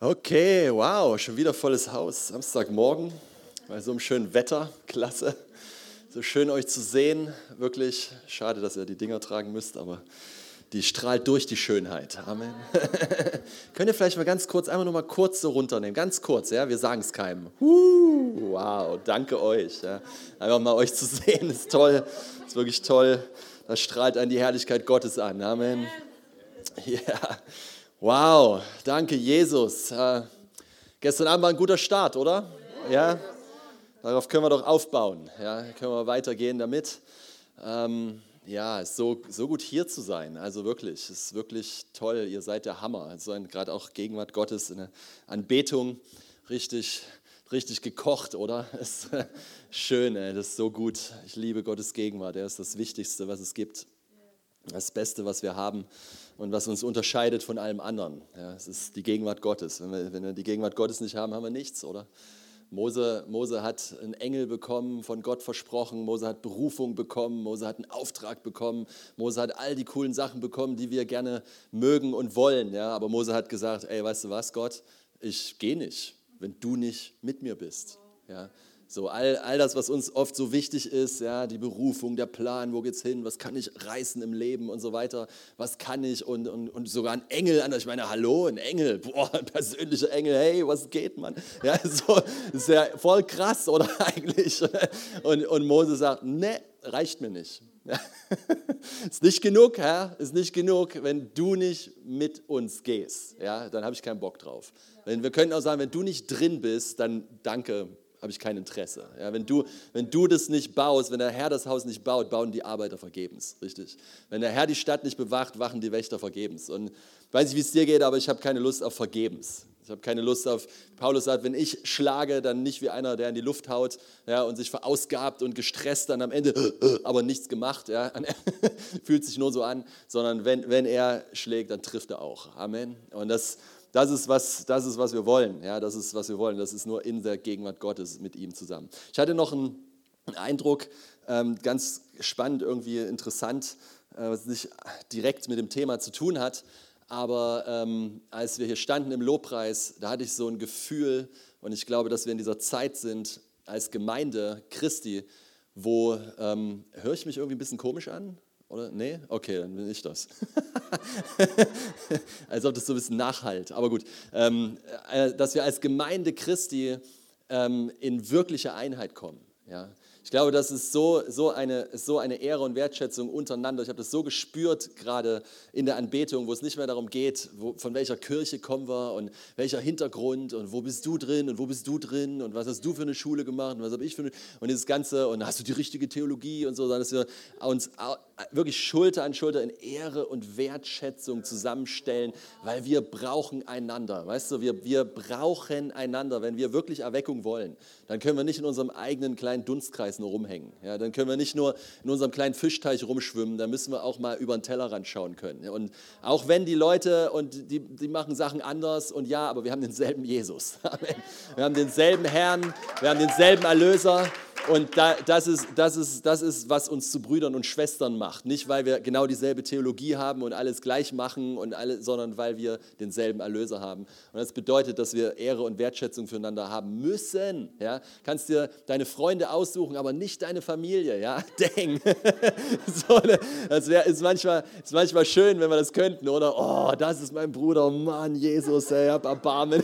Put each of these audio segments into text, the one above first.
Okay, wow, schon wieder volles Haus. Samstagmorgen bei so einem schönen Wetter. Klasse. So schön euch zu sehen. Wirklich schade, dass ihr die Dinger tragen müsst, aber die strahlt durch die Schönheit. Amen. Könnt ihr vielleicht mal ganz kurz, einmal mal kurz so runternehmen. Ganz kurz, ja, wir sagen es keinem. Uh, wow, danke euch. Ja. Einfach mal euch zu sehen, ist toll. Ist wirklich toll. Das strahlt an die Herrlichkeit Gottes an. Amen. Ja. Wow, danke Jesus. Äh, gestern Abend war ein guter Start, oder? Ja, darauf können wir doch aufbauen. Ja, können wir weitergehen damit. Ähm, ja, ist so, so gut hier zu sein. Also wirklich, es ist wirklich toll. Ihr seid der Hammer. Also gerade auch Gegenwart Gottes, eine Anbetung, richtig, richtig gekocht, oder? Es ist schön, ey, das ist so gut. Ich liebe Gottes Gegenwart. Er ist das Wichtigste, was es gibt. Das Beste, was wir haben und was uns unterscheidet von allem anderen. Ja, es ist die Gegenwart Gottes. Wenn wir, wenn wir die Gegenwart Gottes nicht haben, haben wir nichts, oder? Mose, Mose hat einen Engel bekommen, von Gott versprochen. Mose hat Berufung bekommen. Mose hat einen Auftrag bekommen. Mose hat all die coolen Sachen bekommen, die wir gerne mögen und wollen. Ja, aber Mose hat gesagt: Ey, weißt du was, Gott? Ich gehe nicht, wenn du nicht mit mir bist. Ja, so all, all das, was uns oft so wichtig ist, ja, die Berufung, der Plan, wo geht's hin, was kann ich reißen im Leben und so weiter, was kann ich und, und, und sogar ein Engel an, ich meine, hallo, ein Engel, boah, ein persönlicher Engel, hey, was geht, man? Ja, so, ist ja voll krass, oder eigentlich? Und, und Mose sagt, ne, reicht mir nicht. Ja. ist nicht genug, Herr, ist nicht genug, wenn du nicht mit uns gehst. Ja, dann habe ich keinen Bock drauf. Wir könnten auch sagen, wenn du nicht drin bist, dann danke, habe ich kein Interesse. Ja, wenn, du, wenn du das nicht baust, wenn der Herr das Haus nicht baut, bauen die Arbeiter vergebens, richtig. Wenn der Herr die Stadt nicht bewacht, wachen die Wächter vergebens. Und ich weiß nicht, wie es dir geht, aber ich habe keine Lust auf vergebens. Ich habe keine Lust auf, Paulus sagt, wenn ich schlage, dann nicht wie einer, der in die Luft haut ja, und sich verausgabt und gestresst dann am Ende, aber nichts gemacht, ja, fühlt sich nur so an, sondern wenn, wenn er schlägt, dann trifft er auch. Amen. Und das, das ist, was, das ist, was wir wollen. Ja, das ist, was wir wollen. Das ist nur in der Gegenwart Gottes mit ihm zusammen. Ich hatte noch einen Eindruck, ähm, ganz spannend, irgendwie interessant, äh, was nicht direkt mit dem Thema zu tun hat. Aber ähm, als wir hier standen im Lobpreis, da hatte ich so ein Gefühl, und ich glaube, dass wir in dieser Zeit sind, als Gemeinde Christi, wo, ähm, höre ich mich irgendwie ein bisschen komisch an? Oder? Nee? Okay, dann bin ich das. als ob das so ein bisschen nachhalt. Aber gut. Ähm, äh, dass wir als Gemeinde Christi ähm, in wirkliche Einheit kommen. Ja? Ich glaube, das ist so, so, eine, so eine Ehre und Wertschätzung untereinander. Ich habe das so gespürt, gerade in der Anbetung, wo es nicht mehr darum geht, wo, von welcher Kirche kommen wir und welcher Hintergrund und wo bist du drin und wo bist du drin und was hast du für eine Schule gemacht und was habe ich für eine. Und dieses Ganze und hast du die richtige Theologie und so, sondern dass wir uns wirklich Schulter an Schulter in Ehre und Wertschätzung zusammenstellen, weil wir brauchen einander. Weißt du, wir, wir brauchen einander. Wenn wir wirklich Erweckung wollen, dann können wir nicht in unserem eigenen kleinen Dunstkreis nur rumhängen. Ja, dann können wir nicht nur in unserem kleinen Fischteich rumschwimmen, dann müssen wir auch mal über den Tellerrand schauen können. Und auch wenn die Leute, und die, die machen Sachen anders, und ja, aber wir haben denselben Jesus. Wir haben denselben Herrn, wir haben denselben Erlöser. Und da, das, ist, das, ist, das ist, was uns zu Brüdern und Schwestern macht. Nicht, weil wir genau dieselbe Theologie haben und alles gleich machen, und alle, sondern weil wir denselben Erlöser haben. Und das bedeutet, dass wir Ehre und Wertschätzung füreinander haben müssen. Ja? Kannst dir deine Freunde aussuchen, aber nicht deine Familie. Ja? Dang. so, ne? das wär, ist, manchmal, ist manchmal schön, wenn wir das könnten. Oder, oh, das ist mein Bruder, Mann, Jesus, ey, hab Erbarmen.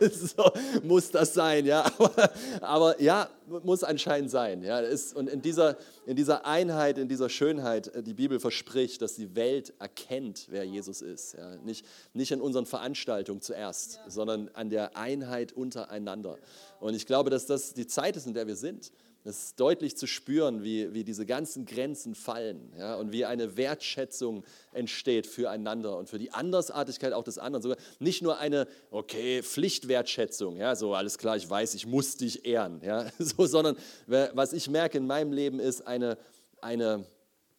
so muss das sein. Ja? Aber, aber ja, muss anscheinend sein. Ja, ist, und in dieser, in dieser Einheit, in dieser Schönheit, äh, die Bibel verspricht, dass die Welt erkennt, wer Jesus ist. Ja, nicht, nicht in unseren Veranstaltungen zuerst, ja. sondern an der Einheit untereinander. Und ich glaube, dass das die Zeit ist, in der wir sind. Es ist deutlich zu spüren, wie, wie diese ganzen Grenzen fallen ja, und wie eine Wertschätzung entsteht füreinander und für die Andersartigkeit auch des anderen. Sogar nicht nur eine, okay, Pflichtwertschätzung, ja, so alles klar, ich weiß, ich muss dich ehren, ja, so, sondern was ich merke in meinem Leben ist eine, eine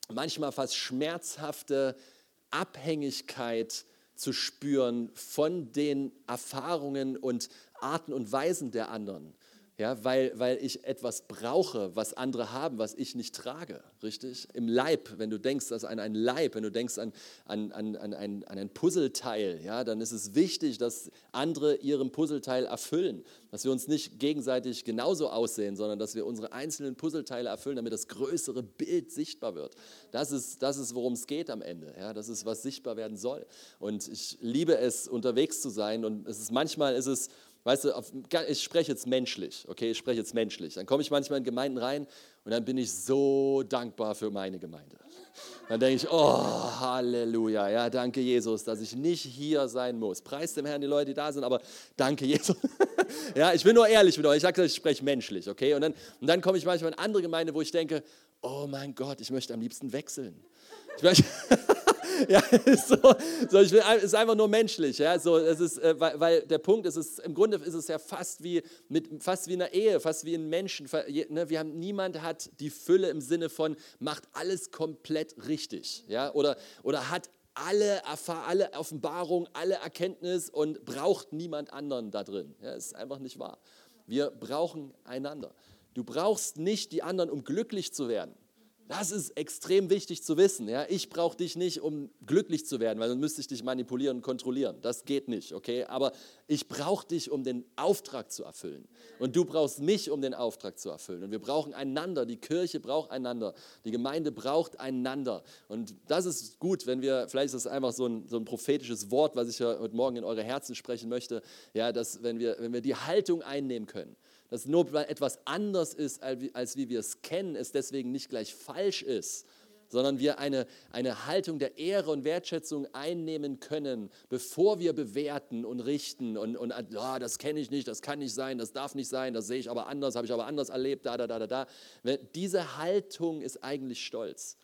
manchmal fast schmerzhafte Abhängigkeit zu spüren von den Erfahrungen und Arten und Weisen der anderen ja, weil, weil ich etwas brauche, was andere haben, was ich nicht trage, richtig? Im Leib, wenn du denkst also an einen Leib, wenn du denkst an, an, an, an, ein, an ein Puzzleteil, ja, dann ist es wichtig, dass andere ihrem Puzzleteil erfüllen, dass wir uns nicht gegenseitig genauso aussehen, sondern dass wir unsere einzelnen Puzzleteile erfüllen, damit das größere Bild sichtbar wird. Das ist, das ist worum es geht am Ende, ja, das ist, was sichtbar werden soll. Und ich liebe es, unterwegs zu sein und es ist, manchmal ist es Weißt du, ich spreche jetzt menschlich, okay, ich spreche jetzt menschlich. Dann komme ich manchmal in Gemeinden rein und dann bin ich so dankbar für meine Gemeinde. Dann denke ich, oh, Halleluja, ja, danke Jesus, dass ich nicht hier sein muss. Preis dem Herrn die Leute, die da sind, aber danke Jesus. ja, ich bin nur ehrlich mit euch, ich sage, ich spreche menschlich, okay? Und dann, und dann komme ich manchmal in andere Gemeinde, wo ich denke, oh mein Gott, ich möchte am liebsten wechseln. Ich möchte ja, ist, so, so, ich will, ist einfach nur menschlich. Ja, so, es ist, äh, weil, weil, der Punkt ist, ist, im Grunde ist es ja fast wie, mit, fast wie eine Ehe, fast wie ein Menschen. Ne, wir haben, niemand hat die Fülle im Sinne von, macht alles komplett richtig. Ja, oder, oder hat alle, alle Offenbarung, alle Erkenntnis und braucht niemand anderen da drin. Ja, ist einfach nicht wahr. Wir brauchen einander. Du brauchst nicht die anderen, um glücklich zu werden. Das ist extrem wichtig zu wissen. Ja? Ich brauche dich nicht, um glücklich zu werden, weil dann müsste ich dich manipulieren und kontrollieren. Das geht nicht, okay? Aber ich brauche dich, um den Auftrag zu erfüllen. Und du brauchst mich, um den Auftrag zu erfüllen. Und wir brauchen einander. Die Kirche braucht einander. Die Gemeinde braucht einander. Und das ist gut, wenn wir, vielleicht ist das einfach so ein, so ein prophetisches Wort, was ich ja heute Morgen in eure Herzen sprechen möchte, ja, dass wenn wir, wenn wir die Haltung einnehmen können, dass nur weil etwas anders ist, als wie wir es kennen, es deswegen nicht gleich falsch ist, sondern wir eine, eine Haltung der Ehre und Wertschätzung einnehmen können, bevor wir bewerten und richten und, und oh, das kenne ich nicht, das kann nicht sein, das darf nicht sein, das sehe ich aber anders, habe ich aber anders erlebt, da, da, da, da, da. Diese Haltung ist eigentlich Stolz,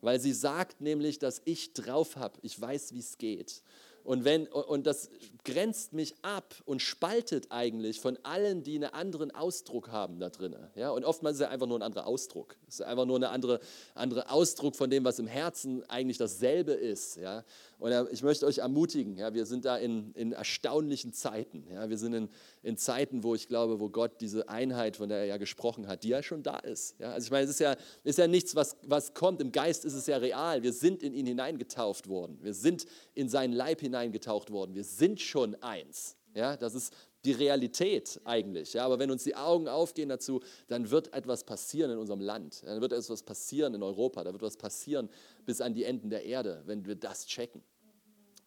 weil sie sagt nämlich, dass ich drauf habe, ich weiß, wie es geht. Und, wenn, und das grenzt mich ab und spaltet eigentlich von allen, die einen anderen Ausdruck haben da drin. Ja? Und oftmals ist es einfach nur ein anderer Ausdruck. Es ist einfach nur ein andere, andere Ausdruck von dem, was im Herzen eigentlich dasselbe ist. Ja? Und ich möchte euch ermutigen, ja, wir sind da in, in erstaunlichen Zeiten. Ja? Wir sind in, in Zeiten, wo ich glaube, wo Gott diese Einheit, von der er ja gesprochen hat, die ja schon da ist. Ja? Also ich meine, es ist ja, ist ja nichts, was, was kommt. Im Geist ist es ja real. Wir sind in ihn hineingetauft worden. Wir sind in seinen Leib hineingetaucht worden. Wir sind schon eins. Ja? Das ist die Realität eigentlich. Ja? Aber wenn uns die Augen aufgehen dazu, dann wird etwas passieren in unserem Land. Dann wird etwas passieren in Europa. Da wird etwas passieren bis an die Enden der Erde, wenn wir das checken.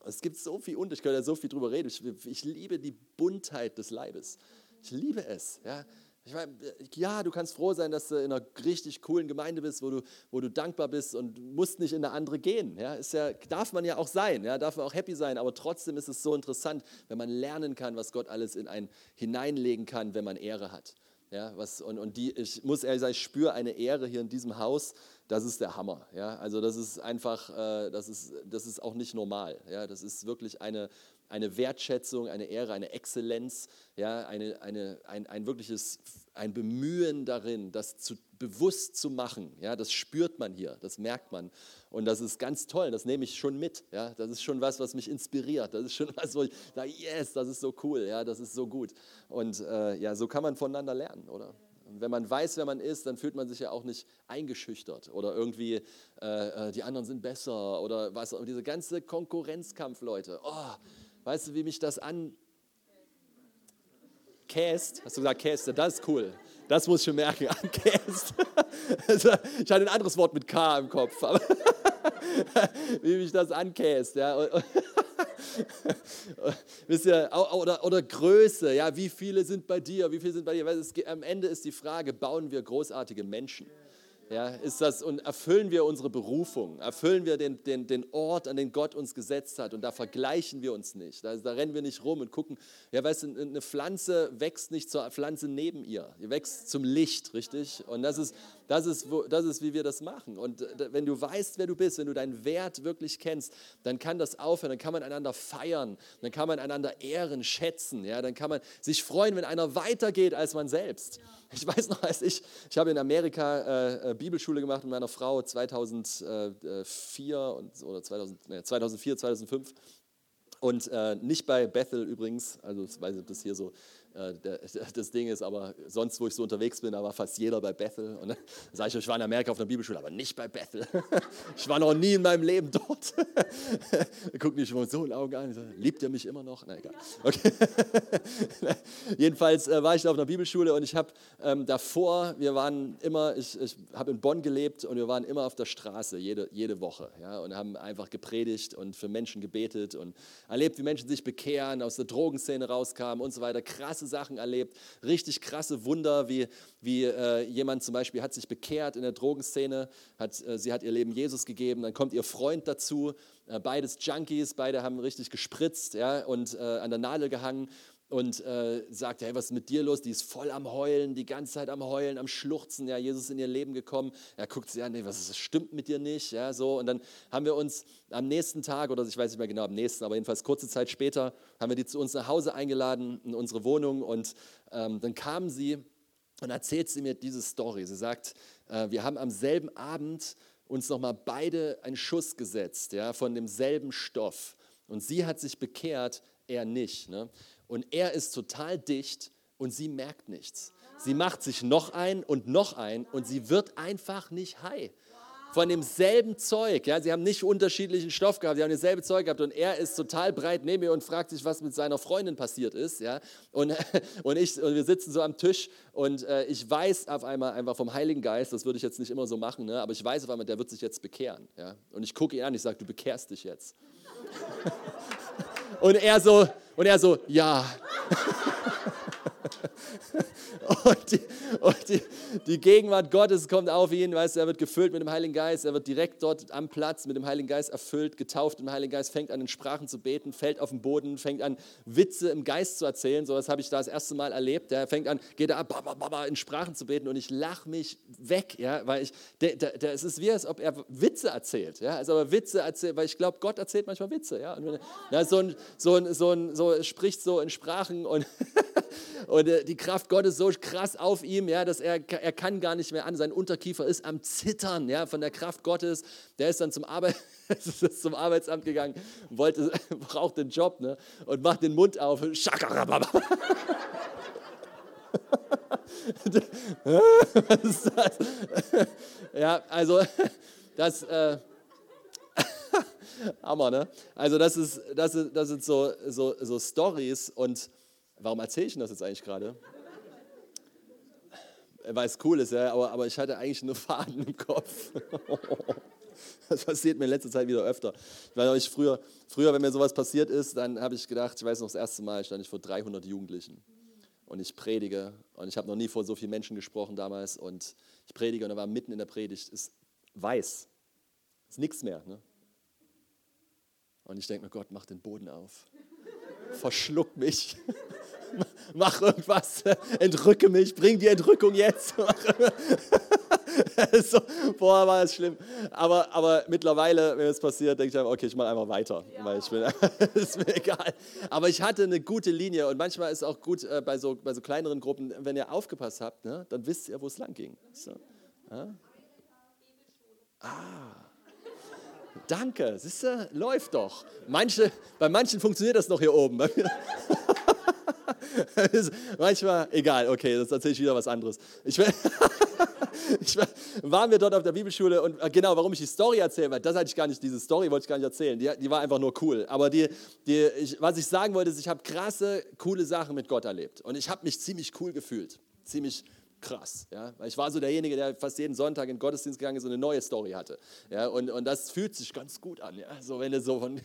Es gibt so viel und ich könnte ja so viel drüber reden. Ich, ich, liebe die Buntheit des Leibes. Ich liebe es. Ja. Ich meine, ja, du kannst froh sein, dass du in einer richtig coolen Gemeinde bist, wo du, wo du dankbar bist und musst nicht in eine andere gehen. Ja, ist ja, darf man ja auch sein, ja, darf man auch happy sein, aber trotzdem ist es so interessant, wenn man lernen kann, was Gott alles in einen hineinlegen kann, wenn man Ehre hat. Ja, was, und, und die, ich muss ehrlich sagen, ich spüre eine Ehre hier in diesem Haus, das ist der Hammer. Ja? Also das ist einfach, äh, das, ist, das ist auch nicht normal. Ja? Das ist wirklich eine, eine Wertschätzung, eine Ehre, eine Exzellenz, ja? eine, eine, ein, ein wirkliches ein Bemühen darin, das zu, bewusst zu machen. Ja? Das spürt man hier, das merkt man. Und das ist ganz toll, das nehme ich schon mit. Ja? Das ist schon was, was mich inspiriert. Das ist schon was, wo ich sage, yes, das ist so cool, ja? das ist so gut. Und äh, ja, so kann man voneinander lernen, oder? Wenn man weiß, wer man ist, dann fühlt man sich ja auch nicht eingeschüchtert oder irgendwie, äh, äh die anderen sind besser oder was. Und diese ganze Konkurrenzkampf, Leute. Oh, weißt du, wie mich das an. Käst, hast du gesagt Käst? Das ist cool. Das muss ich schon merken. Ankäst. Also, ich hatte ein anderes Wort mit K im Kopf. Aber wie mich das ankäst. Ja. Wisst ihr, oder, oder Größe, ja, wie viele sind bei dir, wie viele sind bei dir? Weil es, am Ende ist die Frage, bauen wir großartige Menschen? Ja, ist das, und erfüllen wir unsere Berufung, erfüllen wir den, den, den Ort, an den Gott uns gesetzt hat und da vergleichen wir uns nicht. Da, da rennen wir nicht rum und gucken, ja, weißt du, eine Pflanze wächst nicht zur Pflanze neben ihr, die wächst zum Licht, richtig? Und das ist, das ist, das ist, wie wir das machen. Und äh, wenn du weißt, wer du bist, wenn du deinen Wert wirklich kennst, dann kann das aufhören, dann kann man einander feiern, dann kann man einander ehren, schätzen, ja, dann kann man sich freuen, wenn einer weitergeht als man selbst. Ich weiß noch, als ich, ich habe in Amerika äh, äh Bibelschule gemacht mit meiner Frau 2004 und, oder 2000, nee, 2004, 2005 und äh, nicht bei Bethel übrigens, also ich weiß nicht, ob das hier so das Ding ist aber, sonst, wo ich so unterwegs bin, da war fast jeder bei Bethel. Und dann sage ich, ich war in Amerika auf einer Bibelschule, aber nicht bei Bethel. Ich war noch nie in meinem Leben dort. Guck mich schon so in Augen an. Liebt ihr mich immer noch? Na egal. Okay. Jedenfalls äh, war ich auf einer Bibelschule und ich habe ähm, davor, wir waren immer, ich, ich habe in Bonn gelebt und wir waren immer auf der Straße, jede, jede Woche. Ja, und haben einfach gepredigt und für Menschen gebetet und erlebt, wie Menschen sich bekehren, aus der Drogenszene rauskamen und so weiter. Sachen erlebt, richtig krasse Wunder, wie, wie äh, jemand zum Beispiel hat sich bekehrt in der Drogenszene, hat, äh, sie hat ihr Leben Jesus gegeben, dann kommt ihr Freund dazu, äh, beides Junkies, beide haben richtig gespritzt ja, und äh, an der Nadel gehangen und äh, sagt, hey, was ist mit dir los? Die ist voll am Heulen, die ganze Zeit am Heulen, am Schluchzen. Ja, Jesus ist in ihr Leben gekommen. Er guckt sie an, nee, was ist, das stimmt mit dir nicht? Ja, so. Und dann haben wir uns am nächsten Tag, oder ich weiß nicht mehr genau am nächsten, aber jedenfalls kurze Zeit später, haben wir die zu uns nach Hause eingeladen, in unsere Wohnung. Und ähm, dann kam sie und erzählt sie mir diese Story. Sie sagt, äh, wir haben am selben Abend uns nochmal beide einen Schuss gesetzt, ja, von demselben Stoff. Und sie hat sich bekehrt, er nicht. Ne? Und er ist total dicht und sie merkt nichts. Sie macht sich noch ein und noch ein und sie wird einfach nicht high. Von demselben Zeug. Ja, sie haben nicht unterschiedlichen Stoff gehabt, sie haben dasselbe Zeug gehabt und er ist total breit neben mir und fragt sich, was mit seiner Freundin passiert ist. Ja, und, und, ich, und wir sitzen so am Tisch und äh, ich weiß auf einmal einfach vom Heiligen Geist, das würde ich jetzt nicht immer so machen, ne, aber ich weiß auf einmal, der wird sich jetzt bekehren. Ja, und ich gucke ihn an, ich sage, du bekehrst dich jetzt. und er so, und er so, ja. Und, die, und die, die, Gegenwart Gottes kommt auf ihn, weißt du, er wird gefüllt mit dem Heiligen Geist, er wird direkt dort am Platz mit dem Heiligen Geist erfüllt, getauft dem Heiligen Geist, fängt an in Sprachen zu beten, fällt auf den Boden, fängt an Witze im Geist zu erzählen, so was habe ich da das erste Mal erlebt, er fängt an, geht da in Sprachen zu beten und ich lache mich weg, ja, weil ich, der, der, der, es ist wie, als ob er Witze erzählt, ja, als ob er Witze erzählt, weil ich glaube, Gott erzählt manchmal Witze, ja, und, ja so, ein, so, ein, so, ein, so spricht so in Sprachen und, und äh, die Kraft Gottes so krass auf ihm, ja, dass er, er kann gar nicht mehr an. Sein Unterkiefer ist am Zittern ja, von der Kraft Gottes. Der ist dann zum, Arbeit, zum Arbeitsamt gegangen, wollte, braucht den Job ne, und macht den Mund auf. Was ist das? Ja, also das... Äh, Hammer, ne? Also das, ist, das, ist, das sind so, so, so Stories und warum erzähle ich das jetzt eigentlich gerade? weil es cool ist, ja, aber, aber ich hatte eigentlich nur Faden im Kopf. Das passiert mir in letzter Zeit wieder öfter. Ich weiß ich früher, früher, wenn mir sowas passiert ist, dann habe ich gedacht, ich weiß noch, das erste Mal stand ich vor 300 Jugendlichen und ich predige und ich habe noch nie vor so vielen Menschen gesprochen damals und ich predige und da war mitten in der Predigt, ist weiß, ist nichts mehr. Ne? Und ich denke mir, Gott, mach den Boden auf, verschluck mich mach irgendwas, entrücke mich, bring die Entrückung jetzt. so, boah, war das schlimm. Aber, aber mittlerweile, wenn es passiert, denke ich einfach, okay, ich mache einfach weiter, ja. weil ich bin, ist mir egal. Aber ich hatte eine gute Linie und manchmal ist es auch gut äh, bei, so, bei so kleineren Gruppen, wenn ihr aufgepasst habt, ne, dann wisst ihr, wo es lang ging. So. Ja? Ah. Danke, siehst du, läuft doch. Manche, bei manchen funktioniert das noch hier oben. Manchmal, egal, okay, das erzähle ich wieder was anderes. Ich, ich waren wir dort auf der Bibelschule und äh, genau, warum ich die Story erzähle, weil das hatte ich gar nicht, diese Story wollte ich gar nicht erzählen, die, die war einfach nur cool. Aber die, die, ich, was ich sagen wollte, ist, ich habe krasse, coole Sachen mit Gott erlebt und ich habe mich ziemlich cool gefühlt, ziemlich krass. Ja? Weil ich war so derjenige, der fast jeden Sonntag in den Gottesdienst gegangen ist und eine neue Story hatte. Ja? Und, und das fühlt sich ganz gut an. Ja? So, wenn du so von,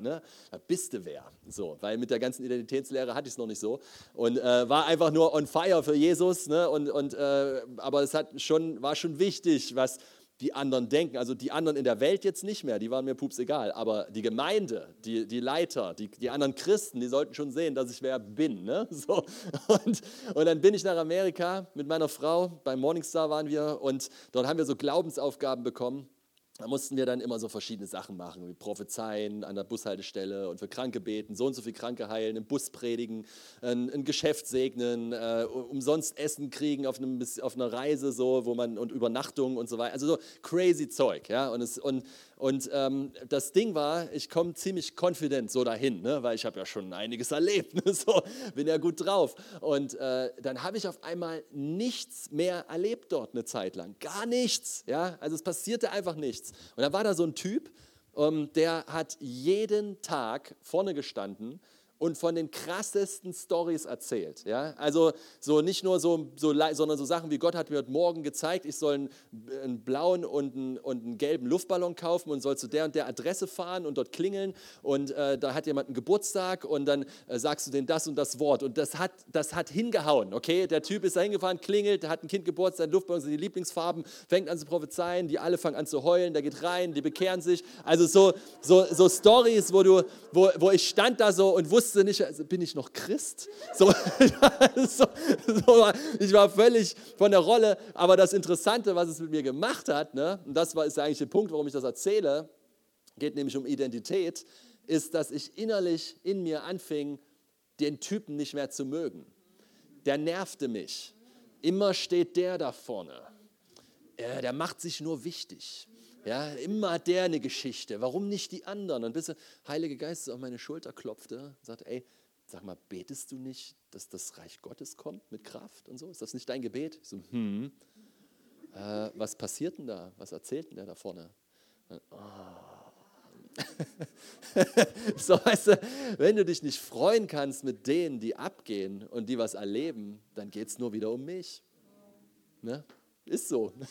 ne? da bist du wer. So, weil mit der ganzen Identitätslehre hatte ich es noch nicht so. Und äh, war einfach nur on fire für Jesus. Ne? Und, und, äh, aber es hat schon, war schon wichtig, was die anderen denken. Also die anderen in der Welt jetzt nicht mehr, die waren mir pups egal. Aber die Gemeinde, die, die Leiter, die, die anderen Christen, die sollten schon sehen, dass ich wer bin. Ne? So. Und, und dann bin ich nach Amerika mit meiner Frau, beim Morningstar waren wir und dort haben wir so Glaubensaufgaben bekommen. Da mussten wir dann immer so verschiedene Sachen machen, wie Prophezeien an der Bushaltestelle und für Kranke beten, so und so viel Kranke heilen, im Bus predigen, ein, ein Geschäft segnen, äh, umsonst Essen kriegen auf, einem, auf einer Reise so, wo man und Übernachtung und so weiter. Also so crazy Zeug, ja. Und, es, und, Und ähm, das Ding war, ich komme ziemlich confident so dahin, ne? weil ich habe ja schon einiges erlebt, ne? so, bin ja gut drauf. Und äh, dann habe ich auf einmal nichts mehr erlebt dort eine Zeit lang, gar nichts. Ja? Also es passierte einfach nichts. Und dann war da so ein Typ, ähm, der hat jeden Tag vorne gestanden und von den krassesten Stories erzählt. Ja? Also so nicht nur so, so, sondern so Sachen wie Gott hat mir heute Morgen gezeigt, ich soll einen, einen blauen und einen, und einen, gelben Luftballon kaufen und soll zu der und der Adresse fahren und dort klingeln und äh, da hat jemand einen Geburtstag und dann äh, sagst du denen das und das Wort und das hat, das hat hingehauen, okay? Der Typ ist da hingefahren, klingelt, hat ein Kind Geburtstag, ein Luftballon sind die Lieblingsfarben, fängt an zu prophezeien, die alle fangen an zu heulen, der geht rein, die bekehren sich. Also so, so, so Stories, wo, wo, wo ich stand da so und wusste, wusste nicht, also bin ich noch Christ? So, so, so, ich war völlig von der Rolle. Aber das Interessante, was es mit mir gemacht hat, ne, und das war, ist eigentlich der Punkt, warum ich das erzähle, geht nämlich um Identität, ist, dass ich innerlich in mir anfing, den Typen nicht mehr zu mögen. Der nervte mich. Immer steht der da vorne. Der macht sich nur wichtig. Ja, immer hat der eine Geschichte. Warum nicht die anderen? Und bis der Heilige Geist auf meine Schulter klopfte und sagte, ey, sag mal, betest du nicht, dass das Reich Gottes kommt mit Kraft und so? Ist das nicht dein Gebet? Ich so, hm. Äh, was passiert denn da? Was erzählt denn der da vorne? Oh. so, weißt du, wenn du dich nicht freuen kannst mit denen, die abgehen und die was erleben, dann geht es nur wieder um mich. Ne? Ist so.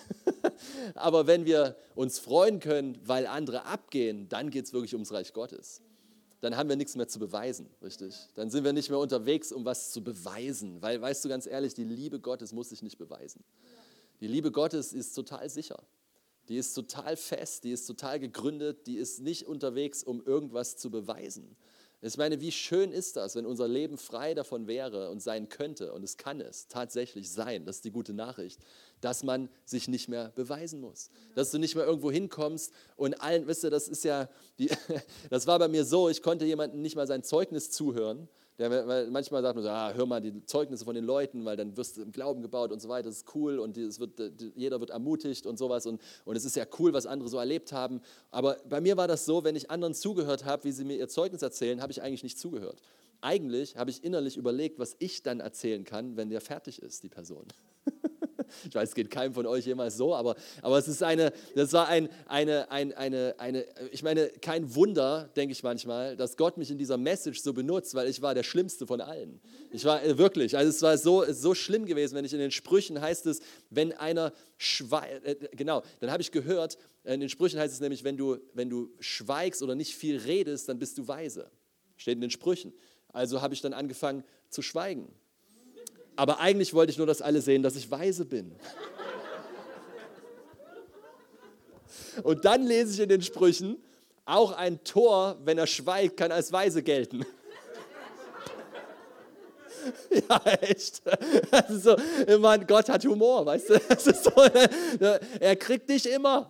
Aber wenn wir uns freuen können, weil andere abgehen, dann geht es wirklich ums Reich Gottes. Dann haben wir nichts mehr zu beweisen, richtig? Dann sind wir nicht mehr unterwegs, um was zu beweisen. Weil, weißt du ganz ehrlich, die Liebe Gottes muss sich nicht beweisen. Die Liebe Gottes ist total sicher. Die ist total fest, die ist total gegründet, die ist nicht unterwegs, um irgendwas zu beweisen. Ich meine, wie schön ist das, wenn unser Leben frei davon wäre und sein könnte, und es kann es tatsächlich sein, das ist die gute Nachricht, dass man sich nicht mehr beweisen muss. Dass du nicht mehr irgendwo hinkommst und allen, wisst ihr, das ist ja, die, das war bei mir so, ich konnte jemandem nicht mal sein Zeugnis zuhören. Der, manchmal sagt man so, ah, hör mal die Zeugnisse von den Leuten, weil dann wirst du im Glauben gebaut und so weiter, das ist cool und es wird, jeder wird ermutigt und sowas und, und es ist ja cool, was andere so erlebt haben. Aber bei mir war das so, wenn ich anderen zugehört habe, wie sie mir ihr Zeugnis erzählen, habe ich eigentlich nicht zugehört. Eigentlich habe ich innerlich überlegt, was ich dann erzählen kann, wenn der fertig ist, die Person. Ich weiß, es geht keinem von euch jemals so, aber, aber es ist eine, das war ein, eine, eine, eine, eine, ich meine, kein Wunder, denke ich manchmal, dass Gott mich in dieser Message so benutzt, weil ich war der Schlimmste von allen. Ich war äh, wirklich, also es war so, so schlimm gewesen, wenn ich in den Sprüchen heißt es, wenn einer schweigt, äh, genau, dann habe ich gehört, in den Sprüchen heißt es nämlich, wenn du, wenn du schweigst oder nicht viel redest, dann bist du weise. Steht in den Sprüchen. Also habe ich dann angefangen zu schweigen. Aber eigentlich wollte ich nur, dass alle sehen, dass ich weise bin. Und dann lese ich in den Sprüchen, auch ein Tor, wenn er schweigt, kann als weise gelten. Ja, echt. Also, man, Gott hat Humor, weißt du? So, er kriegt dich immer.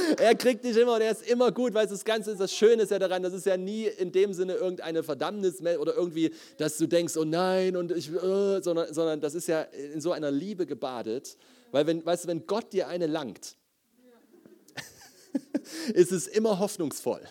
er kriegt dich immer und er ist immer gut, weil das Ganze ist, das Schöne ist ja daran, das ist ja nie in dem Sinne irgendeine Verdammnis oder irgendwie, dass du denkst, oh nein, und ich, äh, sondern, sondern das ist ja in so einer Liebe gebadet, weil wenn, weißt du, wenn Gott dir eine langt, ist es immer hoffnungsvoll.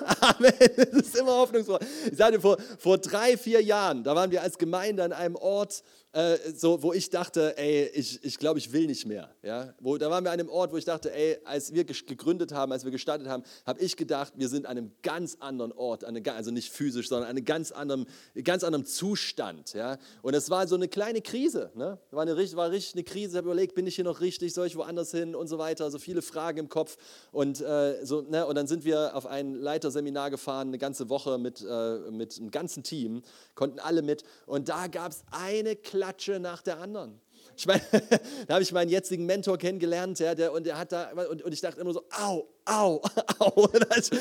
Amen. Es ist immer hoffnungsvoll. Ich sagte, vor, vor drei, vier Jahren, da waren wir als Gemeinde an einem Ort, äh, so, wo ich dachte, ey, ich, ich glaube, ich will nicht mehr. Ja? Wo, da waren wir an einem Ort, wo ich dachte, ey, als wir gegründet haben, als wir gestartet haben, habe ich gedacht, wir sind an einem ganz anderen Ort, eine, also nicht physisch, sondern an einem ganz anderen, ganz anderen Zustand. Ja? Und es war so eine kleine Krise. Ne? War, eine, war richtig eine Krise. Ich habe überlegt, bin ich hier noch richtig, soll ich woanders hin und so weiter. So viele Fragen im Kopf. Und, äh, so, ne? und dann sind wir auf ein Leiterseminar gefahren, eine ganze Woche mit, äh, mit einem ganzen Team, konnten alle mit. Und da gab es eine kleine Klatsche nach der anderen. Ich meine, da habe ich meinen jetzigen Mentor kennengelernt, ja, der, und der hat da, und, und ich dachte immer so, au, au, au.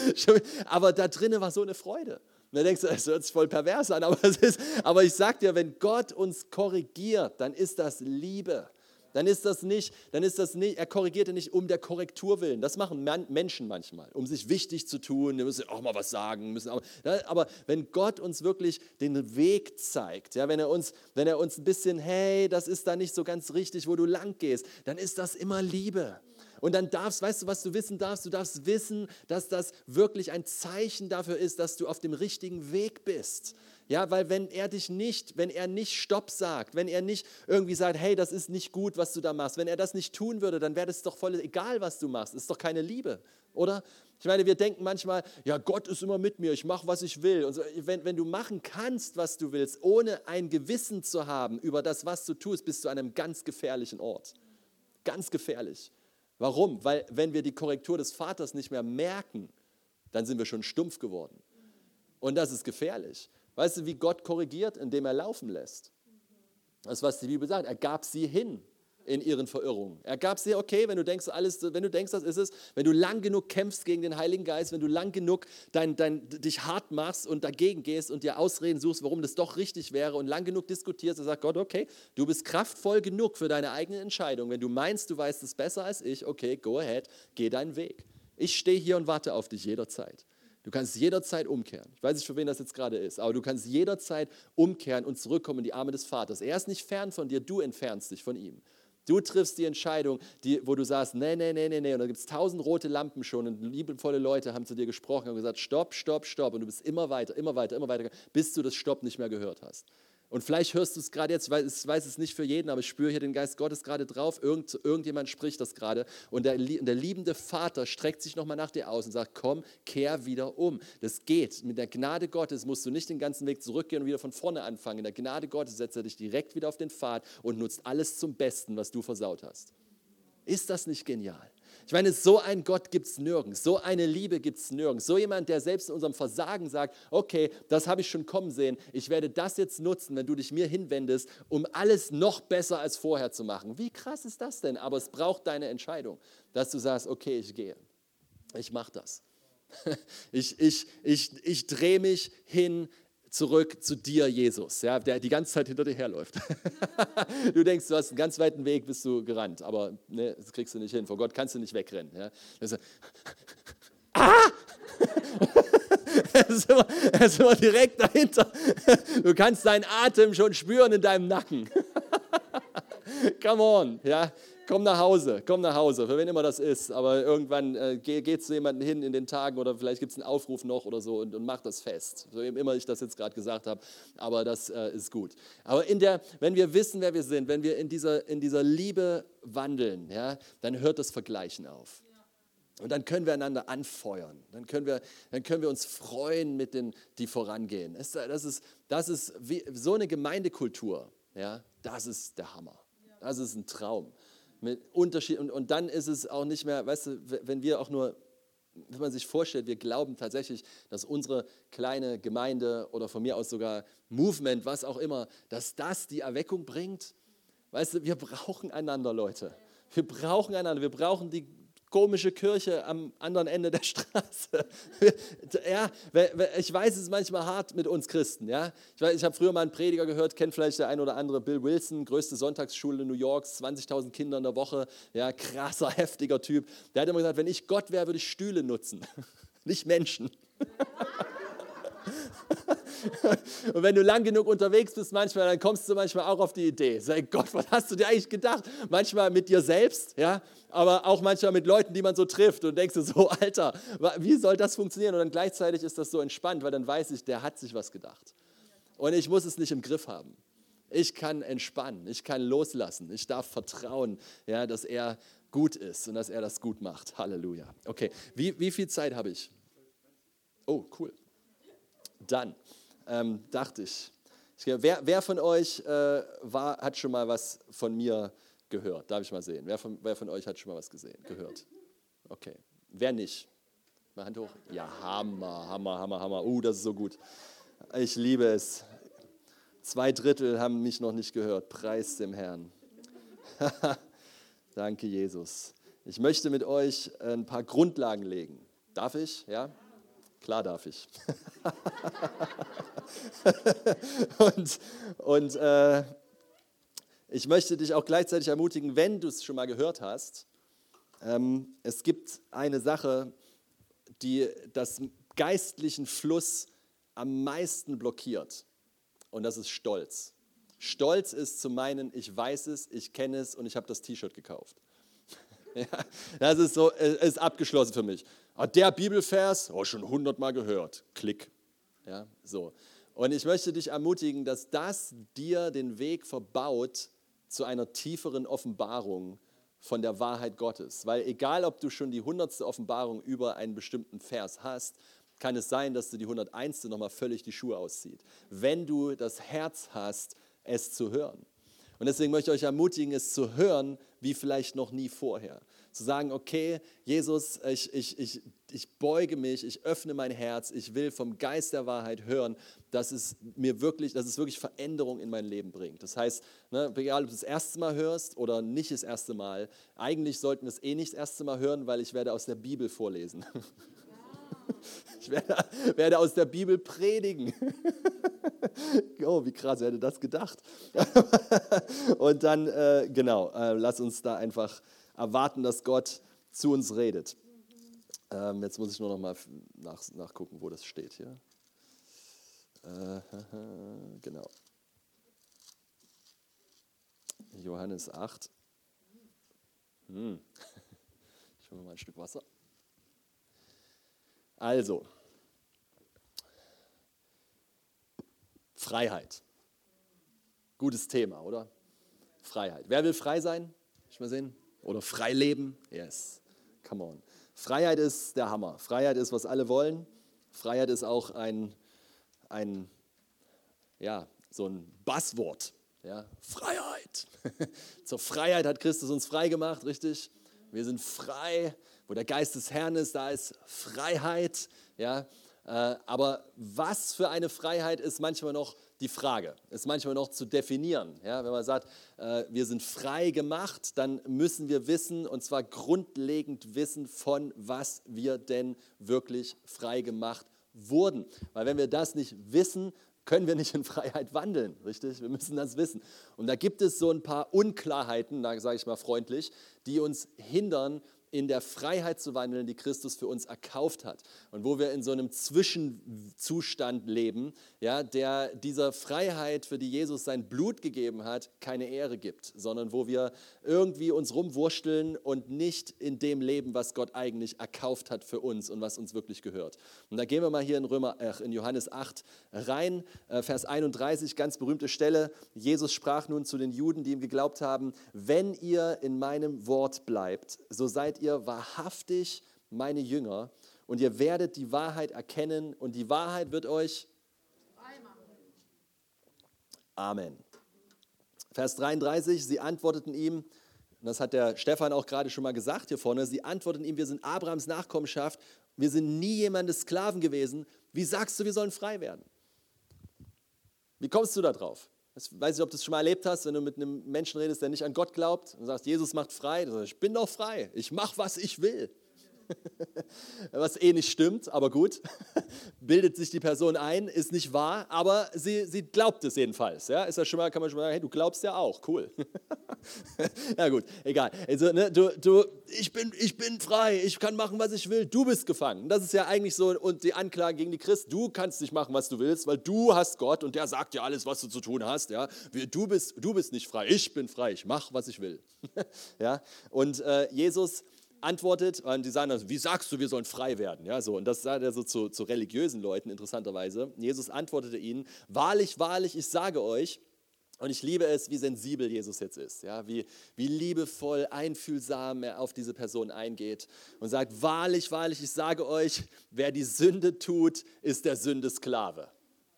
Aber da drinnen war so eine Freude. Und dann denkst du, das hört sich voll pervers an, aber, es ist, aber ich sag dir, wenn Gott uns korrigiert, dann ist das Liebe dann ist das nicht, dann ist das nicht, er korrigierte nicht um der Korrektur willen. Das machen Menschen manchmal, um sich wichtig zu tun, wir müssen auch mal was sagen, müssen auch, aber wenn Gott uns wirklich den Weg zeigt, ja, wenn er uns, wenn er uns ein bisschen, hey, das ist da nicht so ganz richtig, wo du lang gehst, dann ist das immer Liebe. Und dann darfst, weißt du, was du wissen darfst? Du darfst wissen, dass das wirklich ein Zeichen dafür ist, dass du auf dem richtigen Weg bist. Ja, weil wenn er dich nicht, wenn er nicht Stopp sagt, wenn er nicht irgendwie sagt, hey, das ist nicht gut, was du da machst, wenn er das nicht tun würde, dann wäre das doch voll egal, was du machst. Ist doch keine Liebe, oder? Ich meine, wir denken manchmal, ja, Gott ist immer mit mir, ich mache, was ich will. Und so, wenn, wenn du machen kannst, was du willst, ohne ein Gewissen zu haben über das, was du tust, bist du an einem ganz gefährlichen Ort. Ganz gefährlich. Warum? Weil wenn wir die Korrektur des Vaters nicht mehr merken, dann sind wir schon stumpf geworden. Und das ist gefährlich. Weißt du, wie Gott korrigiert? Indem er laufen lässt. Das was die Bibel sagt. Er gab sie hin in ihren Verirrungen. Er gab sie, okay, wenn du denkst, alles, wenn du denkst, das ist es, wenn du lang genug kämpfst gegen den Heiligen Geist, wenn du lang genug dein, dein, dich hart machst und dagegen gehst und dir Ausreden suchst, warum das doch richtig wäre und lang genug diskutierst, dann sagt Gott, okay, du bist kraftvoll genug für deine eigene Entscheidung. Wenn du meinst, du weißt es besser als ich, okay, go ahead, geh deinen Weg. Ich stehe hier und warte auf dich jederzeit. Du kannst jederzeit umkehren. Ich weiß nicht, für wen das jetzt gerade ist, aber du kannst jederzeit umkehren und zurückkommen in die Arme des Vaters. Er ist nicht fern von dir, du entfernst dich von ihm. Du triffst die Entscheidung, die, wo du sagst, nee, nee, nee, nee, nee. Und da gibt es tausend rote Lampen schon und liebevolle Leute haben zu dir gesprochen und gesagt, stopp, stopp, stopp. Und du bist immer weiter, immer weiter, immer weiter, bis du das Stopp nicht mehr gehört hast. Und vielleicht hörst du es gerade jetzt, ich weiß, ich weiß es nicht für jeden, aber ich spüre hier den Geist Gottes gerade drauf. Irgend, irgendjemand spricht das gerade. Und der, der liebende Vater streckt sich nochmal nach dir aus und sagt, komm, kehr wieder um. Das geht. Mit der Gnade Gottes musst du nicht den ganzen Weg zurückgehen und wieder von vorne anfangen. In der Gnade Gottes setzt er dich direkt wieder auf den Pfad und nutzt alles zum Besten, was du versaut hast. Ist das nicht genial? Ich meine, so ein Gott gibt es nirgends, so eine Liebe gibt es nirgends. So jemand, der selbst in unserem Versagen sagt, okay, das habe ich schon kommen sehen, ich werde das jetzt nutzen, wenn du dich mir hinwendest, um alles noch besser als vorher zu machen. Wie krass ist das denn? Aber es braucht deine Entscheidung, dass du sagst, okay, ich gehe, ich mache das. Ich, ich, ich, ich drehe mich hin zurück zu dir, Jesus, ja, der die ganze Zeit hinter dir herläuft. du denkst, du hast einen ganz weiten Weg, bist du gerannt, aber ne, das kriegst du nicht hin. Vor Gott kannst du nicht wegrennen. Ja. Also, ah! er, ist immer, er ist immer direkt dahinter. Du kannst deinen Atem schon spüren in deinem Nacken. Come on, ja komm nach Hause, komm nach Hause, für wen immer das ist. Aber irgendwann äh, geh, geh zu jemandem hin in den Tagen oder vielleicht gibt es einen Aufruf noch oder so und, und mach das fest. So eben immer ich das jetzt gerade gesagt habe, aber das äh, ist gut. Aber in der, wenn wir wissen, wer wir sind, wenn wir in dieser, in dieser Liebe wandeln, ja, dann hört das Vergleichen auf. Und dann können wir einander anfeuern. Dann können wir, dann können wir uns freuen mit den, die vorangehen. Das, das ist, das ist wie, so eine Gemeindekultur. Ja, das ist der Hammer. Das ist ein Traum mit Unterschied. Und, und dann ist es auch nicht mehr, weißt du, wenn wir auch nur, wenn man sich vorstellt, wir glauben tatsächlich, dass unsere kleine Gemeinde oder von mir aus sogar Movement, was auch immer, dass das die Erweckung bringt. Weißt du, wir brauchen einander, Leute. Wir brauchen einander. Wir brauchen die komische Kirche am anderen Ende der Straße. ja, ich weiß, es ist manchmal hart mit uns Christen. Ja? Ich, ich habe früher mal einen Prediger gehört, kennt vielleicht der ein oder andere, Bill Wilson, größte Sonntagsschule New Yorks, 20.000 Kinder in der Woche, ja, krasser, heftiger Typ. Der hat immer gesagt, wenn ich Gott wäre, würde ich Stühle nutzen, nicht Menschen. Und wenn du lang genug unterwegs bist, manchmal, dann kommst du manchmal auch auf die Idee. Sag Gott, was hast du dir eigentlich gedacht? Manchmal mit dir selbst, ja, aber auch manchmal mit Leuten, die man so trifft und denkst du so, Alter, wie soll das funktionieren? Und dann gleichzeitig ist das so entspannt, weil dann weiß ich, der hat sich was gedacht. Und ich muss es nicht im Griff haben. Ich kann entspannen, ich kann loslassen, ich darf vertrauen, ja, dass er gut ist und dass er das gut macht. Halleluja. Okay, wie, wie viel Zeit habe ich? Oh, cool. Dann ähm, dachte ich, ich wer, wer, von euch äh, war, hat schon mal was von mir gehört? Darf ich mal sehen? Wer von, wer von euch hat schon mal was gesehen, gehört? Okay. Wer nicht? Mal Hand hoch. Ja, Hammer, Hammer, Hammer, Hammer. Uh, das ist so gut. Ich liebe es. Zwei Drittel haben mich noch nicht gehört. Preis dem Herrn. Danke, Jesus. Ich möchte mit euch ein paar Grundlagen legen. Darf ich? Ja? Klar darf ich. und und äh, ich möchte dich auch gleichzeitig ermutigen, wenn du es schon mal gehört hast, ähm, es gibt eine Sache, die das geistlichen Fluss am meisten blockiert. Und das ist Stolz. Stolz ist zu meinen, ich weiß es, ich kenne es und ich habe das T-Shirt gekauft. Ja, das ist so, ist abgeschlossen für mich. Ah, der Bibelvers, oh, schon hundertmal gehört. Klick. Ja, so. Und ich möchte dich ermutigen, dass das dir den Weg verbaut zu einer tieferen Offenbarung von der Wahrheit Gottes. Weil egal, ob du schon die hundertste Offenbarung über einen bestimmten Vers hast, kann es sein, dass du die 101. nochmal völlig die Schuhe auszieht. Wenn du das Herz hast, es zu hören. Und deswegen möchte ich euch ermutigen, es zu hören, wie vielleicht noch nie vorher. Zu sagen, okay, Jesus, ich, ich, ich, ich beuge mich, ich öffne mein Herz, ich will vom Geist der Wahrheit hören, dass es mir wirklich, dass es wirklich Veränderung in mein Leben bringt. Das heißt, ne, egal ob du das erste Mal hörst oder nicht das erste Mal, eigentlich sollten wir es eh nicht das erste Mal hören, weil ich werde aus der Bibel vorlesen. Ich werde, werde, aus der Bibel predigen. Oh, wie krass, wer hätte das gedacht? Und dann, äh, genau, äh, lass uns da einfach erwarten, dass Gott zu uns redet. Ähm, jetzt muss ich nur noch mal nach, nachgucken, wo das steht hier. Äh, genau. Johannes 8. Hm. Ich hole mal ein Stück Wasser. Also, Freiheit. Gutes Thema, oder? Freiheit. Wer will frei sein? Ich mal sehen. Oder frei leben? Yes. Come on. Freiheit ist der Hammer. Freiheit ist, was alle wollen. Freiheit ist auch ein, ein ja, so ein Basswort. Ja, Freiheit. Zur Freiheit hat Christus uns frei gemacht, richtig? Wir sind frei. Wo der Geist des Herrn ist, da ist Freiheit. Ja, äh, aber was für eine Freiheit ist manchmal noch die Frage, ist manchmal noch zu definieren. Ja, wenn man sagt, äh, wir sind frei gemacht, dann müssen wir wissen, und zwar grundlegend wissen, von was wir denn wirklich frei gemacht wurden. Weil wenn wir das nicht wissen, können wir nicht in Freiheit wandeln, richtig? Wir müssen das wissen. Und da gibt es so ein paar Unklarheiten, da sage ich mal freundlich, die uns hindern, in der Freiheit zu wandeln, die Christus für uns erkauft hat. Und wo wir in so einem Zwischenzustand leben, ja, der dieser Freiheit, für die Jesus sein Blut gegeben hat, keine Ehre gibt, sondern wo wir irgendwie uns rumwursteln und nicht in dem leben, was Gott eigentlich erkauft hat für uns und was uns wirklich gehört. Und da gehen wir mal hier in, Römer, äh, in Johannes 8 rein, äh, Vers 31, ganz berühmte Stelle. Jesus sprach nun zu den Juden, die ihm geglaubt haben, wenn ihr in meinem Wort bleibt, so seid ihr wahrhaftig meine Jünger und ihr werdet die Wahrheit erkennen und die Wahrheit wird euch Amen. Vers 33, sie antworteten ihm, und das hat der Stefan auch gerade schon mal gesagt hier vorne, sie antworteten ihm, wir sind Abrahams Nachkommenschaft, wir sind nie jemandes Sklaven gewesen, wie sagst du, wir sollen frei werden? Wie kommst du da drauf? Ich weiß nicht, ob du es schon mal erlebt hast, wenn du mit einem Menschen redest, der nicht an Gott glaubt und sagst, Jesus macht frei. Sagst, ich bin doch frei, ich mache, was ich will. Was eh nicht stimmt, aber gut. Bildet sich die Person ein, ist nicht wahr, aber sie, sie glaubt es jedenfalls. Ja? Ist ja schon mal, kann man schon mal sagen, hey, du glaubst ja auch, cool. ja gut, egal. Also, ne, du, du, ich, bin, ich bin frei, ich kann machen, was ich will, du bist gefangen. Das ist ja eigentlich so und die Anklage gegen die Christ, du kannst nicht machen, was du willst, weil du hast Gott und der sagt dir alles, was du zu tun hast. Ja? Du, bist, du bist nicht frei, ich bin frei, ich mache, was ich will. ja? Und äh, Jesus antwortet, und die sagen dann, wie sagst du, wir sollen frei werden? Ja, so, und das sagt er so zu, zu religiösen Leuten, interessanterweise. Jesus antwortete ihnen, wahrlich, wahrlich, ich sage euch, und ich liebe es, wie sensibel Jesus jetzt ist, ja, wie, wie liebevoll, einfühlsam er auf diese Person eingeht und sagt, wahrlich, wahrlich, ich sage euch, wer die Sünde tut, ist der Sünde Sklave.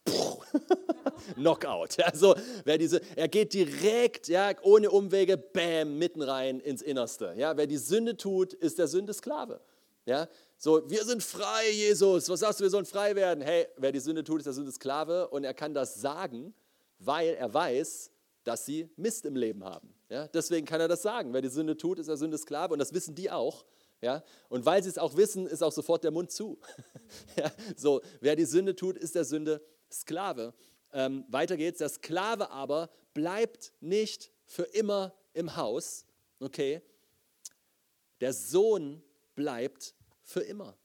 Knockout. Also, wer diese, er geht direkt, ja, ohne Umwege, bam, mitten rein ins Innerste. Ja, wer die Sünde tut, ist der Sünde Sklave. Ja, so, wir sind frei, Jesus. Was sagst du, wir sollen frei werden? Hey, wer die Sünde tut, ist der Sünde Sklave. Und er kann das sagen, weil er weiß, dass sie Mist im Leben haben. Ja, deswegen kann er das sagen. Wer die Sünde tut, ist der Sünde Sklave. Und das wissen die auch. Ja, und weil sie es auch wissen, ist auch sofort der Mund zu. ja, so, wer die Sünde tut, ist der Sünde Sklave. Ähm, weiter geht's. Der Sklave aber bleibt nicht für immer im Haus. Okay. Der Sohn bleibt für immer.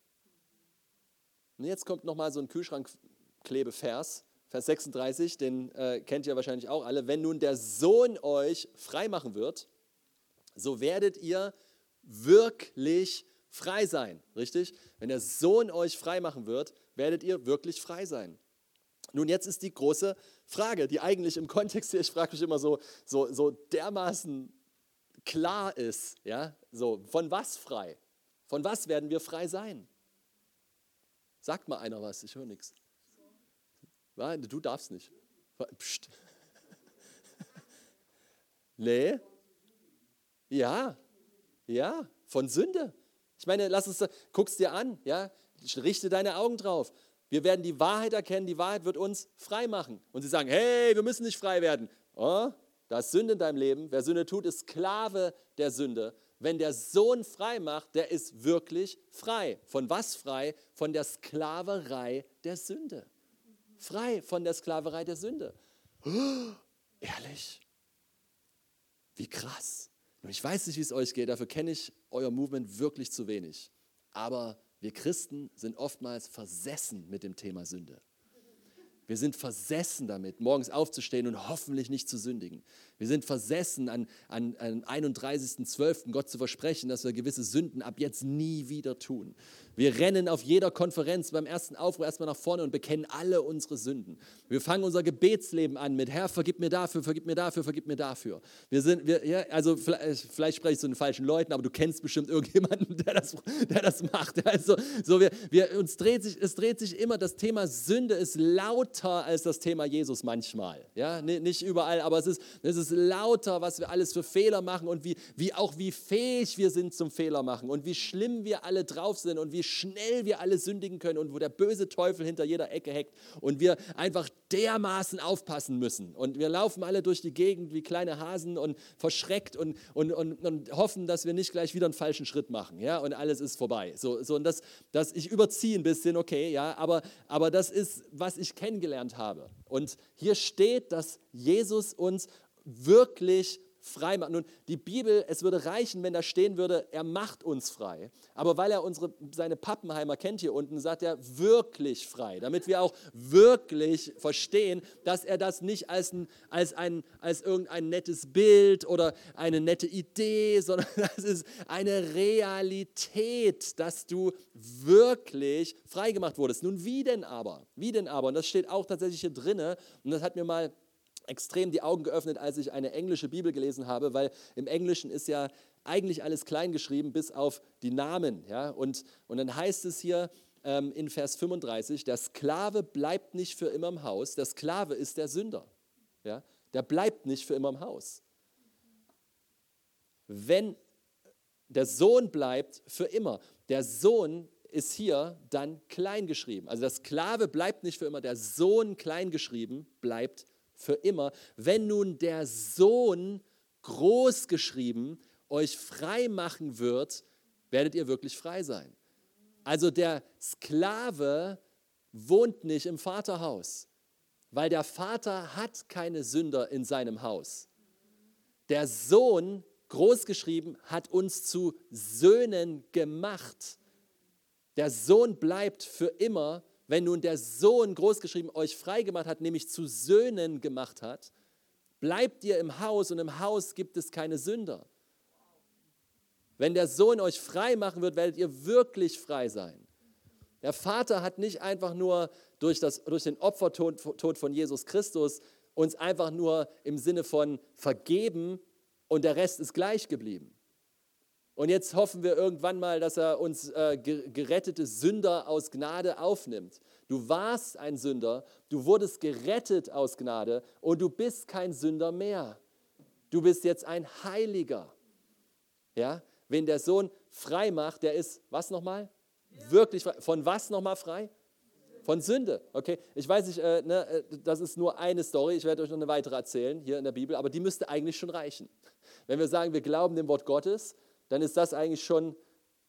Und jetzt kommt nochmal so ein Kühlschrankklebevers. Vers 36, den äh, kennt ihr wahrscheinlich auch alle. Wenn nun der Sohn euch freimachen wird, so werdet ihr wirklich frei sein. Richtig? Wenn der Sohn euch frei machen wird, werdet ihr wirklich frei sein. Nun, jetzt ist die große Frage, die eigentlich im Kontext hier, ich frage mich immer so, so, so dermaßen klar ist. Ja? So, von was frei? Von was werden wir frei sein? Sagt mal einer was, ich höre nichts. Du darfst nicht. Psst. Nee. Ja. Ja, von Sünde. Ich meine, lass uns, guck's dir an, ja, richte deine Augen drauf. Wir werden die Wahrheit erkennen, die Wahrheit wird uns frei machen. Und sie sagen, hey, wir müssen nicht frei werden. Oh, da ist Sünde in deinem Leben. Wer Sünde tut, ist Sklave der Sünde. Wenn der Sohn frei macht, der ist wirklich frei. Von was frei? Von der Sklaverei der Sünde. Frei von der Sklaverei der Sünde. Oh, ehrlich? Wie krass. Ich weiß nicht, wie es euch geht, dafür kenne ich euer Movement wirklich zu wenig. Aber wir Christen sind oftmals versessen mit dem Thema Sünde. Wir sind versessen damit, morgens aufzustehen und hoffentlich nicht zu sündigen. Wir sind versessen, an, an, an 31.12. Gott zu versprechen, dass wir gewisse Sünden ab jetzt nie wieder tun. Wir rennen auf jeder Konferenz beim ersten Aufruhr erstmal nach vorne und bekennen alle unsere Sünden. Wir fangen unser Gebetsleben an mit Herr, vergib mir dafür, vergib mir dafür, vergib mir dafür. Wir sind, wir, ja, also vielleicht, vielleicht spreche ich zu den falschen Leuten, aber du kennst bestimmt irgendjemanden, der das, der das macht. Also, so wir, wir, uns dreht sich, es dreht sich immer, das Thema Sünde ist lauter als das Thema Jesus manchmal. Ja, nicht überall, aber es ist, es ist lauter, was wir alles für Fehler machen und wie, wie auch wie fähig wir sind zum Fehler machen und wie schlimm wir alle drauf sind und wie schnell wir alle sündigen können und wo der böse Teufel hinter jeder Ecke heckt und wir einfach dermaßen aufpassen müssen. Und wir laufen alle durch die Gegend wie kleine Hasen und verschreckt und, und, und, und hoffen, dass wir nicht gleich wieder einen falschen Schritt machen. Ja? Und alles ist vorbei. So, so, und das, das, ich überziehe ein bisschen, okay, ja, aber, aber das ist, was ich kennengelernt habe. Und hier steht, dass Jesus uns wirklich frei macht. Nun, die Bibel, es würde reichen, wenn da stehen würde, er macht uns frei. Aber weil er unsere, seine Pappenheimer kennt hier unten, sagt er wirklich frei. Damit wir auch wirklich verstehen, dass er das nicht als, ein, als, ein, als irgendein nettes Bild oder eine nette Idee, sondern das ist eine Realität, dass du wirklich frei gemacht wurdest. Nun, wie denn aber? Wie denn aber? Und das steht auch tatsächlich hier drinne. Und das hat mir mal extrem die Augen geöffnet, als ich eine englische Bibel gelesen habe, weil im Englischen ist ja eigentlich alles klein geschrieben, bis auf die Namen. Ja? Und, und dann heißt es hier ähm, in Vers 35, der Sklave bleibt nicht für immer im Haus, der Sklave ist der Sünder. Ja? Der bleibt nicht für immer im Haus. Wenn der Sohn bleibt für immer, der Sohn ist hier dann klein geschrieben. Also der Sklave bleibt nicht für immer, der Sohn klein geschrieben bleibt für immer. Wenn nun der Sohn groß geschrieben euch frei machen wird, werdet ihr wirklich frei sein. Also der Sklave wohnt nicht im Vaterhaus, weil der Vater hat keine Sünder in seinem Haus. Der Sohn, großgeschrieben, hat uns zu Söhnen gemacht. Der Sohn bleibt für immer wenn nun der Sohn großgeschrieben euch freigemacht hat, nämlich zu Söhnen gemacht hat, bleibt ihr im Haus und im Haus gibt es keine Sünder. Wenn der Sohn euch frei machen wird, werdet ihr wirklich frei sein. Der Vater hat nicht einfach nur durch, das, durch den Opfertod von Jesus Christus uns einfach nur im Sinne von vergeben und der Rest ist gleich geblieben. Und jetzt hoffen wir irgendwann mal, dass er uns äh, gerettete Sünder aus Gnade aufnimmt. Du warst ein Sünder, du wurdest gerettet aus Gnade und du bist kein Sünder mehr. Du bist jetzt ein Heiliger. Ja? Wen der Sohn frei macht, der ist, was nochmal? Wirklich frei. Von was nochmal frei? Von Sünde. Okay, ich weiß nicht, äh, ne, äh, das ist nur eine Story, ich werde euch noch eine weitere erzählen hier in der Bibel, aber die müsste eigentlich schon reichen. Wenn wir sagen, wir glauben dem Wort Gottes, dann ist das eigentlich schon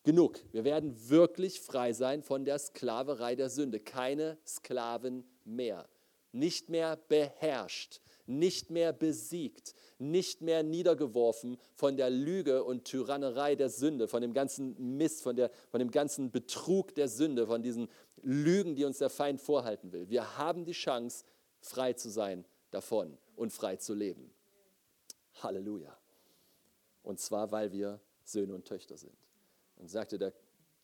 genug. Wir werden wirklich frei sein von der Sklaverei der Sünde. Keine Sklaven mehr. Nicht mehr beherrscht, nicht mehr besiegt, nicht mehr niedergeworfen von der Lüge und Tyrannerei der Sünde, von dem ganzen Mist, von, der, von dem ganzen Betrug der Sünde, von diesen Lügen, die uns der Feind vorhalten will. Wir haben die Chance, frei zu sein davon und frei zu leben. Halleluja. Und zwar, weil wir Söhne und Töchter sind. Und sagte, der,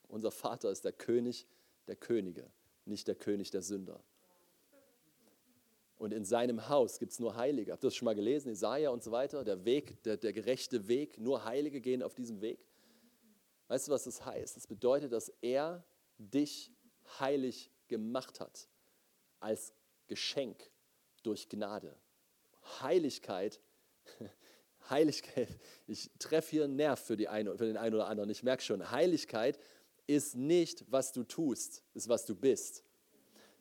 unser Vater ist der König der Könige, nicht der König der Sünder. Und in seinem Haus gibt es nur Heilige. Habt ihr das schon mal gelesen? Isaiah und so weiter. Der Weg, der, der gerechte Weg. Nur Heilige gehen auf diesem Weg. Weißt du, was das heißt? Das bedeutet, dass er dich heilig gemacht hat. Als Geschenk durch Gnade. Heiligkeit, Heiligkeit, ich treffe hier einen Nerv für, die eine, für den einen oder anderen. Ich merke schon, Heiligkeit ist nicht, was du tust, ist, was du bist.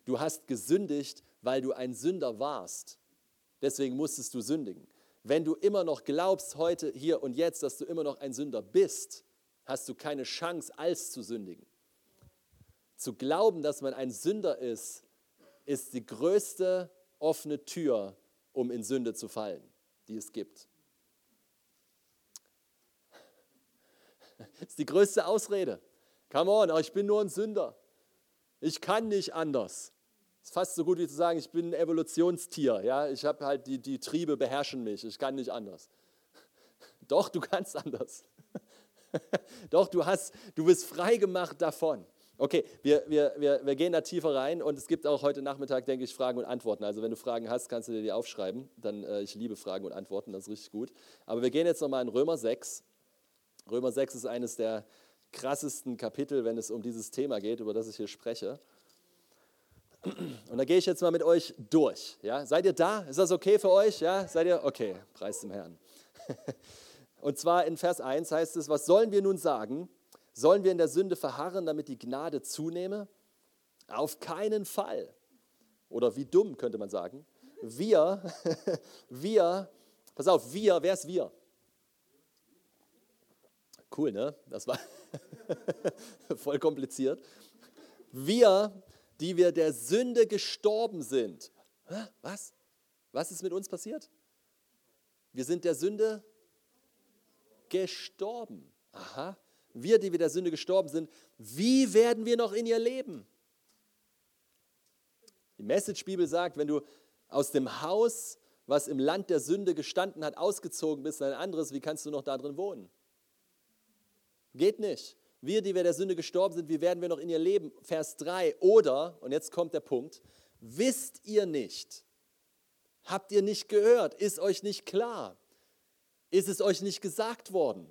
Du hast gesündigt, weil du ein Sünder warst. Deswegen musstest du sündigen. Wenn du immer noch glaubst, heute, hier und jetzt, dass du immer noch ein Sünder bist, hast du keine Chance, als zu sündigen. Zu glauben, dass man ein Sünder ist, ist die größte offene Tür, um in Sünde zu fallen, die es gibt. Das ist die größte Ausrede. Come on, ich bin nur ein Sünder. Ich kann nicht anders. Das ist fast so gut wie zu sagen, ich bin ein Evolutionstier. Ja? Ich habe halt die, die Triebe beherrschen mich. Ich kann nicht anders. Doch, du kannst anders. Doch, du, hast, du bist frei gemacht davon. Okay, wir, wir, wir, wir gehen da tiefer rein und es gibt auch heute Nachmittag, denke ich, Fragen und Antworten. Also wenn du Fragen hast, kannst du dir die aufschreiben. Dann, äh, ich liebe Fragen und Antworten, das ist richtig gut. Aber wir gehen jetzt nochmal in Römer 6. Römer 6 ist eines der krassesten Kapitel, wenn es um dieses Thema geht, über das ich hier spreche. Und da gehe ich jetzt mal mit euch durch. Ja? Seid ihr da? Ist das okay für euch? Ja? Seid ihr? Okay, preis dem Herrn. Und zwar in Vers 1 heißt es, was sollen wir nun sagen? Sollen wir in der Sünde verharren, damit die Gnade zunehme? Auf keinen Fall. Oder wie dumm könnte man sagen. Wir, wir, pass auf, wir, wer ist wir? Cool, ne? Das war voll kompliziert. Wir, die wir der Sünde gestorben sind. Was? Was ist mit uns passiert? Wir sind der Sünde gestorben. Aha wir, die wir der Sünde gestorben sind, wie werden wir noch in ihr leben? Die Message-Bibel sagt, wenn du aus dem Haus, was im Land der Sünde gestanden hat, ausgezogen bist in ein anderes, wie kannst du noch da drin wohnen? Geht nicht. Wir, die wir der Sünde gestorben sind, wie werden wir noch in ihr leben? Vers 3. Oder, und jetzt kommt der Punkt, wisst ihr nicht? Habt ihr nicht gehört? Ist euch nicht klar? Ist es euch nicht gesagt worden?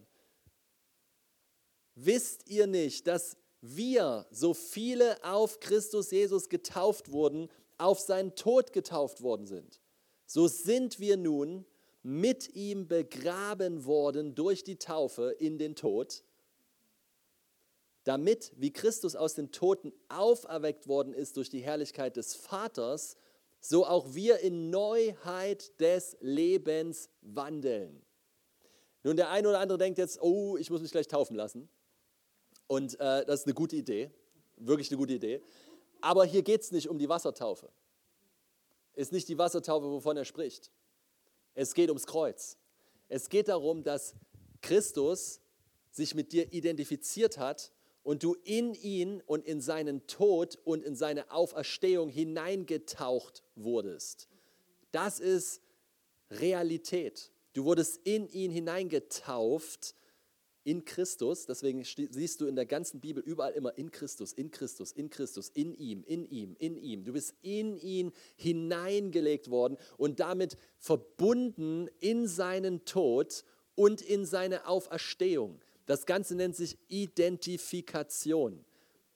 Wisst ihr nicht, dass wir, so viele auf Christus Jesus getauft wurden, auf seinen Tod getauft worden sind? So sind wir nun mit ihm begraben worden durch die Taufe in den Tod, damit, wie Christus aus den Toten auferweckt worden ist durch die Herrlichkeit des Vaters, so auch wir in Neuheit des Lebens wandeln. Nun, der eine oder andere denkt jetzt, oh, ich muss mich gleich taufen lassen. Und äh, das ist eine gute Idee, wirklich eine gute Idee. Aber hier geht es nicht um die Wassertaufe. Ist nicht die Wassertaufe, wovon er spricht. Es geht ums Kreuz. Es geht darum, dass Christus sich mit dir identifiziert hat und du in ihn und in seinen Tod und in seine Auferstehung hineingetaucht wurdest. Das ist Realität. Du wurdest in ihn hineingetauft in Christus, deswegen siehst du in der ganzen Bibel überall immer in Christus, in Christus, in Christus, in ihm, in ihm, in ihm. Du bist in ihn hineingelegt worden und damit verbunden in seinen Tod und in seine Auferstehung. Das Ganze nennt sich Identifikation.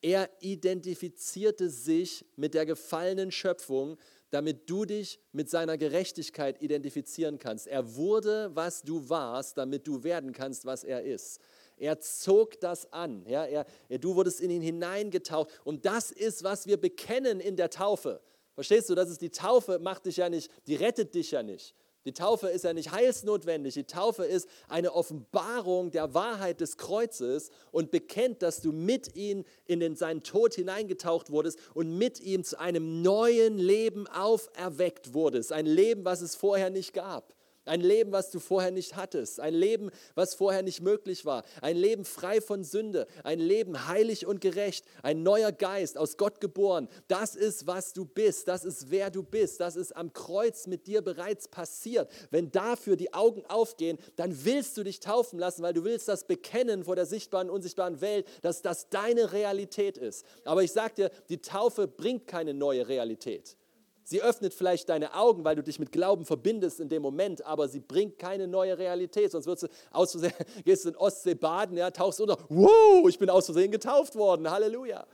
Er identifizierte sich mit der gefallenen Schöpfung, damit du dich mit seiner Gerechtigkeit identifizieren kannst. Er wurde, was du warst, damit du werden kannst, was er ist. Er zog das an. Ja, er, du wurdest in ihn hineingetaucht. Und das ist, was wir bekennen in der Taufe. Verstehst du, das ist die Taufe, macht dich ja nicht, die rettet dich ja nicht. Die Taufe ist ja nicht heilsnotwendig. Die Taufe ist eine Offenbarung der Wahrheit des Kreuzes und bekennt, dass du mit ihm in den, seinen Tod hineingetaucht wurdest und mit ihm zu einem neuen Leben auferweckt wurdest. Ein Leben, was es vorher nicht gab. Ein Leben, was du vorher nicht hattest. Ein Leben, was vorher nicht möglich war. Ein Leben frei von Sünde. Ein Leben heilig und gerecht. Ein neuer Geist, aus Gott geboren. Das ist, was du bist. Das ist, wer du bist. Das ist am Kreuz mit dir bereits passiert. Wenn dafür die Augen aufgehen, dann willst du dich taufen lassen, weil du willst das bekennen vor der sichtbaren unsichtbaren Welt, dass das deine Realität ist. Aber ich sage dir, die Taufe bringt keine neue Realität. Sie öffnet vielleicht deine Augen, weil du dich mit Glauben verbindest in dem Moment, aber sie bringt keine neue Realität. Sonst wirst du aus Versehen, gehst du in Ostsee baden, ja, tauchst unter, wow, ich bin aus Versehen getauft worden, Halleluja.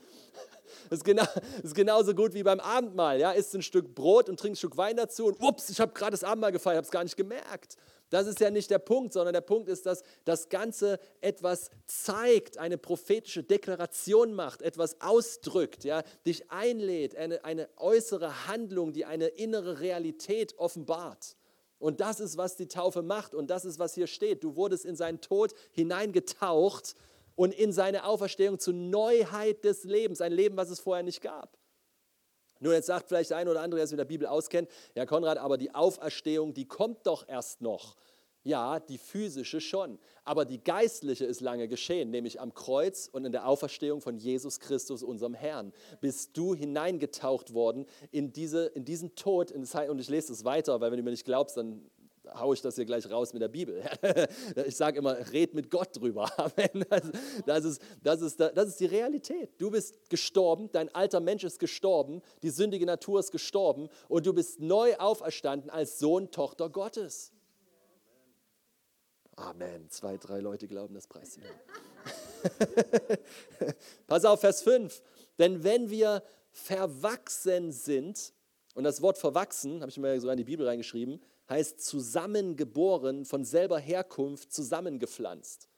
Das ist, genau, das ist genauso gut wie beim Abendmahl. Ja? Isst ein Stück Brot und trinkst ein Stück Wein dazu und ups, ich habe gerade das Abendmahl gefeiert, habe es gar nicht gemerkt. Das ist ja nicht der Punkt, sondern der Punkt ist, dass das Ganze etwas zeigt, eine prophetische Deklaration macht, etwas ausdrückt, ja, dich einlädt, eine, eine äußere Handlung, die eine innere Realität offenbart. Und das ist, was die Taufe macht und das ist, was hier steht. Du wurdest in seinen Tod hineingetaucht und in seine Auferstehung zu Neuheit des Lebens, ein Leben, was es vorher nicht gab. Nun, jetzt sagt vielleicht eine oder andere, der sich mit der Bibel auskennt, ja Konrad, aber die Auferstehung, die kommt doch erst noch. Ja, die physische schon, aber die geistliche ist lange geschehen, nämlich am Kreuz und in der Auferstehung von Jesus Christus, unserem Herrn. Bist du hineingetaucht worden in, diese, in diesen Tod, in und ich lese es weiter, weil wenn du mir nicht glaubst, dann haue ich das hier gleich raus mit der Bibel. Ich sage immer, red mit Gott drüber. Das ist, das, ist, das ist die Realität. Du bist gestorben, dein alter Mensch ist gestorben, die sündige Natur ist gestorben und du bist neu auferstanden als Sohn, Tochter Gottes. Amen. Zwei, drei Leute glauben das Preis. Pass auf, Vers 5. Denn wenn wir verwachsen sind, und das Wort verwachsen, habe ich mir so in die Bibel reingeschrieben, heißt zusammengeboren, von selber Herkunft zusammengepflanzt.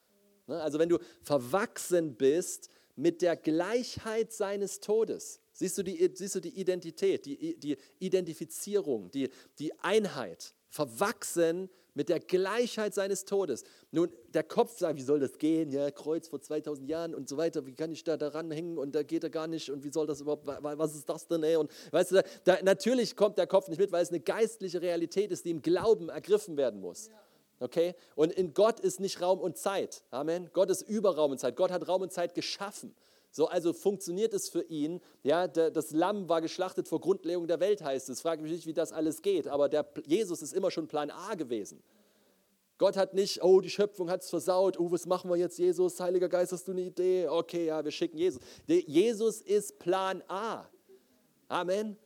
Ne, also wenn du verwachsen bist mit der Gleichheit seines Todes, siehst du die, siehst du die Identität, die, die Identifizierung, die, die Einheit, verwachsen mit der Gleichheit seines Todes. Nun, der Kopf sagt, wie soll das gehen? Ja, Kreuz vor 2000 Jahren und so weiter, wie kann ich da daran hängen und da geht er gar nicht und wie soll das überhaupt, was ist das denn? Ey? Und weißt du, da, natürlich kommt der Kopf nicht mit, weil es eine geistliche Realität ist, die im Glauben ergriffen werden muss. Okay? Und in Gott ist nicht Raum und Zeit. Amen. Gott ist über Raum und Zeit. Gott hat Raum und Zeit geschaffen. So, also funktioniert es für ihn. Ja, das Lamm war geschlachtet vor Grundlegung der Welt, heißt es. Frage mich nicht, wie das alles geht, aber der Jesus ist immer schon Plan A gewesen. Gott hat nicht, oh, die Schöpfung hat es versaut, oh, was machen wir jetzt, Jesus? Heiliger Geist, hast du eine Idee? Okay, ja, wir schicken Jesus. Jesus ist Plan A. Amen.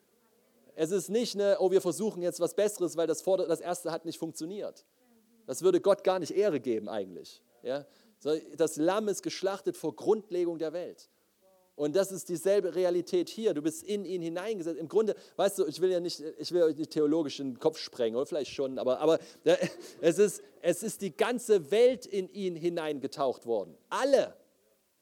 Es ist nicht eine, oh, wir versuchen jetzt was Besseres, weil das, das erste hat nicht funktioniert. Das würde Gott gar nicht Ehre geben eigentlich. Ja? Das Lamm ist geschlachtet vor Grundlegung der Welt. Und das ist dieselbe Realität hier. Du bist in ihn hineingesetzt. Im Grunde, weißt du, ich will ja nicht, ich will euch nicht theologisch in den Kopf sprengen, oder vielleicht schon, aber, aber es, ist, es ist die ganze Welt in ihn hineingetaucht worden. Alle.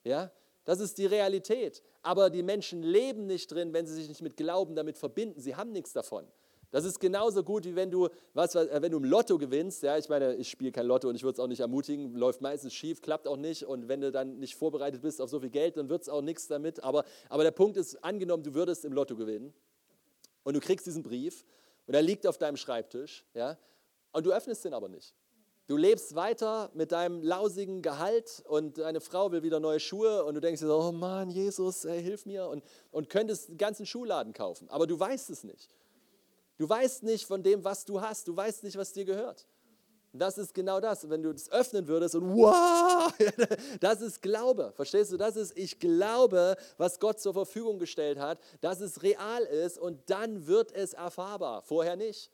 Ja, das ist die Realität. Aber die Menschen leben nicht drin, wenn sie sich nicht mit Glauben damit verbinden. Sie haben nichts davon. Das ist genauso gut, wie wenn du, was, äh, wenn du im Lotto gewinnst. Ja, ich meine, ich spiele kein Lotto und ich würde es auch nicht ermutigen. Läuft meistens schief, klappt auch nicht. Und wenn du dann nicht vorbereitet bist auf so viel Geld, dann wird es auch nichts damit. Aber, aber der Punkt ist, angenommen, du würdest im Lotto gewinnen und du kriegst diesen Brief und er liegt auf deinem Schreibtisch, ja, und du öffnest den aber nicht. Du lebst weiter mit deinem lausigen Gehalt und deine Frau will wieder neue Schuhe und du denkst dir so, oh Mann, Jesus, ey, hilf mir und, und könntest einen ganzen Schuhladen kaufen, aber du weißt es nicht. Du weißt nicht von dem, was du hast. Du weißt nicht, was dir gehört. Und das ist genau das. Wenn du es öffnen würdest und wow, das ist Glaube. Verstehst du? Das ist, ich glaube, was Gott zur Verfügung gestellt hat, dass es real ist und dann wird es erfahrbar. Vorher nicht.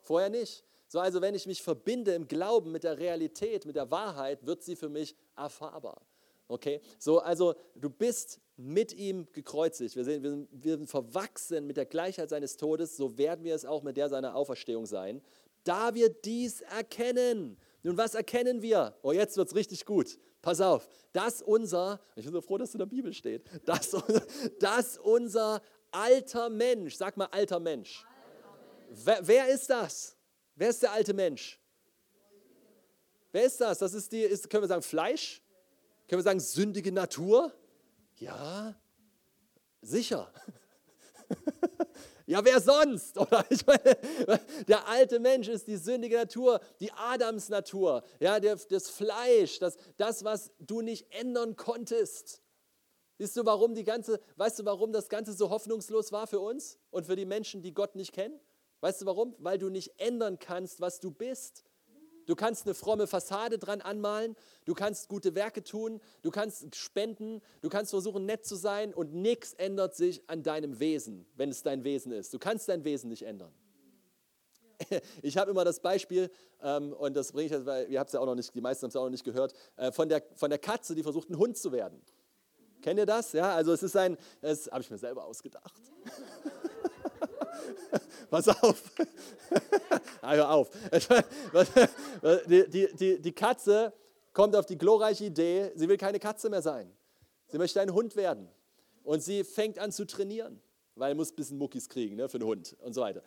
Vorher nicht. So, also wenn ich mich verbinde im Glauben mit der Realität, mit der Wahrheit, wird sie für mich erfahrbar. Okay? So, also du bist mit ihm gekreuzigt. Wir, sehen, wir, sind, wir sind verwachsen mit der Gleichheit seines Todes, so werden wir es auch mit der seiner Auferstehung sein. Da wir dies erkennen. Nun, was erkennen wir? Oh, jetzt wird es richtig gut. Pass auf, dass unser, ich bin so froh, dass es in der Bibel steht, dass, dass unser alter Mensch, sag mal alter Mensch. Wer, wer, ist das? Wer ist der alte Mensch? Wer ist das? Das ist die, ist, können wir sagen, Fleisch? Können wir sagen, sündige Natur? Ja, sicher. Ja, wer sonst? Oder ich meine, der alte Mensch ist die sündige Natur, die Adamsnatur, ja, der, das Fleisch, das, das, was du nicht ändern konntest. Siehst du, warum die ganze, weißt du, warum das Ganze so hoffnungslos war für uns und für die Menschen, die Gott nicht kennen? Weißt du warum? Weil du nicht ändern kannst, was du bist. Du kannst eine fromme Fassade dran anmalen, du kannst gute Werke tun, du kannst spenden, du kannst versuchen nett zu sein und nichts ändert sich an deinem Wesen, wenn es dein Wesen ist. Du kannst dein Wesen nicht ändern. Ich habe immer das Beispiel, ähm, und das bringe ich jetzt, weil ihr habt es ja auch noch nicht, die meisten haben es auch noch nicht gehört, äh, von, der, von der Katze, die versucht, ein Hund zu werden. Kennt ihr das? Ja, also es ist ein, das habe ich mir selber ausgedacht. Pass auf. Hör auf. Die, die, die, die Katze kommt auf die glorreiche Idee, sie will keine Katze mehr sein. Sie möchte ein Hund werden. Und sie fängt an zu trainieren, weil sie muss ein bisschen Muckis kriegen ne, für einen Hund und so weiter.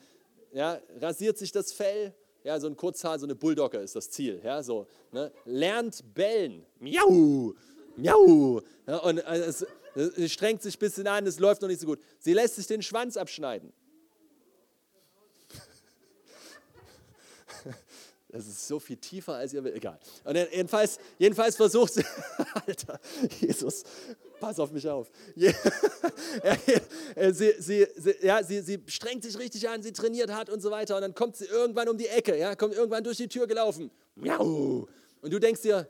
Ja, rasiert sich das Fell, ja, so ein Kurzhaar, so eine Bulldogger ist das Ziel. Ja, so, ne, lernt bellen. Miau, miau. Ja, und äh, es, es strengt sich ein bisschen an, es läuft noch nicht so gut. Sie lässt sich den Schwanz abschneiden. Das ist so viel tiefer, als ihr will. Egal. Und jedenfalls, jedenfalls versucht sie, Alter, Jesus, pass auf mich auf. sie, sie, sie, ja, sie, sie strengt sich richtig an, sie trainiert hart und so weiter. Und dann kommt sie irgendwann um die Ecke, ja, kommt irgendwann durch die Tür gelaufen. Miau. Und du denkst dir,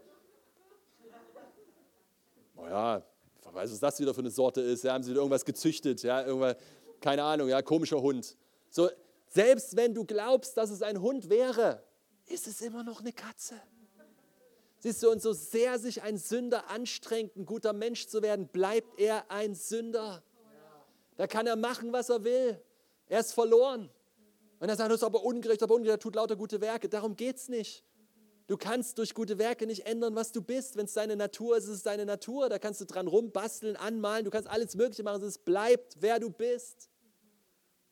naja, oh weiß, was das wieder für eine Sorte ist. Ja, haben sie wieder irgendwas gezüchtet, ja, irgendwas, keine Ahnung, ja, komischer Hund. So, selbst wenn du glaubst, dass es ein Hund wäre, ist es immer noch eine Katze. Siehst du, und so sehr sich ein Sünder anstrengt, ein guter Mensch zu werden, bleibt er ein Sünder. Da kann er machen, was er will. Er ist verloren. Und er sagt, das ist aber ungerecht, aber ungerecht, er tut lauter gute Werke. Darum geht es nicht. Du kannst durch gute Werke nicht ändern, was du bist. Wenn es deine Natur ist, ist es deine Natur. Da kannst du dran rumbasteln, anmalen, du kannst alles Mögliche machen. Es bleibt, wer du bist.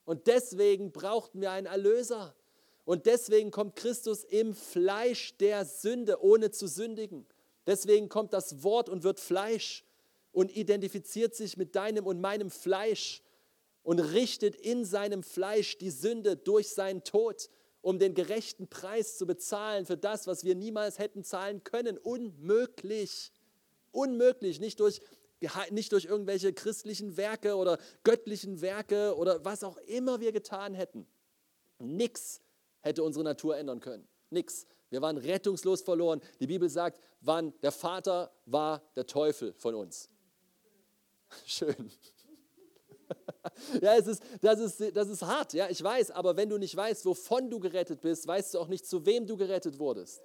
Und deswegen brauchten wir einen Erlöser. Und deswegen kommt Christus im Fleisch der Sünde, ohne zu sündigen. Deswegen kommt das Wort und wird Fleisch und identifiziert sich mit deinem und meinem Fleisch und richtet in seinem Fleisch die Sünde durch seinen Tod, um den gerechten Preis zu bezahlen für das, was wir niemals hätten zahlen können. Unmöglich. Unmöglich. Nicht durch, nicht durch irgendwelche christlichen Werke oder göttlichen Werke oder was auch immer wir getan hätten. Nichts hätte unsere Natur ändern können. Nix. Wir waren rettungslos verloren. Die Bibel sagt, wann der Vater war der Teufel von uns. Schön. ja, es ist, das, ist, das ist hart, ja, ich weiß, aber wenn du nicht weißt, wovon du gerettet bist, weißt du auch nicht, zu wem du gerettet wurdest.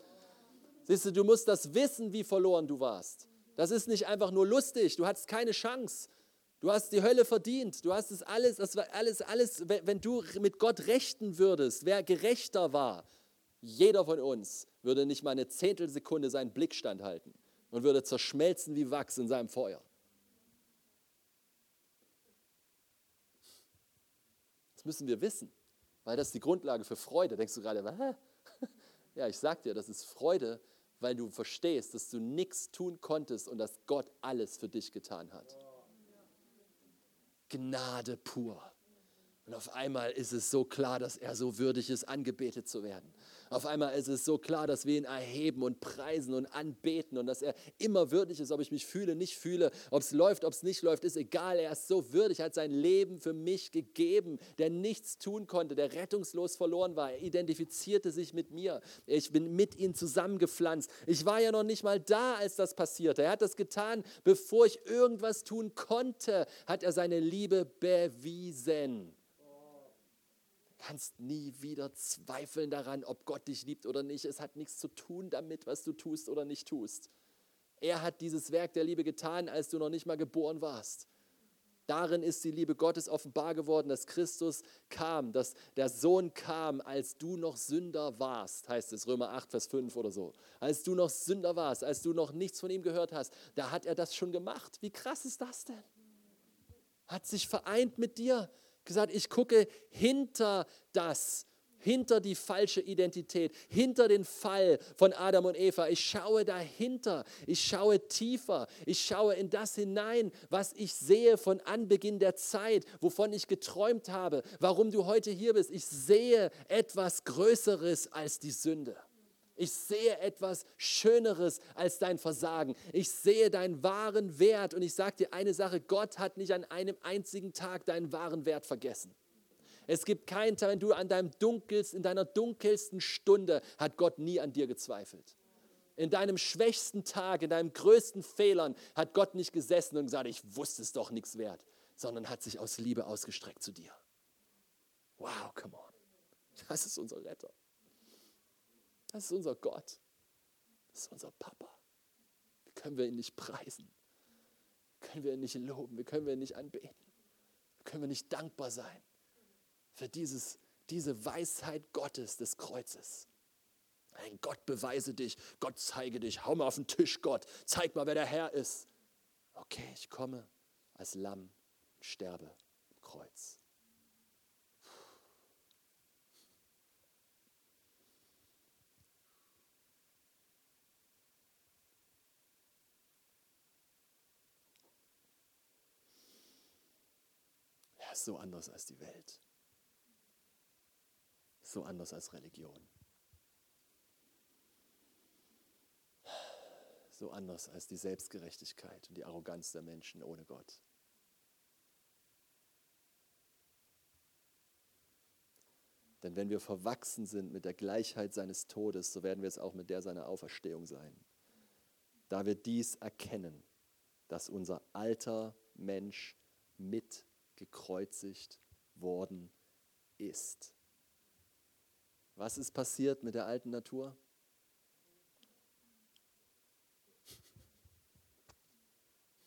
Siehst du, du musst das wissen, wie verloren du warst. Das ist nicht einfach nur lustig, du hattest keine Chance. Du hast die Hölle verdient. Du hast es alles, das war alles, alles, wenn du mit Gott rechten würdest, wer gerechter war, jeder von uns würde nicht mal eine Zehntelsekunde seinen Blick standhalten und würde zerschmelzen wie Wachs in seinem Feuer. Das müssen wir wissen, weil das ist die Grundlage für Freude. Denkst du gerade, Hä? ja, ich sag dir, das ist Freude, weil du verstehst, dass du nichts tun konntest und dass Gott alles für dich getan hat. Gnade pur. Und auf einmal ist es so klar, dass er so würdig ist, angebetet zu werden. Auf einmal ist es so klar, dass wir ihn erheben und preisen und anbeten und dass er immer würdig ist, ob ich mich fühle, nicht fühle, ob es läuft, ob es nicht läuft, ist egal. Er ist so würdig, hat sein Leben für mich gegeben, der nichts tun konnte, der rettungslos verloren war. Er identifizierte sich mit mir. Ich bin mit ihm zusammengepflanzt. Ich war ja noch nicht mal da, als das passierte. Er hat das getan, bevor ich irgendwas tun konnte, hat er seine Liebe bewiesen kannst nie wieder zweifeln daran, ob Gott dich liebt oder nicht. Es hat nichts zu tun damit, was du tust oder nicht tust. Er hat dieses Werk der Liebe getan, als du noch nicht mal geboren warst. Darin ist die Liebe Gottes offenbar geworden, dass Christus kam, dass der Sohn kam, als du noch Sünder warst, heißt es Römer 8, Vers 5 oder so. Als du noch Sünder warst, als du noch nichts von ihm gehört hast, da hat er das schon gemacht. Wie krass ist das denn? Hat sich vereint mit dir, gesagt, ich gucke hinter das, hinter die falsche Identität, hinter den Fall von Adam und Eva. Ich schaue dahinter, ich schaue tiefer, ich schaue in das hinein, was ich sehe von Anbeginn der Zeit, wovon ich geträumt habe, warum du heute hier bist. Ich sehe etwas Größeres als die Sünde. Ich sehe etwas Schöneres als dein Versagen. Ich sehe deinen wahren Wert. Und ich sage dir eine Sache, Gott hat nicht an einem einzigen Tag deinen wahren Wert vergessen. Es gibt keinen Tag, wenn du an deinem dunkelsten, in deiner dunkelsten Stunde hat Gott nie an dir gezweifelt. In deinem schwächsten Tag, in deinem größten Fehlern hat Gott nicht gesessen und gesagt, ich wusste es doch nichts wert, sondern hat sich aus Liebe ausgestreckt zu dir. Wow, come on. Das ist unser Retter. Das ist unser Gott. Das ist unser Papa. Wie können wir ihn nicht preisen? Wie können wir ihn nicht loben? Wie können wir ihn nicht anbeten? Wie können wir nicht dankbar sein? für dieses, diese Weisheit Gottes des Kreuzes. Ein Gott beweise dich, Gott zeige dich, hau mal auf den Tisch, Gott, zeig mal, wer der Herr ist. Okay, ich komme als Lamm und sterbe im Kreuz. Er ist so anders als die Welt so anders als Religion. So anders als die Selbstgerechtigkeit und die Arroganz der Menschen ohne Gott. Denn wenn wir verwachsen sind mit der Gleichheit seines Todes, so werden wir es auch mit der seiner Auferstehung sein. Da wir dies erkennen, dass unser alter Mensch mit gekreuzigt worden ist. Was ist passiert mit der alten Natur?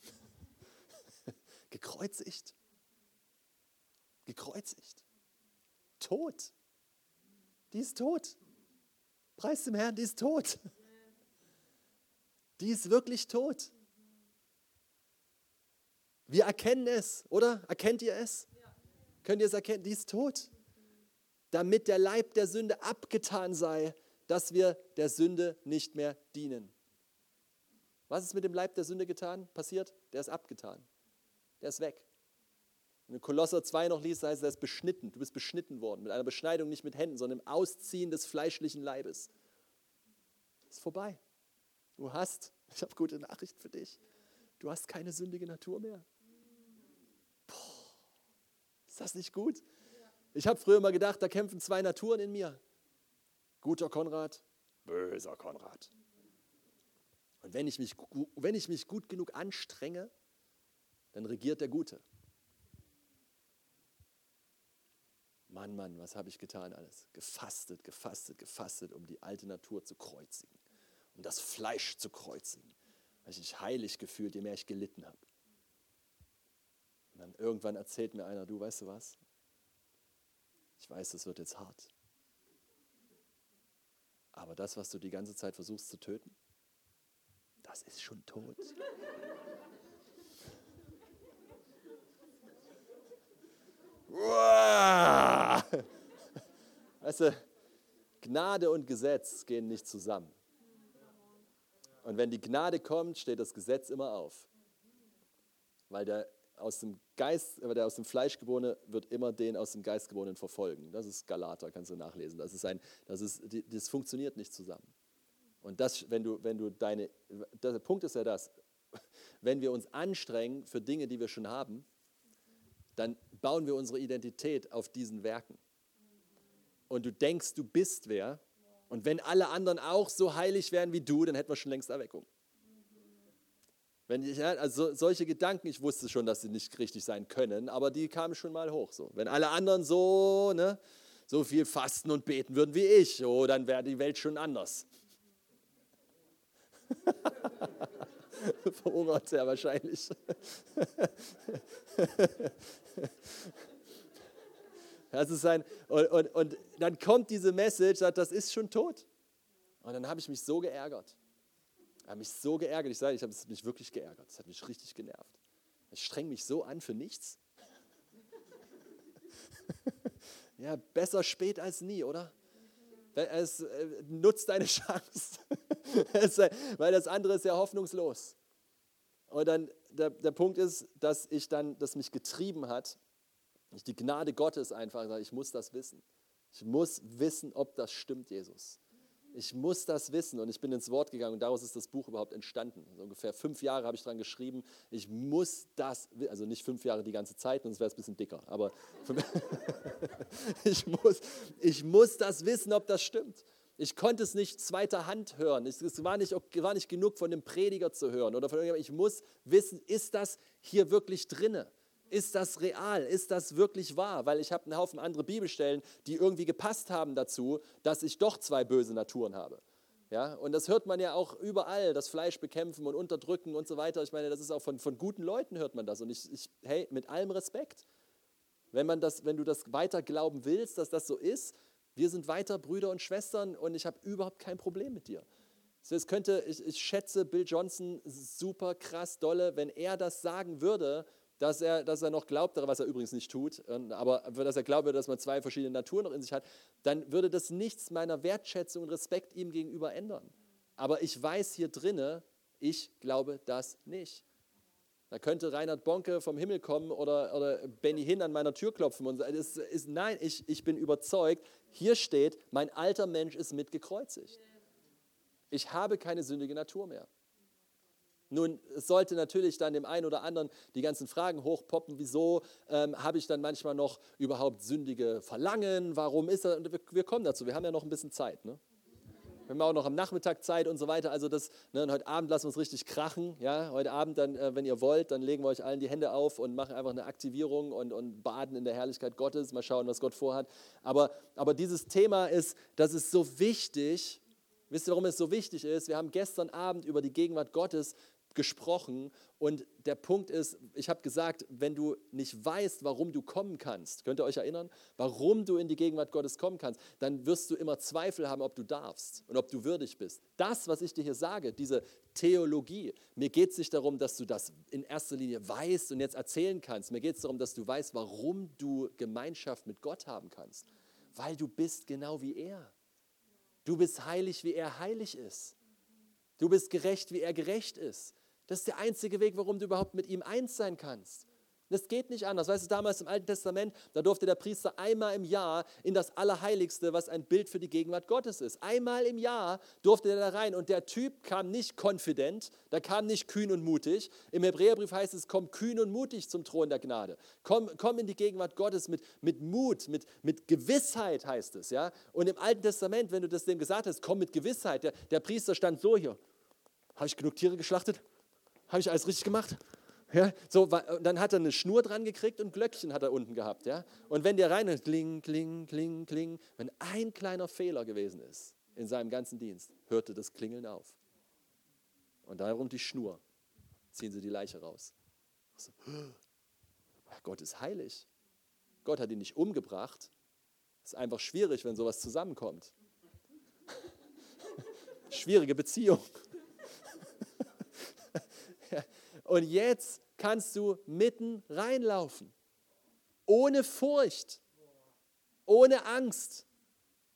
Gekreuzigt. Gekreuzigt. Tot. Die ist tot. Preis dem Herrn, die ist tot. Die ist wirklich tot. Wir erkennen es, oder? Erkennt ihr es? Könnt ihr es erkennen? Die ist tot damit der Leib der Sünde abgetan sei, dass wir der Sünde nicht mehr dienen. Was ist mit dem Leib der Sünde getan? Passiert? Der ist abgetan. Der ist weg. Wenn du Kolosser 2 noch liest, heißt es, er ist beschnitten. Du bist beschnitten worden. Mit einer Beschneidung nicht mit Händen, sondern im Ausziehen des fleischlichen Leibes. Ist vorbei. Du hast, ich habe gute Nachrichten für dich. Du hast keine sündige Natur mehr. Das nicht gut? Ich habe früher immer gedacht, da kämpfen zwei Naturen in mir. Guter Konrad, böser Konrad. Und wenn ich mich, wenn ich mich gut genug anstrenge, dann regiert der Gute. Mann, Mann, was habe ich getan alles? Gefastet, gefastet, gefastet, um die alte Natur zu kreuzigen, um das Fleisch zu kreuzigen, weil ich mich heilig gefühlt, je mehr ich gelitten habe. Dann irgendwann erzählt mir einer, du weißt du was, ich weiß, das wird jetzt hart. Aber das, was du die ganze Zeit versuchst zu töten, das ist schon tot. weißt du, Gnade und Gesetz gehen nicht zusammen. Und wenn die Gnade kommt, steht das Gesetz immer auf. Weil der aus dem Geist, der aus dem Fleisch geborene wird immer den aus dem Geist geborenen verfolgen. Das ist Galater, kannst du nachlesen. Das ist ein, das ist, das funktioniert nicht zusammen. Und das, wenn du, wenn du deine, der Punkt ist ja das, wenn wir uns anstrengen für Dinge, die wir schon haben, dann bauen wir unsere Identität auf diesen Werken. Und du denkst, du bist wer. Und wenn alle anderen auch so heilig wären wie du, dann hätten wir schon längst Erweckung. Wenn ich, also solche Gedanken, ich wusste schon, dass sie nicht richtig sein können, aber die kamen schon mal hoch. So. Wenn alle anderen so, ne, so viel fasten und beten würden wie ich, oh, dann wäre die Welt schon anders. Verhungert sehr wahrscheinlich. Das ist ein, und, und, und dann kommt diese Message, das ist schon tot. Und dann habe ich mich so geärgert. Hat mich so geärgert. Ich sage, ich habe mich wirklich geärgert. Das hat mich richtig genervt. Ich streng mich so an für nichts. Ja, besser spät als nie, oder? Es äh, nutzt deine Chance, weil das andere ist ja hoffnungslos. Und dann der, der Punkt ist, dass ich dann, das mich getrieben hat, die Gnade Gottes einfach ich muss das wissen. Ich muss wissen, ob das stimmt, Jesus. Ich muss das wissen und ich bin ins Wort gegangen und daraus ist das Buch überhaupt entstanden. Also ungefähr fünf Jahre habe ich daran geschrieben. Ich muss das, also nicht fünf Jahre die ganze Zeit, sonst wäre es ein bisschen dicker, aber ich, muss, ich muss das wissen, ob das stimmt. Ich konnte es nicht zweiter Hand hören. Es war nicht, war nicht genug von dem Prediger zu hören oder von irgendjemandem. Ich muss wissen, ist das hier wirklich drinne? Ist das real? Ist das wirklich wahr? Weil ich habe einen Haufen andere Bibelstellen, die irgendwie gepasst haben dazu, dass ich doch zwei böse Naturen habe. Ja, und das hört man ja auch überall, das Fleisch bekämpfen und unterdrücken und so weiter. Ich meine, das ist auch von, von guten Leuten hört man das. Und ich, ich, hey, mit allem Respekt, wenn, man das, wenn du das weiter glauben willst, dass das so ist, wir sind weiter Brüder und Schwestern und ich habe überhaupt kein Problem mit dir. Es könnte, ich, ich schätze Bill Johnson super krass dolle, wenn er das sagen würde, dass er, dass er noch glaubt, was er übrigens nicht tut, aber dass er glaube, dass man zwei verschiedene Naturen noch in sich hat, dann würde das nichts meiner Wertschätzung und Respekt ihm gegenüber ändern. Aber ich weiß hier drinne, ich glaube das nicht. Da könnte Reinhard Bonke vom Himmel kommen oder, oder Benny Hinn an meiner Tür klopfen und sagen, ist, ist, nein, ich, ich bin überzeugt, hier steht, mein alter Mensch ist mitgekreuzigt. Ich habe keine sündige Natur mehr. Nun, es sollte natürlich dann dem einen oder anderen die ganzen Fragen hochpoppen, wieso ähm, habe ich dann manchmal noch überhaupt sündige Verlangen, warum ist das? Wir, wir kommen dazu, wir haben ja noch ein bisschen Zeit. Ne? Wir haben auch noch am Nachmittag Zeit und so weiter. Also das, ne, heute Abend lassen wir uns richtig krachen. Ja? Heute Abend, dann, äh, wenn ihr wollt, dann legen wir euch allen die Hände auf und machen einfach eine Aktivierung und, und baden in der Herrlichkeit Gottes. Mal schauen, was Gott vorhat. Aber, aber dieses Thema ist, das ist so wichtig. Wisst ihr, warum es so wichtig ist? Wir haben gestern Abend über die Gegenwart Gottes gesprochen und der Punkt ist, ich habe gesagt, wenn du nicht weißt, warum du kommen kannst, könnt ihr euch erinnern, warum du in die Gegenwart Gottes kommen kannst, dann wirst du immer Zweifel haben, ob du darfst und ob du würdig bist. Das, was ich dir hier sage, diese Theologie, mir geht es nicht darum, dass du das in erster Linie weißt und jetzt erzählen kannst. Mir geht es darum, dass du weißt, warum du Gemeinschaft mit Gott haben kannst. Weil du bist genau wie er. Du bist heilig, wie er heilig ist. Du bist gerecht, wie er gerecht ist. Das ist der einzige Weg, warum du überhaupt mit ihm eins sein kannst. Das geht nicht anders. Weißt du, damals im Alten Testament, da durfte der Priester einmal im Jahr in das Allerheiligste, was ein Bild für die Gegenwart Gottes ist. Einmal im Jahr durfte er da rein und der Typ kam nicht confident, der kam nicht kühn und mutig. Im Hebräerbrief heißt es, komm kühn und mutig zum Thron der Gnade. Komm, komm in die Gegenwart Gottes mit, mit Mut, mit, mit Gewissheit heißt es. Ja? Und im Alten Testament, wenn du das dem gesagt hast, komm mit Gewissheit. Der, der Priester stand so hier. Habe ich genug Tiere geschlachtet? Habe ich alles richtig gemacht? Ja, so, dann hat er eine Schnur dran gekriegt und Glöckchen hat er unten gehabt. Ja? Und wenn der rein kling, kling, kling, kling, wenn ein kleiner Fehler gewesen ist in seinem ganzen Dienst, hörte das Klingeln auf. Und darum die Schnur. Ziehen sie die Leiche raus. So, Gott ist heilig. Gott hat ihn nicht umgebracht. Ist einfach schwierig, wenn sowas zusammenkommt. Schwierige Beziehung. Und jetzt kannst du mitten reinlaufen. Ohne Furcht, ohne Angst,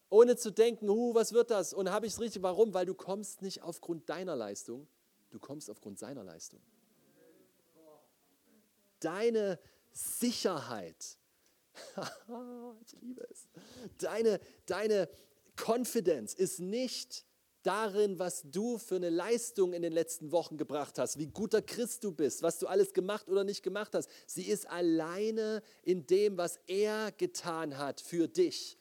ohne zu denken, uh, was wird das? Und habe ich es richtig? Warum? Weil du kommst nicht aufgrund deiner Leistung, du kommst aufgrund seiner Leistung. Deine Sicherheit, ich liebe es, deine, deine Confidence ist nicht darin, was du für eine Leistung in den letzten Wochen gebracht hast, wie guter Christ du bist, was du alles gemacht oder nicht gemacht hast. Sie ist alleine in dem, was er getan hat für dich.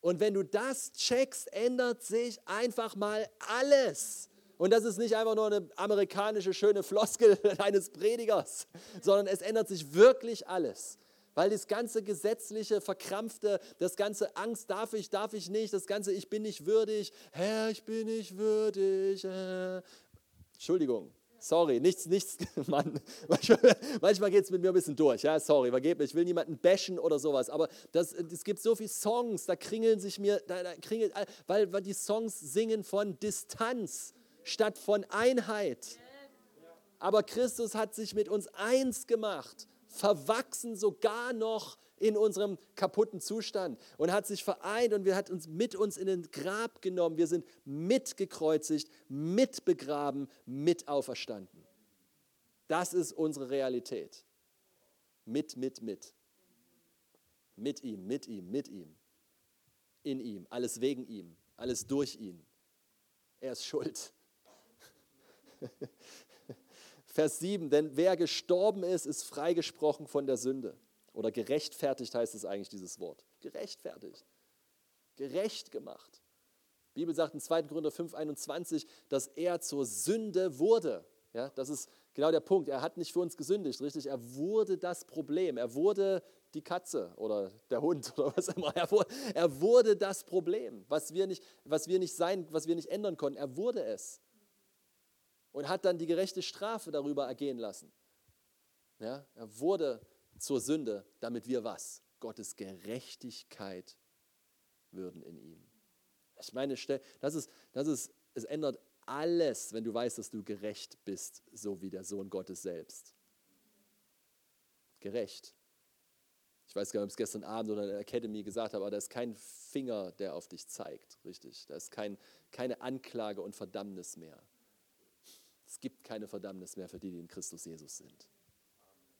Und wenn du das checkst, ändert sich einfach mal alles. Und das ist nicht einfach nur eine amerikanische schöne Floskel eines Predigers, sondern es ändert sich wirklich alles. Weil das ganze gesetzliche, verkrampfte, das ganze Angst, darf ich, darf ich nicht, das ganze ich bin nicht würdig, Herr, ich bin nicht würdig. Äh. Entschuldigung, sorry, nichts, nichts, Mann. Manchmal, manchmal geht es mit mir ein bisschen durch, ja, sorry, vergeb mir, ich will niemanden bashen oder sowas, aber das, es gibt so viele Songs, da kringeln sich mir, da, da kringelt, weil, weil die Songs singen von Distanz statt von Einheit. Aber Christus hat sich mit uns eins gemacht verwachsen sogar noch in unserem kaputten Zustand und hat sich vereint und wir hat uns mit uns in den Grab genommen. Wir sind mitgekreuzigt, mitbegraben, mit auferstanden. Das ist unsere Realität. Mit, mit, mit. Mit ihm, mit ihm, mit ihm. In ihm, alles wegen ihm, alles durch ihn. Er ist schuld. Vers 7, denn wer gestorben ist, ist freigesprochen von der Sünde. Oder gerechtfertigt heißt es eigentlich dieses Wort. Gerechtfertigt. Gerecht gemacht. Die Bibel sagt in 2. Korinther 5, 21, dass er zur Sünde wurde. Ja, das ist genau der Punkt. Er hat nicht für uns gesündigt, richtig? Er wurde das Problem. Er wurde die Katze oder der Hund oder was immer. Er wurde, er wurde das Problem, was wir, nicht, was wir nicht sein, was wir nicht ändern konnten. Er wurde es. Und hat dann die gerechte Strafe darüber ergehen lassen. Ja, er wurde zur Sünde, damit wir was? Gottes Gerechtigkeit würden in ihm. Ich meine, das ist, das ist, es ändert alles, wenn du weißt, dass du gerecht bist, so wie der Sohn Gottes selbst. Gerecht. Ich weiß gar nicht, ob ich es gestern Abend oder in der Academy gesagt habe, aber da ist kein Finger, der auf dich zeigt, richtig. Da ist kein, keine Anklage und Verdammnis mehr. Es gibt keine Verdammnis mehr für die, die in Christus Jesus sind.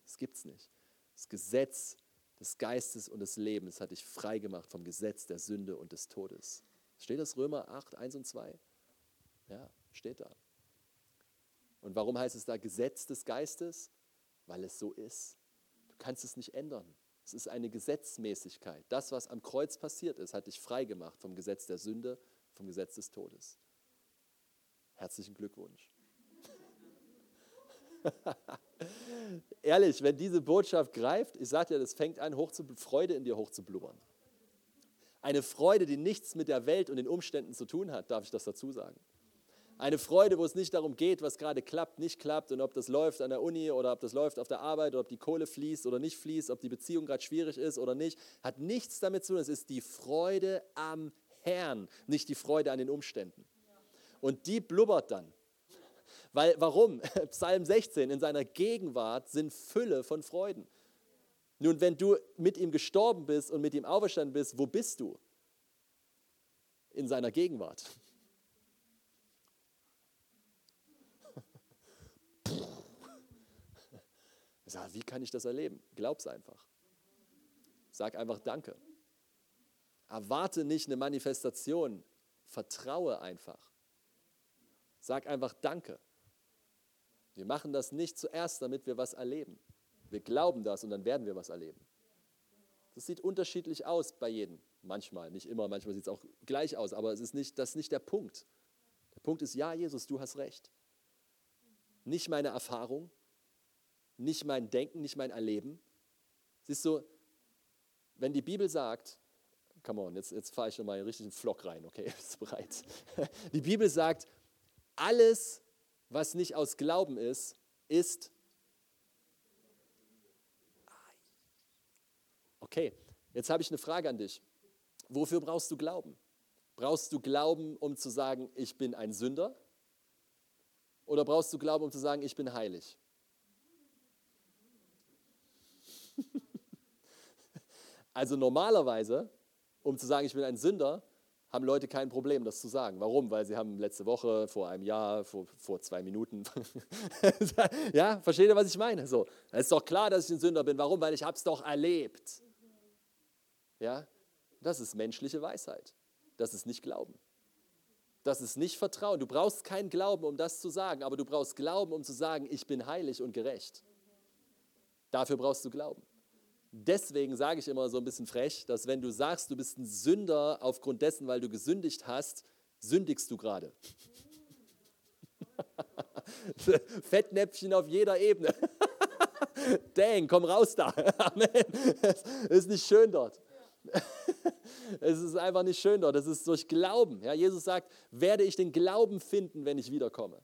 Das gibt es nicht. Das Gesetz des Geistes und des Lebens hat dich frei gemacht vom Gesetz der Sünde und des Todes. Steht das Römer 8, 1 und 2? Ja, steht da. Und warum heißt es da Gesetz des Geistes? Weil es so ist. Du kannst es nicht ändern. Es ist eine Gesetzmäßigkeit. Das, was am Kreuz passiert ist, hat dich frei gemacht vom Gesetz der Sünde, vom Gesetz des Todes. Herzlichen Glückwunsch. Ehrlich, wenn diese Botschaft greift, ich sage dir, das fängt an, hoch zu, Freude in dir hochzublubbern. Eine Freude, die nichts mit der Welt und den Umständen zu tun hat, darf ich das dazu sagen. Eine Freude, wo es nicht darum geht, was gerade klappt, nicht klappt und ob das läuft an der Uni oder ob das läuft auf der Arbeit oder ob die Kohle fließt oder nicht fließt, ob die Beziehung gerade schwierig ist oder nicht, hat nichts damit zu tun. Es ist die Freude am Herrn, nicht die Freude an den Umständen. Und die blubbert dann. Weil, warum? Psalm 16, in seiner Gegenwart sind Fülle von Freuden. Nun, wenn du mit ihm gestorben bist und mit ihm auferstanden bist, wo bist du? In seiner Gegenwart. Sag, wie kann ich das erleben? Glaub's einfach. Sag einfach Danke. Erwarte nicht eine Manifestation. Vertraue einfach. Sag einfach Danke. Wir machen das nicht zuerst, damit wir was erleben. Wir glauben das und dann werden wir was erleben. Das sieht unterschiedlich aus bei jedem. Manchmal, nicht immer, manchmal sieht es auch gleich aus, aber es ist nicht, das ist nicht der Punkt. Der Punkt ist, ja, Jesus, du hast recht. Nicht meine Erfahrung, nicht mein Denken, nicht mein Erleben. Siehst du, wenn die Bibel sagt, come on, jetzt, jetzt fahre ich nochmal einen richtigen Flock rein, okay, bist du bereit? Die Bibel sagt, alles, was nicht aus Glauben ist, ist. Okay, jetzt habe ich eine Frage an dich. Wofür brauchst du Glauben? Brauchst du Glauben, um zu sagen, ich bin ein Sünder? Oder brauchst du Glauben, um zu sagen, ich bin heilig? also normalerweise, um zu sagen, ich bin ein Sünder, haben Leute kein Problem, das zu sagen. Warum? Weil sie haben letzte Woche, vor einem Jahr, vor, vor zwei Minuten, ja, versteht ihr, was ich meine? So, es ist doch klar, dass ich ein Sünder bin. Warum? Weil ich habe es doch erlebt. Ja, das ist menschliche Weisheit. Das ist nicht Glauben. Das ist nicht Vertrauen. Du brauchst keinen Glauben, um das zu sagen, aber du brauchst Glauben, um zu sagen, ich bin heilig und gerecht. Dafür brauchst du Glauben. Deswegen sage ich immer so ein bisschen frech, dass wenn du sagst, du bist ein Sünder aufgrund dessen, weil du gesündigt hast, sündigst du gerade. Fettnäpfchen auf jeder Ebene. Dang, komm raus da. Amen. Es ist nicht schön dort. Es ist einfach nicht schön dort. Es ist durch Glauben. Ja, Jesus sagt, werde ich den Glauben finden, wenn ich wiederkomme.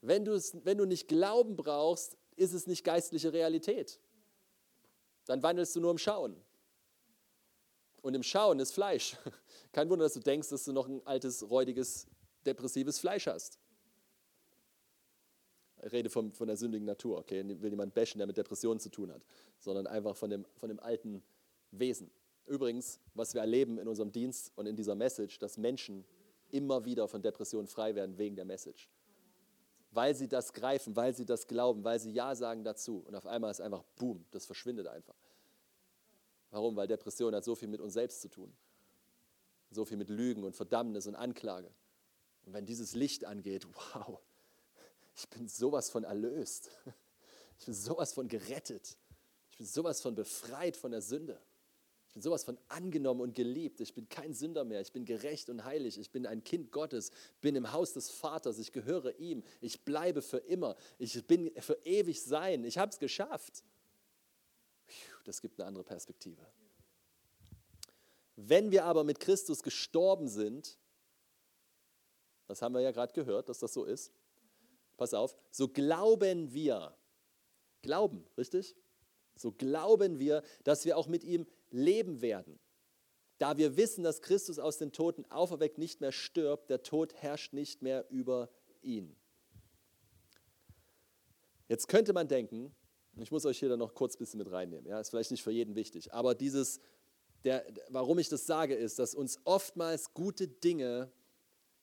Wenn, wenn du nicht Glauben brauchst, ist es nicht geistliche Realität dann wandelst du nur im Schauen. Und im Schauen ist Fleisch. Kein Wunder, dass du denkst, dass du noch ein altes, räudiges, depressives Fleisch hast. Ich rede vom, von der sündigen Natur, okay? Will niemand bashen, der mit Depressionen zu tun hat, sondern einfach von dem, von dem alten Wesen. Übrigens, was wir erleben in unserem Dienst und in dieser Message, dass Menschen immer wieder von Depressionen frei werden wegen der Message. Weil sie das greifen, weil sie das glauben, weil sie Ja sagen dazu. Und auf einmal ist einfach, boom, das verschwindet einfach. Warum? Weil Depression hat so viel mit uns selbst zu tun. So viel mit Lügen und Verdammnis und Anklage. Und wenn dieses Licht angeht, wow, ich bin sowas von erlöst. Ich bin sowas von gerettet. Ich bin sowas von befreit von der Sünde. Ich bin sowas von angenommen und geliebt. Ich bin kein Sünder mehr. Ich bin gerecht und heilig. Ich bin ein Kind Gottes. Bin im Haus des Vaters. Ich gehöre ihm. Ich bleibe für immer. Ich bin für ewig sein. Ich habe es geschafft. Das gibt eine andere Perspektive. Wenn wir aber mit Christus gestorben sind, das haben wir ja gerade gehört, dass das so ist, pass auf, so glauben wir, glauben, richtig? So glauben wir, dass wir auch mit ihm leben werden. Da wir wissen, dass Christus aus den Toten auferweckt nicht mehr stirbt, der Tod herrscht nicht mehr über ihn. Jetzt könnte man denken, ich muss euch hier dann noch kurz ein bisschen mit reinnehmen, ja, ist vielleicht nicht für jeden wichtig, aber dieses, der, warum ich das sage, ist, dass uns oftmals gute Dinge,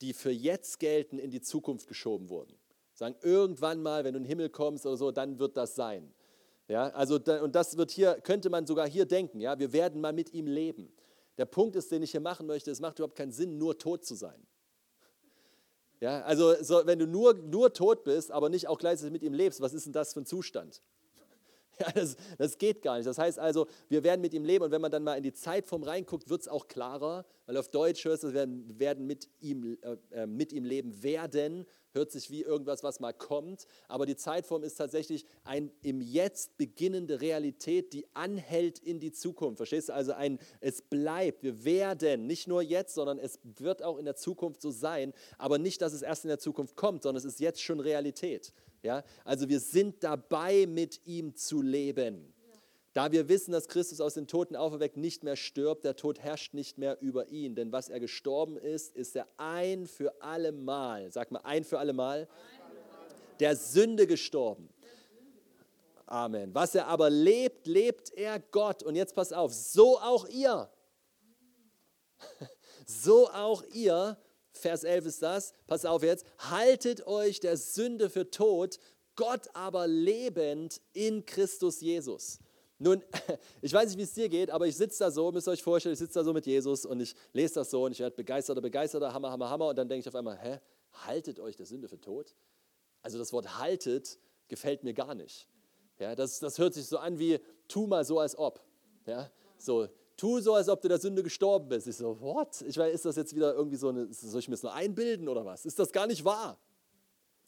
die für jetzt gelten, in die Zukunft geschoben wurden. Sagen, irgendwann mal, wenn du in den Himmel kommst oder so, dann wird das sein. Ja, also, und das wird hier, könnte man sogar hier denken, ja, wir werden mal mit ihm leben. Der Punkt ist, den ich hier machen möchte, es macht überhaupt keinen Sinn, nur tot zu sein. Ja, also so, wenn du nur, nur tot bist, aber nicht auch gleichzeitig mit ihm lebst, was ist denn das für ein Zustand? Ja, das, das geht gar nicht. Das heißt also, wir werden mit ihm leben und wenn man dann mal in die Zeitform reinguckt, wird es auch klarer, weil auf Deutsch hörst du, wir werden, mit, ihm, äh, äh mit ihm leben werden hört sich wie irgendwas, was mal kommt, aber die Zeitform ist tatsächlich ein im Jetzt beginnende Realität, die anhält in die Zukunft. Verstehst du? Also ein, es bleibt, wir werden, nicht nur jetzt, sondern es wird auch in der Zukunft so sein, aber nicht, dass es erst in der Zukunft kommt, sondern es ist jetzt schon Realität. Ja? Also wir sind dabei, mit ihm zu leben. Da wir wissen, dass Christus aus den Toten auferweckt nicht mehr stirbt, der Tod herrscht nicht mehr über ihn. Denn was er gestorben ist, ist er ein für alle Mal, sag mal ein für alle Mal, der Sünde gestorben. Amen. Was er aber lebt, lebt er Gott. Und jetzt pass auf, so auch ihr. So auch ihr, Vers 11 ist das, pass auf jetzt, haltet euch der Sünde für tot, Gott aber lebend in Christus Jesus. Nun, ich weiß nicht, wie es dir geht, aber ich sitze da so, müsst ihr euch vorstellen, ich sitze da so mit Jesus und ich lese das so und ich werde begeisterter, begeisterter, Hammer, Hammer, Hammer und dann denke ich auf einmal, hä, haltet euch der Sünde für tot? Also das Wort haltet gefällt mir gar nicht. Ja, das, das hört sich so an wie, tu mal so, als ob. Ja, so, tu so, als ob du der Sünde gestorben bist. Ich so, what? Ich weiß, ist das jetzt wieder irgendwie so eine, soll ich mir das nur einbilden oder was? Ist das gar nicht wahr?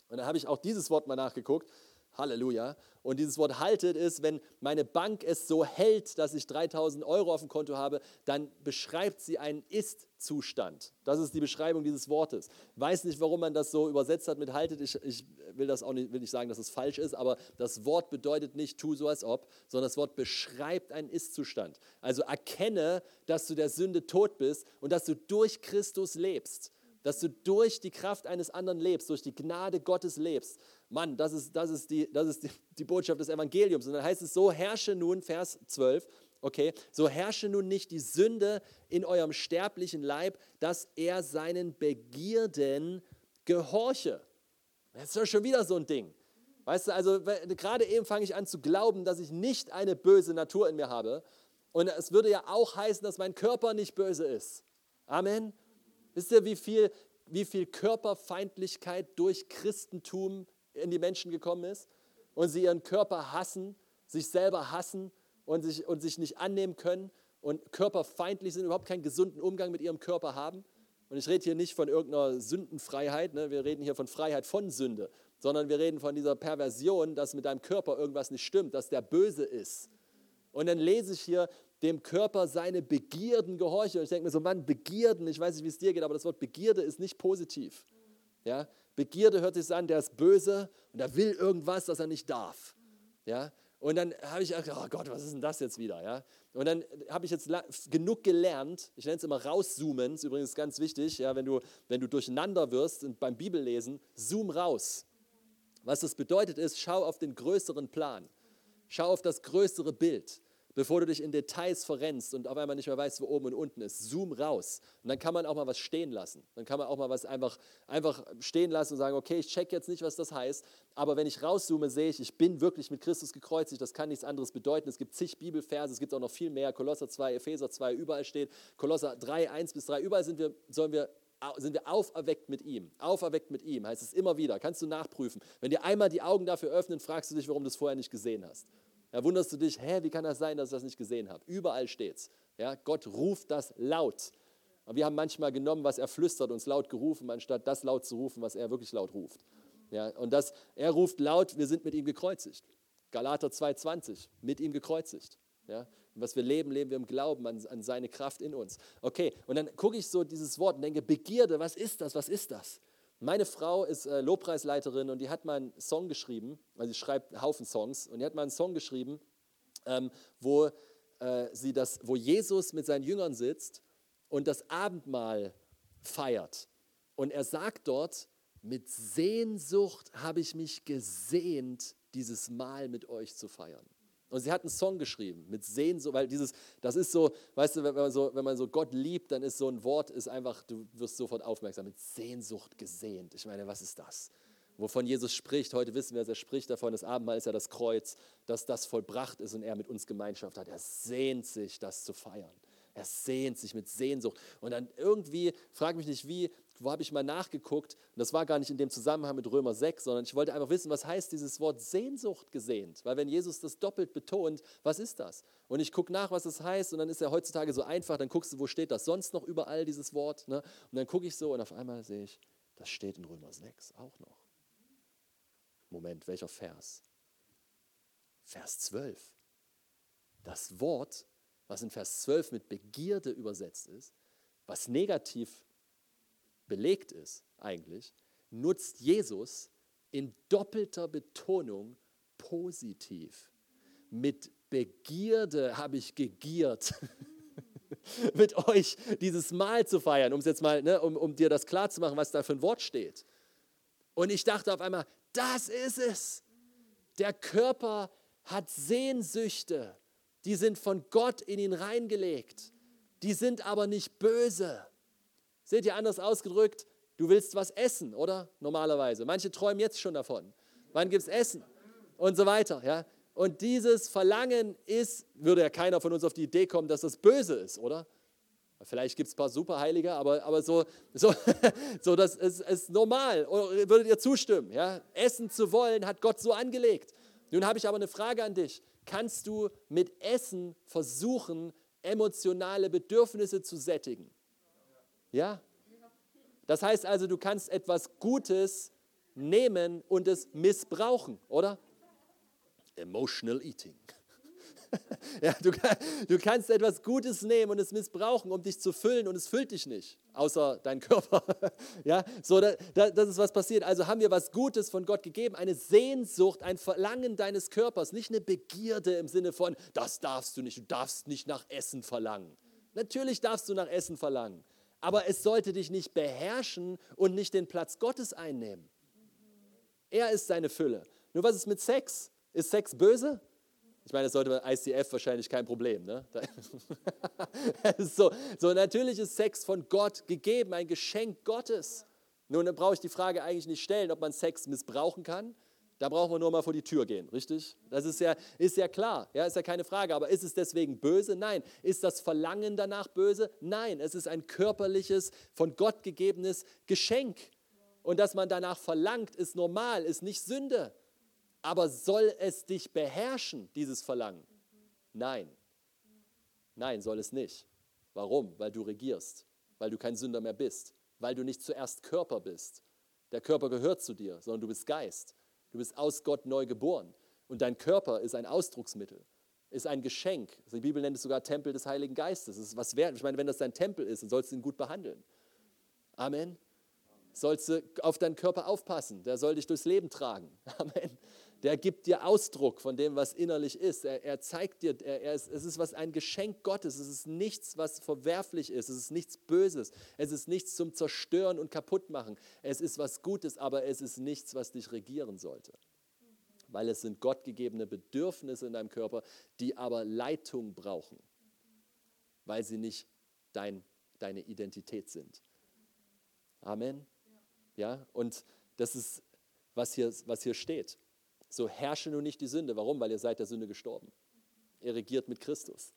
Und dann habe ich auch dieses Wort mal nachgeguckt Halleluja. Und dieses Wort haltet ist, wenn meine Bank es so hält, dass ich 3000 Euro auf dem Konto habe, dann beschreibt sie einen Ist-Zustand. Das ist die Beschreibung dieses Wortes. Weiß nicht, warum man das so übersetzt hat mit haltet. Ich, ich will das auch nicht, will nicht sagen, dass es falsch ist, aber das Wort bedeutet nicht tu so als ob, sondern das Wort beschreibt einen Ist-Zustand. Also erkenne, dass du der Sünde tot bist und dass du durch Christus lebst dass du durch die Kraft eines anderen lebst, durch die Gnade Gottes lebst. Mann, das ist, das ist, die, das ist die, die Botschaft des Evangeliums. Und dann heißt es so, herrsche nun, Vers 12, okay, so herrsche nun nicht die Sünde in eurem sterblichen Leib, dass er seinen Begierden gehorche. Das ist doch schon wieder so ein Ding. Weißt du, also gerade eben fange ich an zu glauben, dass ich nicht eine böse Natur in mir habe. Und es würde ja auch heißen, dass mein Körper nicht böse ist. Amen. Wisst ihr, wie viel, wie viel Körperfeindlichkeit durch Christentum in die Menschen gekommen ist? Und sie ihren Körper hassen, sich selber hassen und sich, und sich nicht annehmen können und körperfeindlich sind, überhaupt keinen gesunden Umgang mit ihrem Körper haben. Und ich rede hier nicht von irgendeiner Sündenfreiheit, ne? wir reden hier von Freiheit von Sünde, sondern wir reden von dieser Perversion, dass mit deinem Körper irgendwas nicht stimmt, dass der böse ist. Und dann lese ich hier, dem Körper seine Begierden gehorche. Und ich denke mir so, Mann, Begierden, ich weiß nicht, wie es dir geht, aber das Wort Begierde ist nicht positiv. Ja? Begierde hört sich an, der ist böse und er will irgendwas, das er nicht darf. Ja? Und dann habe ich gedacht, oh Gott, was ist denn das jetzt wieder? Ja? Und dann habe ich jetzt genug gelernt, ich nenne es immer rauszoomen, ist übrigens ganz wichtig, ja, wenn, du, wenn du durcheinander wirst beim Bibellesen, zoom raus. Was das bedeutet ist, schau auf den größeren Plan. Schau auf das größere Bild bevor du dich in Details verrennst und auf einmal nicht mehr weißt, wo oben und unten ist. Zoom raus. Und dann kann man auch mal was stehen lassen. Dann kann man auch mal was einfach, einfach stehen lassen und sagen, okay, ich check jetzt nicht, was das heißt, aber wenn ich rauszoome, sehe ich, ich bin wirklich mit Christus gekreuzigt. Das kann nichts anderes bedeuten. Es gibt zig Bibelverse, es gibt auch noch viel mehr. Kolosser 2, Epheser 2, überall steht. Kolosser 3, 1 bis 3, überall sind wir, sollen wir sind wir auferweckt mit ihm. Auferweckt mit ihm heißt es immer wieder. Kannst du nachprüfen. Wenn dir einmal die Augen dafür öffnen, fragst du dich, warum du es vorher nicht gesehen hast. Da wunderst du dich, hä, wie kann das sein, dass ich das nicht gesehen habe? Überall steht's. Ja, Gott ruft das laut. Und wir haben manchmal genommen, was er flüstert, uns laut gerufen, anstatt das laut zu rufen, was er wirklich laut ruft. Ja, und das, er ruft laut, wir sind mit ihm gekreuzigt. Galater 2,20, mit ihm gekreuzigt. Ja, was wir leben, leben wir im Glauben an, an seine Kraft in uns. Okay, und dann gucke ich so dieses Wort und denke, Begierde, was ist das, was ist das? Meine Frau ist äh, Lobpreisleiterin und die hat mal einen Song geschrieben, also sie schreibt einen Haufen Songs, und die hat mal einen Song geschrieben, ähm, wo, äh, sie das, wo Jesus mit seinen Jüngern sitzt und das Abendmahl feiert. Und er sagt dort, mit Sehnsucht habe ich mich gesehnt, dieses Mahl mit euch zu feiern. Und sie hat einen Song geschrieben mit Sehnsucht, weil dieses, das ist so, weißt du, wenn man so, wenn man so Gott liebt, dann ist so ein Wort, ist einfach, du wirst sofort aufmerksam, mit Sehnsucht gesehnt. Ich meine, was ist das? Wovon Jesus spricht, heute wissen wir, dass er spricht davon, das Abendmahl ist ja das Kreuz, dass das vollbracht ist und er mit uns Gemeinschaft hat. Er sehnt sich, das zu feiern. Er sehnt sich mit Sehnsucht. Und dann irgendwie, frage mich nicht wie, wo habe ich mal nachgeguckt, und das war gar nicht in dem Zusammenhang mit Römer 6, sondern ich wollte einfach wissen, was heißt dieses Wort Sehnsucht gesehnt? Weil wenn Jesus das doppelt betont, was ist das? Und ich gucke nach, was es das heißt, und dann ist ja heutzutage so einfach, dann guckst du, wo steht das sonst noch überall, dieses Wort. Ne? Und dann gucke ich so und auf einmal sehe ich, das steht in Römer 6 auch noch. Moment, welcher Vers? Vers 12. Das Wort, was in Vers 12 mit Begierde übersetzt ist, was negativ belegt ist eigentlich, nutzt Jesus in doppelter Betonung positiv. Mit Begierde habe ich gegiert, mit euch dieses Mahl zu feiern, um jetzt mal, ne, um, um dir das klar zu machen, was da für ein Wort steht. Und ich dachte auf einmal, das ist es. Der Körper hat Sehnsüchte, die sind von Gott in ihn reingelegt. Die sind aber nicht böse. Seht ihr anders ausgedrückt? Du willst was essen, oder? Normalerweise. Manche träumen jetzt schon davon. Wann gibt es Essen? Und so weiter. Ja? Und dieses Verlangen ist, würde ja keiner von uns auf die Idee kommen, dass das böse ist, oder? Vielleicht gibt es ein paar Superheilige, aber, aber so, so, so das ist, ist normal. Würdet ihr zustimmen? Ja? Essen zu wollen, hat Gott so angelegt. Nun habe ich aber eine Frage an dich. Kannst du mit Essen versuchen, emotionale Bedürfnisse zu sättigen? Ja? Das heißt also, du kannst etwas Gutes nehmen und es missbrauchen, oder? Emotional Eating. ja, du, du, kannst etwas Gutes nehmen und es missbrauchen, um dich zu füllen und es füllt dich nicht, außer dein Körper. ja, so, da, das ist was passiert. Also haben wir was Gutes von Gott gegeben, eine Sehnsucht, ein Verlangen deines Körpers, nicht eine Begierde im Sinne von, das darfst du nicht, du darfst nicht nach Essen verlangen. Natürlich darfst du nach Essen verlangen, aber es sollte dich nicht beherrschen und nicht den Platz Gottes einnehmen. Er ist seine Fülle. Nur was ist mit Sex? Ist Sex böse? Ich meine, das sollte bei ICF wahrscheinlich kein Problem. Ne? so, so, natürlich ist Sex von Gott gegeben, ein Geschenk Gottes. Nun, dann brauche ich die Frage eigentlich nicht stellen, ob man Sex missbrauchen kann. Da brauchen wir nur mal vor die Tür gehen, richtig? Das ist ja, ist ja klar, ja, ist ja keine Frage. Aber ist es deswegen böse? Nein. Ist das Verlangen danach böse? Nein. Es ist ein körperliches, von Gott gegebenes Geschenk. Und dass man danach verlangt, ist normal, ist nicht Sünde. Aber soll es dich beherrschen, dieses Verlangen? Nein. Nein, soll es nicht. Warum? Weil du regierst, weil du kein Sünder mehr bist, weil du nicht zuerst Körper bist. Der Körper gehört zu dir, sondern du bist Geist. Du bist aus Gott neu geboren. Und dein Körper ist ein Ausdrucksmittel, ist ein Geschenk. Also die Bibel nennt es sogar Tempel des Heiligen Geistes. Das ist was wert. Ich meine, wenn das dein Tempel ist, dann sollst du ihn gut behandeln. Amen. Sollst du auf deinen Körper aufpassen. Der soll dich durchs Leben tragen. Amen. Der gibt dir Ausdruck von dem, was innerlich ist. Er, er zeigt dir, er, er ist, es ist was ein Geschenk Gottes. Es ist nichts, was verwerflich ist. Es ist nichts Böses. Es ist nichts zum Zerstören und Kaputtmachen. Es ist was Gutes, aber es ist nichts, was dich regieren sollte. Weil es sind gottgegebene Bedürfnisse in deinem Körper, die aber Leitung brauchen, weil sie nicht dein, deine Identität sind. Amen. Ja, und das ist, was hier, was hier steht. So herrsche nun nicht die Sünde. Warum? Weil ihr seid der Sünde gestorben. Ihr regiert mit Christus.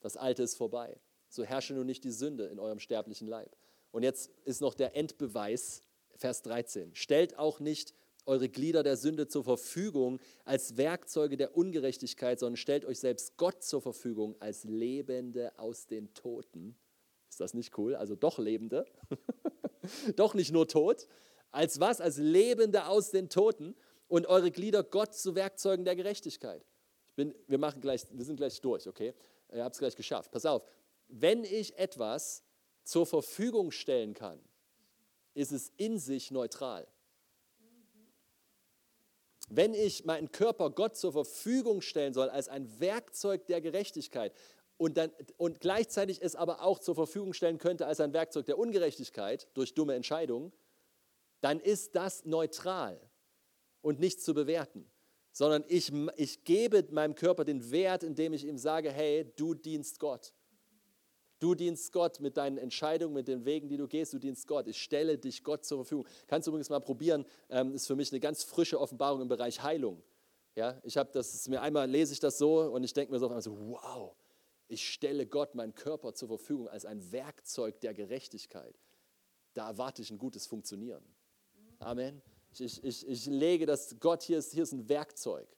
Das Alte ist vorbei. So herrsche nun nicht die Sünde in eurem sterblichen Leib. Und jetzt ist noch der Endbeweis, Vers 13. Stellt auch nicht eure Glieder der Sünde zur Verfügung als Werkzeuge der Ungerechtigkeit, sondern stellt euch selbst Gott zur Verfügung als Lebende aus den Toten. Ist das nicht cool? Also doch Lebende. doch nicht nur tot. Als was? Als Lebende aus den Toten und eure Glieder Gott zu Werkzeugen der Gerechtigkeit. Bin, wir, machen gleich, wir sind gleich durch, okay? Ihr habt es gleich geschafft. Pass auf, wenn ich etwas zur Verfügung stellen kann, ist es in sich neutral. Wenn ich meinen Körper Gott zur Verfügung stellen soll als ein Werkzeug der Gerechtigkeit und, dann, und gleichzeitig es aber auch zur Verfügung stellen könnte als ein Werkzeug der Ungerechtigkeit durch dumme Entscheidungen, dann ist das neutral und nicht zu bewerten, sondern ich, ich gebe meinem Körper den Wert, indem ich ihm sage, hey, du dienst Gott. Du dienst Gott mit deinen Entscheidungen, mit den Wegen, die du gehst, du dienst Gott. Ich stelle dich Gott zur Verfügung. Kannst du übrigens mal probieren, ähm, ist für mich eine ganz frische Offenbarung im Bereich Heilung. Ja, ich habe das, mir einmal lese ich das so und ich denke mir so, so, wow, ich stelle Gott meinen Körper zur Verfügung als ein Werkzeug der Gerechtigkeit. Da erwarte ich ein gutes Funktionieren. Amen. Ich, ich, ich lege das, Gott, hier ist, hier ist ein Werkzeug.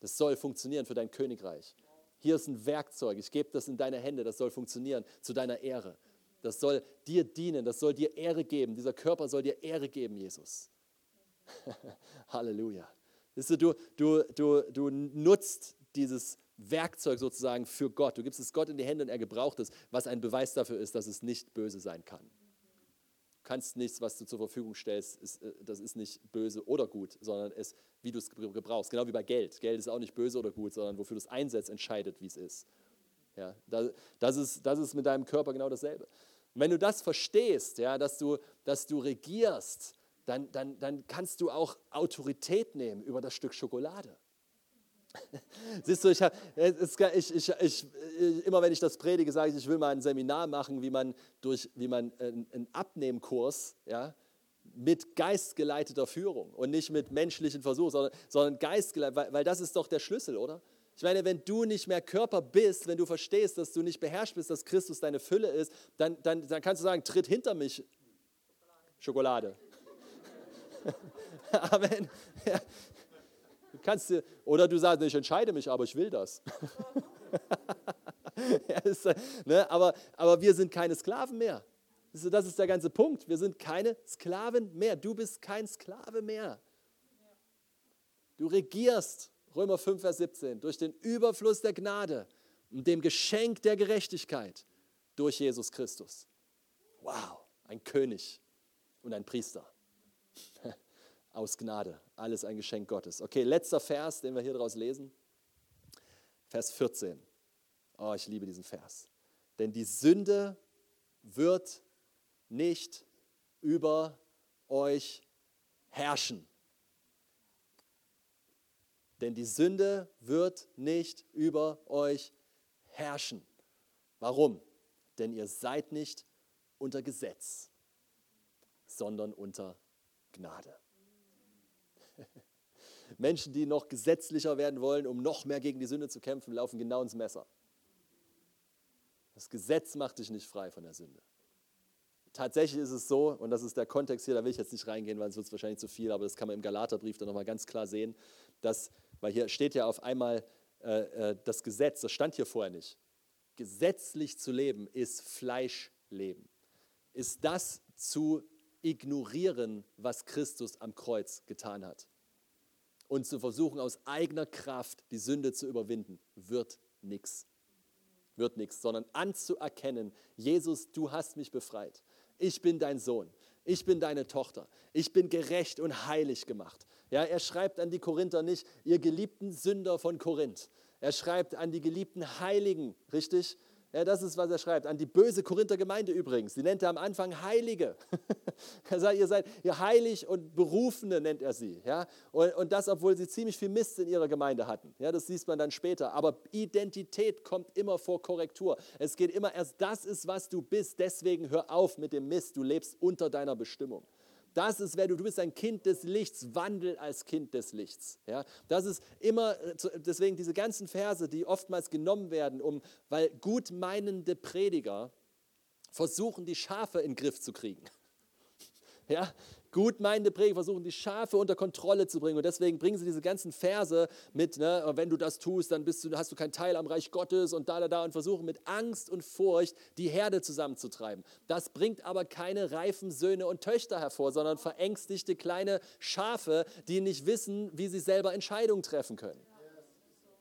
Das soll funktionieren für dein Königreich. Hier ist ein Werkzeug. Ich gebe das in deine Hände. Das soll funktionieren zu deiner Ehre. Das soll dir dienen. Das soll dir Ehre geben. Dieser Körper soll dir Ehre geben, Jesus. Halleluja. du, du, du, du, du nutzt dieses Werkzeug sozusagen für Gott. Du gibst es Gott in die Hände und er gebraucht es, was ein Beweis dafür ist, dass es nicht böse sein kann kannst nichts, was du zur Verfügung stellst, ist, äh, das ist nicht böse oder gut, sondern es, wie du es gebrauchst. Genau wie bei Geld. Geld ist auch nicht böse oder gut, sondern wofür du es einsetzt, entscheidet, wie es ist. Ja, das, ist das ist mit deinem Körper genau dasselbe. Und wenn du das verstehst, ja, dass, du, dass du regierst, dann, dann, dann kannst du auch Autorität nehmen über das Stück Schokolade. Siehst du, ich, ich, ich, ich, immer wenn ich das predige, sage ich, ich will mal ein Seminar machen, wie man durch wie man einen Abnehmkurs ja, mit geistgeleiteter Führung und nicht mit menschlichen Versuchen, sondern, sondern geistgeleitet, weil, weil das ist doch der Schlüssel, oder? Ich meine, wenn du nicht mehr Körper bist, wenn du verstehst, dass du nicht beherrscht bist, dass Christus deine Fülle ist, dann, dann, dann kannst du sagen, tritt hinter mich, Schokolade. Amen. Ja, kannst du, oder du sagst, ich entscheide mich, aber ich will das. ja, ist, ne, aber, aber wir sind keine Sklaven mehr. Das ist der ganze Punkt. Wir sind keine Sklaven mehr. Du bist kein Sklave mehr. Du regierst, Römer 5, Vers 17, durch den Überfluss der Gnade und dem Geschenk der Gerechtigkeit durch Jesus Christus. Wow, ein König und ein Priester aus Gnade. Alles ein Geschenk Gottes. Okay, letzter Vers, den wir hier draus lesen. Vers 14. Oh, ich liebe diesen Vers. Denn die Sünde wird nicht über euch herrschen. Denn die Sünde wird nicht über euch herrschen. Warum? Denn ihr seid nicht unter Gesetz, sondern unter Gnade. Menschen, die noch gesetzlicher werden wollen, um noch mehr gegen die Sünde zu kämpfen, laufen genau ins Messer. Das Gesetz macht dich nicht frei von der Sünde. Tatsächlich ist es so, und das ist der Kontext hier, da will ich jetzt nicht reingehen, weil es wird wahrscheinlich zu viel, aber das kann man im Galaterbrief dann nochmal ganz klar sehen, dass, weil hier steht ja auf einmal äh, äh, das Gesetz, das stand hier vorher nicht. Gesetzlich zu leben ist Fleischleben. Ist das zu ignorieren, was Christus am Kreuz getan hat. Und zu versuchen, aus eigener Kraft die Sünde zu überwinden, wird nichts. Wird nichts, sondern anzuerkennen, Jesus, du hast mich befreit. Ich bin dein Sohn. Ich bin deine Tochter. Ich bin gerecht und heilig gemacht. Ja, er schreibt an die Korinther nicht, ihr geliebten Sünder von Korinth. Er schreibt an die geliebten Heiligen, richtig? Ja, das ist, was er schreibt. An die böse Korinther Gemeinde übrigens. Die nennt er am Anfang Heilige. er sagt, ihr seid ihr heilig und Berufene, nennt er sie. Ja? Und, und das, obwohl sie ziemlich viel Mist in ihrer Gemeinde hatten. Ja, das sieht man dann später. Aber Identität kommt immer vor Korrektur. Es geht immer erst, das ist, was du bist. Deswegen hör auf mit dem Mist. Du lebst unter deiner Bestimmung. Das ist, wer du, du bist ein Kind des Lichts, wandel als Kind des Lichts. Ja, das ist immer, deswegen diese ganzen Verse, die oftmals genommen werden, um, weil gut meinende Prediger versuchen, die Schafe in den Griff zu kriegen. Ja, gut meinende Prediger versuchen, die Schafe unter Kontrolle zu bringen. Und deswegen bringen sie diese ganzen Verse mit, ne, wenn du das tust, dann bist du, hast du keinen Teil am Reich Gottes und da, da, da und versuchen mit Angst und Furcht die Herde zusammenzutreiben. Das bringt aber keine reifen Söhne und Töchter hervor, sondern verängstigte kleine Schafe, die nicht wissen, wie sie selber Entscheidungen treffen können.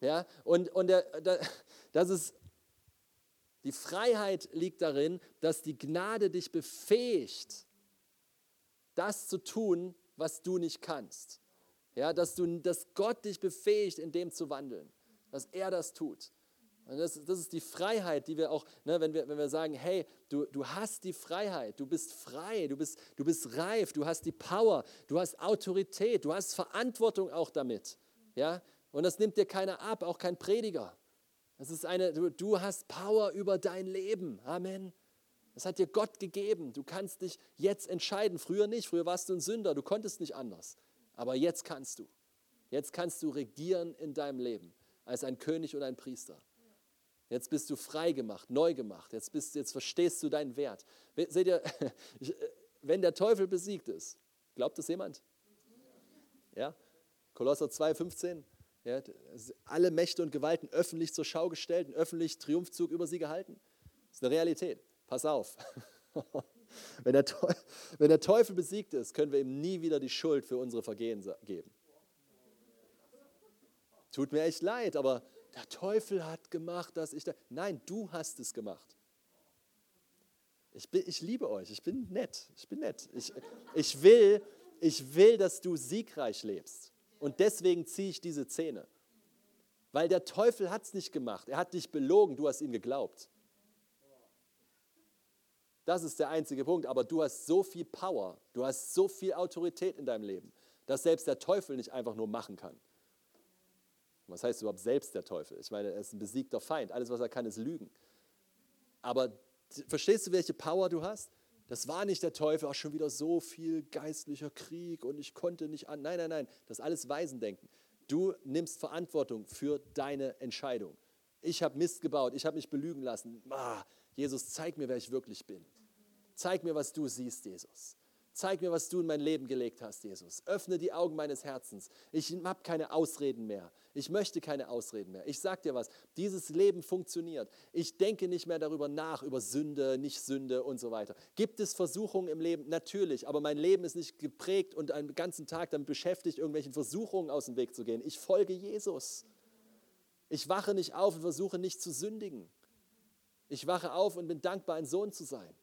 Ja, und, und der, der, das ist die Freiheit liegt darin, dass die Gnade dich befähigt, das zu tun, was du nicht kannst. Ja, dass, du, dass Gott dich befähigt, in dem zu wandeln. Dass er das tut. Und das, das ist die Freiheit, die wir auch, ne, wenn, wir, wenn wir sagen, hey, du, du hast die Freiheit, du bist frei, du bist, du bist reif, du hast die Power, du hast Autorität, du hast Verantwortung auch damit. Ja? Und das nimmt dir keiner ab, auch kein Prediger. Das ist eine, du, du hast Power über dein Leben. Amen. Das hat dir Gott gegeben. Du kannst dich jetzt entscheiden. Früher nicht. Früher warst du ein Sünder. Du konntest nicht anders. Aber jetzt kannst du. Jetzt kannst du regieren in deinem Leben als ein König und ein Priester. Jetzt bist du frei gemacht, neu gemacht. Jetzt, bist, jetzt verstehst du deinen Wert. Seht ihr, wenn der Teufel besiegt ist, glaubt das jemand? Ja? Kolosser 2,15. Ja, alle Mächte und Gewalten öffentlich zur Schau gestellt, einen öffentlichen Triumphzug über sie gehalten. Das ist eine Realität. Pass auf. Wenn der, Teufel, wenn der Teufel besiegt ist, können wir ihm nie wieder die Schuld für unsere Vergehen geben. Tut mir echt leid, aber der Teufel hat gemacht, dass ich da. Nein, du hast es gemacht. Ich, bin, ich liebe euch, ich bin nett, ich bin nett. Ich, ich, will, ich will, dass du siegreich lebst. Und deswegen ziehe ich diese Zähne. Weil der Teufel hat es nicht gemacht. Er hat dich belogen, du hast ihm geglaubt. Das ist der einzige Punkt. Aber du hast so viel Power, du hast so viel Autorität in deinem Leben, dass selbst der Teufel nicht einfach nur machen kann. Was heißt überhaupt selbst der Teufel? Ich meine, er ist ein besiegter Feind. Alles, was er kann, ist Lügen. Aber verstehst du, welche Power du hast? Das war nicht der Teufel, auch schon wieder so viel geistlicher Krieg und ich konnte nicht an. Nein, nein, nein, das ist alles Weisendenken. Du nimmst Verantwortung für deine Entscheidung. Ich habe Mist gebaut, ich habe mich belügen lassen. Ah, Jesus, zeig mir, wer ich wirklich bin. Zeig mir, was du siehst, Jesus. Zeig mir, was du in mein Leben gelegt hast, Jesus. Öffne die Augen meines Herzens. Ich habe keine Ausreden mehr. Ich möchte keine Ausreden mehr. Ich sage dir was, dieses Leben funktioniert. Ich denke nicht mehr darüber nach, über Sünde, nicht Sünde und so weiter. Gibt es Versuchungen im Leben? Natürlich, aber mein Leben ist nicht geprägt und einen ganzen Tag damit beschäftigt, irgendwelchen Versuchungen aus dem Weg zu gehen. Ich folge Jesus. Ich wache nicht auf und versuche nicht zu sündigen. Ich wache auf und bin dankbar, ein Sohn zu sein.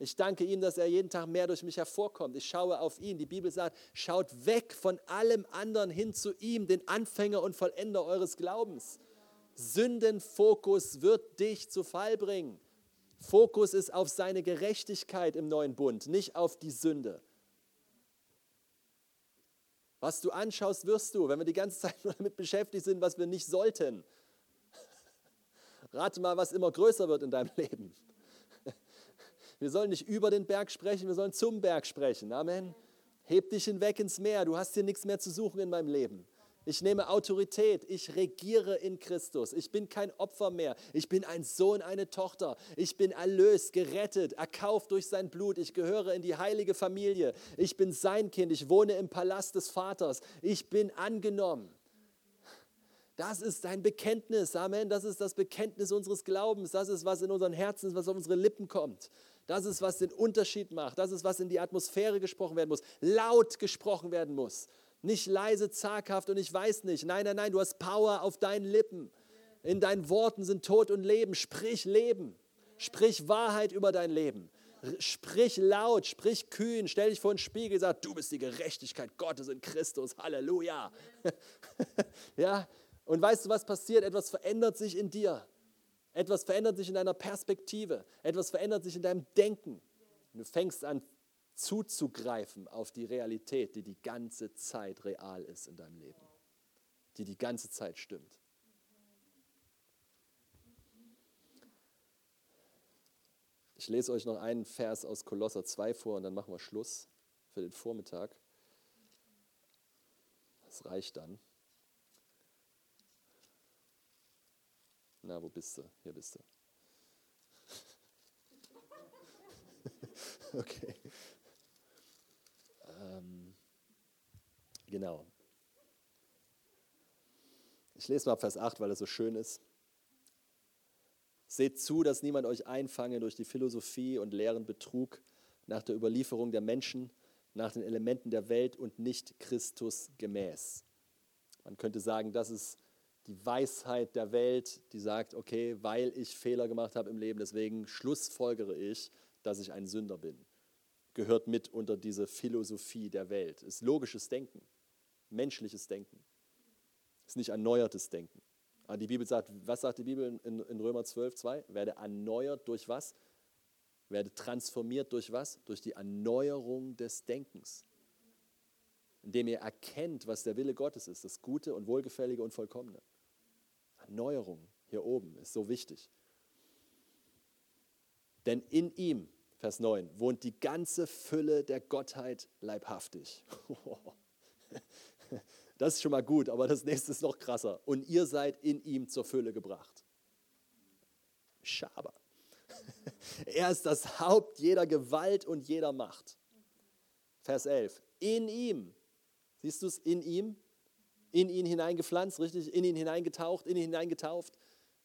Ich danke ihm, dass er jeden Tag mehr durch mich hervorkommt. Ich schaue auf ihn. Die Bibel sagt, schaut weg von allem anderen hin zu ihm, den Anfänger und Vollender eures Glaubens. Sündenfokus wird dich zu Fall bringen. Fokus ist auf seine Gerechtigkeit im neuen Bund, nicht auf die Sünde. Was du anschaust, wirst du, wenn wir die ganze Zeit nur damit beschäftigt sind, was wir nicht sollten. Rate mal, was immer größer wird in deinem Leben. Wir sollen nicht über den Berg sprechen, wir sollen zum Berg sprechen. Amen. Heb dich hinweg ins Meer, du hast hier nichts mehr zu suchen in meinem Leben. Ich nehme Autorität. Ich regiere in Christus. Ich bin kein Opfer mehr. Ich bin ein Sohn, eine Tochter. Ich bin erlöst, gerettet, erkauft durch sein Blut. Ich gehöre in die heilige Familie. Ich bin sein Kind. Ich wohne im Palast des Vaters. Ich bin angenommen. Das ist dein Bekenntnis. Amen. Das ist das Bekenntnis unseres Glaubens. Das ist, was in unseren Herzen, was auf unsere Lippen kommt. Das ist, was den Unterschied macht. Das ist, was in die Atmosphäre gesprochen werden muss. Laut gesprochen werden muss. Nicht leise, zaghaft und ich weiß nicht. Nein, nein, nein, du hast Power auf deinen Lippen. In deinen Worten sind Tod und Leben. Sprich Leben. Sprich Wahrheit über dein Leben. Sprich laut, sprich kühn, stell dich vor den Spiegel, sag, du bist die Gerechtigkeit Gottes in Christus, Halleluja. ja, und weißt du, was passiert? Etwas verändert sich in dir. Etwas verändert sich in deiner Perspektive. Etwas verändert sich in deinem Denken. du fängst an zuzugreifen auf die Realität, die die ganze Zeit real ist in deinem Leben. Die die ganze Zeit stimmt. Ich lese euch noch einen Vers aus Kolosser 2 vor und dann machen wir Schluss für den Vormittag. Das reicht dann. Na, wo bist du? Hier bist du. okay. Ähm, genau. Ich lese mal Vers 8, weil es so schön ist. Seht zu, dass niemand euch einfange durch die Philosophie und leeren Betrug nach der Überlieferung der Menschen, nach den Elementen der Welt und nicht Christus gemäß. Man könnte sagen, das ist die Weisheit der Welt, die sagt, okay, weil ich Fehler gemacht habe im Leben, deswegen schlussfolgere ich, dass ich ein Sünder bin. Gehört mit unter diese Philosophie der Welt. Ist logisches Denken, menschliches Denken. Ist nicht erneuertes Denken. Aber die Bibel sagt, was sagt die Bibel in, in Römer 12, 2? Werde erneuert durch was? Werde transformiert durch was? Durch die Erneuerung des Denkens. Indem ihr erkennt, was der Wille Gottes ist, das Gute und Wohlgefällige und Vollkommene. Erneuerung hier oben ist so wichtig. Denn in ihm, Vers 9, wohnt die ganze Fülle der Gottheit leibhaftig. Das ist schon mal gut, aber das nächste ist noch krasser. Und ihr seid in ihm zur Fülle gebracht. Schaber. Er ist das Haupt jeder Gewalt und jeder Macht. Vers 11. In ihm. Siehst du es? In ihm. In ihn hineingepflanzt, richtig? In ihn hineingetaucht, in ihn hineingetauft.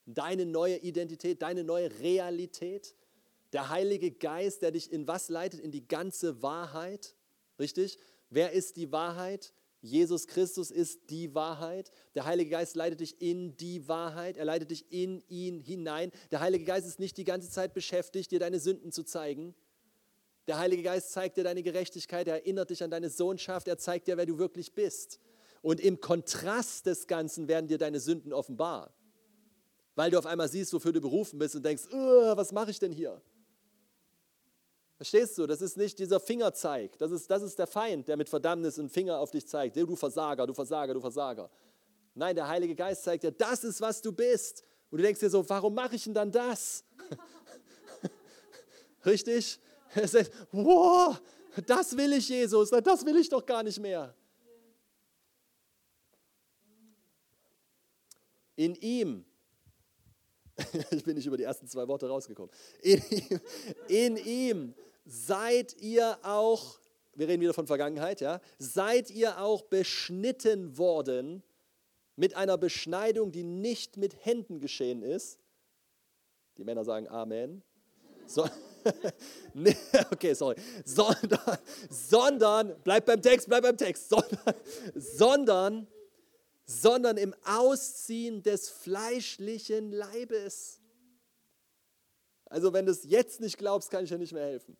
Deine neue Identität, deine neue Realität. Der Heilige Geist, der dich in was leitet? In die ganze Wahrheit. Richtig? Wer ist die Wahrheit? Jesus Christus ist die Wahrheit. Der Heilige Geist leitet dich in die Wahrheit. Er leitet dich in ihn hinein. Der Heilige Geist ist nicht die ganze Zeit beschäftigt, dir deine Sünden zu zeigen. Der Heilige Geist zeigt dir deine Gerechtigkeit. Er erinnert dich an deine Sohnschaft. Er zeigt dir, wer du wirklich bist. Und im Kontrast des Ganzen werden dir deine Sünden offenbar. Weil du auf einmal siehst, wofür du berufen bist und denkst, was mache ich denn hier? Verstehst du? Das ist nicht dieser Fingerzeig. Das ist, das ist der Feind, der mit Verdammnis und Finger auf dich zeigt. Du Versager, du Versager, du Versager. Nein, der Heilige Geist zeigt dir, das ist, was du bist. Und du denkst dir so, warum mache ich denn dann das? Richtig? Er wow, das will ich, Jesus, das will ich doch gar nicht mehr. In ihm, ich bin nicht über die ersten zwei Worte rausgekommen, in ihm, in ihm seid ihr auch, wir reden wieder von Vergangenheit, ja, seid ihr auch beschnitten worden mit einer Beschneidung, die nicht mit Händen geschehen ist. Die Männer sagen Amen. So, okay, sorry. Sondern, sondern, bleib beim Text, bleib beim Text, sondern, sondern, sondern im Ausziehen des fleischlichen Leibes. Also wenn du es jetzt nicht glaubst, kann ich dir nicht mehr helfen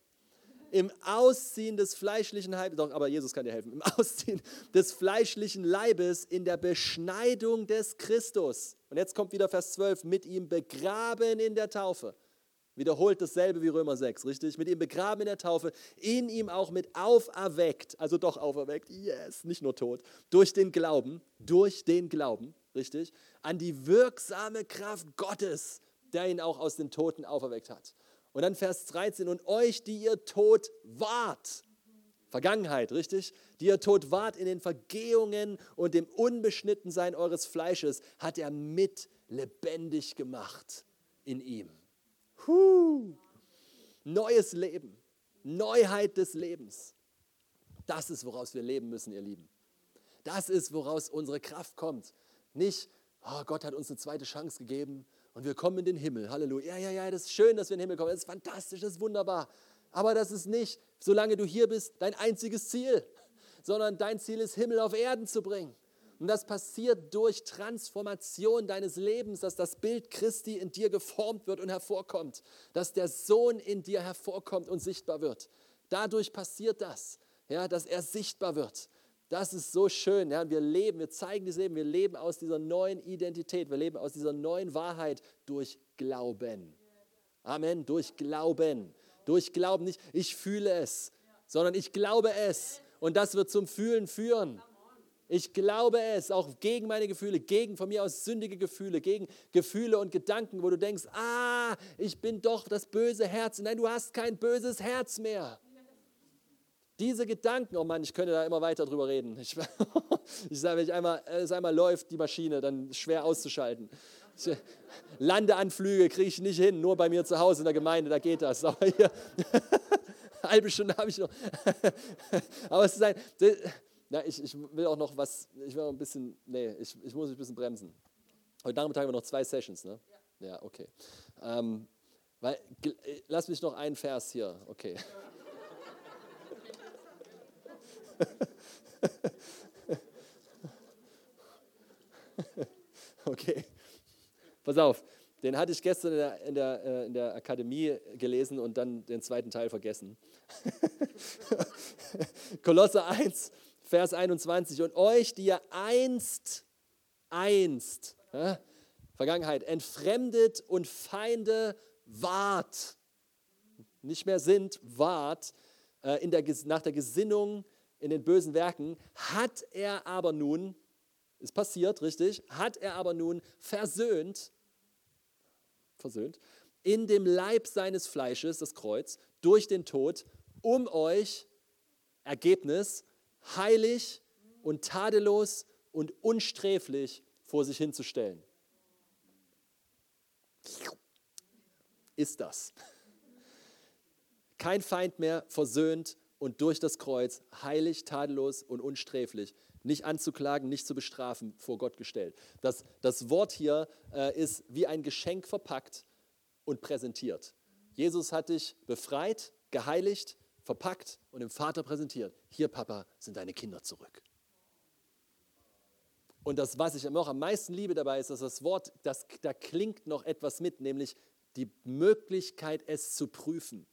im Ausziehen des fleischlichen Leibes, doch, aber Jesus kann dir helfen, im Ausziehen des fleischlichen Leibes in der Beschneidung des Christus. Und jetzt kommt wieder Vers 12, mit ihm begraben in der Taufe. Wiederholt dasselbe wie Römer 6, richtig? Mit ihm begraben in der Taufe, in ihm auch mit auferweckt, also doch auferweckt, yes, nicht nur tot, durch den Glauben, durch den Glauben, richtig? An die wirksame Kraft Gottes, der ihn auch aus den Toten auferweckt hat. Und dann Vers 13, und euch, die ihr tot wart, Vergangenheit, richtig? Die ihr tot wart in den Vergehungen und dem Unbeschnittensein eures Fleisches, hat er mit lebendig gemacht in ihm. Huh. Neues Leben, Neuheit des Lebens. Das ist, woraus wir leben müssen, ihr Lieben. Das ist, woraus unsere Kraft kommt. Nicht, oh, Gott hat uns eine zweite Chance gegeben und wir kommen in den Himmel. Halleluja. Ja, ja, ja, das ist schön, dass wir in den Himmel kommen. Das ist fantastisch, das ist wunderbar. Aber das ist nicht, solange du hier bist, dein einziges Ziel, sondern dein Ziel ist, Himmel auf Erden zu bringen. Und das passiert durch Transformation deines Lebens, dass das Bild Christi in dir geformt wird und hervorkommt, dass der Sohn in dir hervorkommt und sichtbar wird. Dadurch passiert das, ja, dass er sichtbar wird. Das ist so schön. Ja. Wir leben, wir zeigen dieses Leben, wir leben aus dieser neuen Identität, wir leben aus dieser neuen Wahrheit durch Glauben. Amen, durch Glauben. Durch Glauben nicht, ich fühle es, sondern ich glaube es. Und das wird zum Fühlen führen. Ich glaube es, auch gegen meine Gefühle, gegen von mir aus sündige Gefühle, gegen Gefühle und Gedanken, wo du denkst, ah, ich bin doch das böse Herz. Nein, du hast kein böses Herz mehr. Diese Gedanken, oh Mann, ich könnte da immer weiter drüber reden. Ich, ich sage, wenn ich einmal, es einmal läuft, die Maschine, dann schwer auszuschalten. Ich, Landeanflüge kriege ich nicht hin, nur bei mir zu Hause in der Gemeinde, da geht das. Aber hier, halbe Stunde habe ich noch. Aber es ist ein, na, ich, ich will auch noch was, ich will ein bisschen, nee, ich, ich muss ein bisschen bremsen. Heute Nachmittag haben wir noch zwei Sessions, ne? Ja, ja okay. Ähm, weil, lass mich noch einen Vers hier, okay. okay, pass auf. Den hatte ich gestern in der, in, der, äh, in der Akademie gelesen und dann den zweiten Teil vergessen. Kolosse 1, Vers 21. Und euch, die ihr einst, einst, ja, Vergangenheit, entfremdet und Feinde wart, nicht mehr sind, wart, äh, in der, nach der Gesinnung in den bösen Werken, hat er aber nun, ist passiert, richtig, hat er aber nun versöhnt, versöhnt, in dem Leib seines Fleisches, das Kreuz, durch den Tod, um euch, Ergebnis, heilig und tadellos und unsträflich vor sich hinzustellen. Ist das. Kein Feind mehr, versöhnt und durch das Kreuz heilig, tadellos und unsträflich, nicht anzuklagen, nicht zu bestrafen, vor Gott gestellt. Das, das Wort hier äh, ist wie ein Geschenk verpackt und präsentiert. Jesus hat dich befreit, geheiligt, verpackt und dem Vater präsentiert. Hier, Papa, sind deine Kinder zurück. Und das, was ich noch am meisten liebe dabei, ist, dass das Wort, das, da klingt noch etwas mit, nämlich die Möglichkeit, es zu prüfen.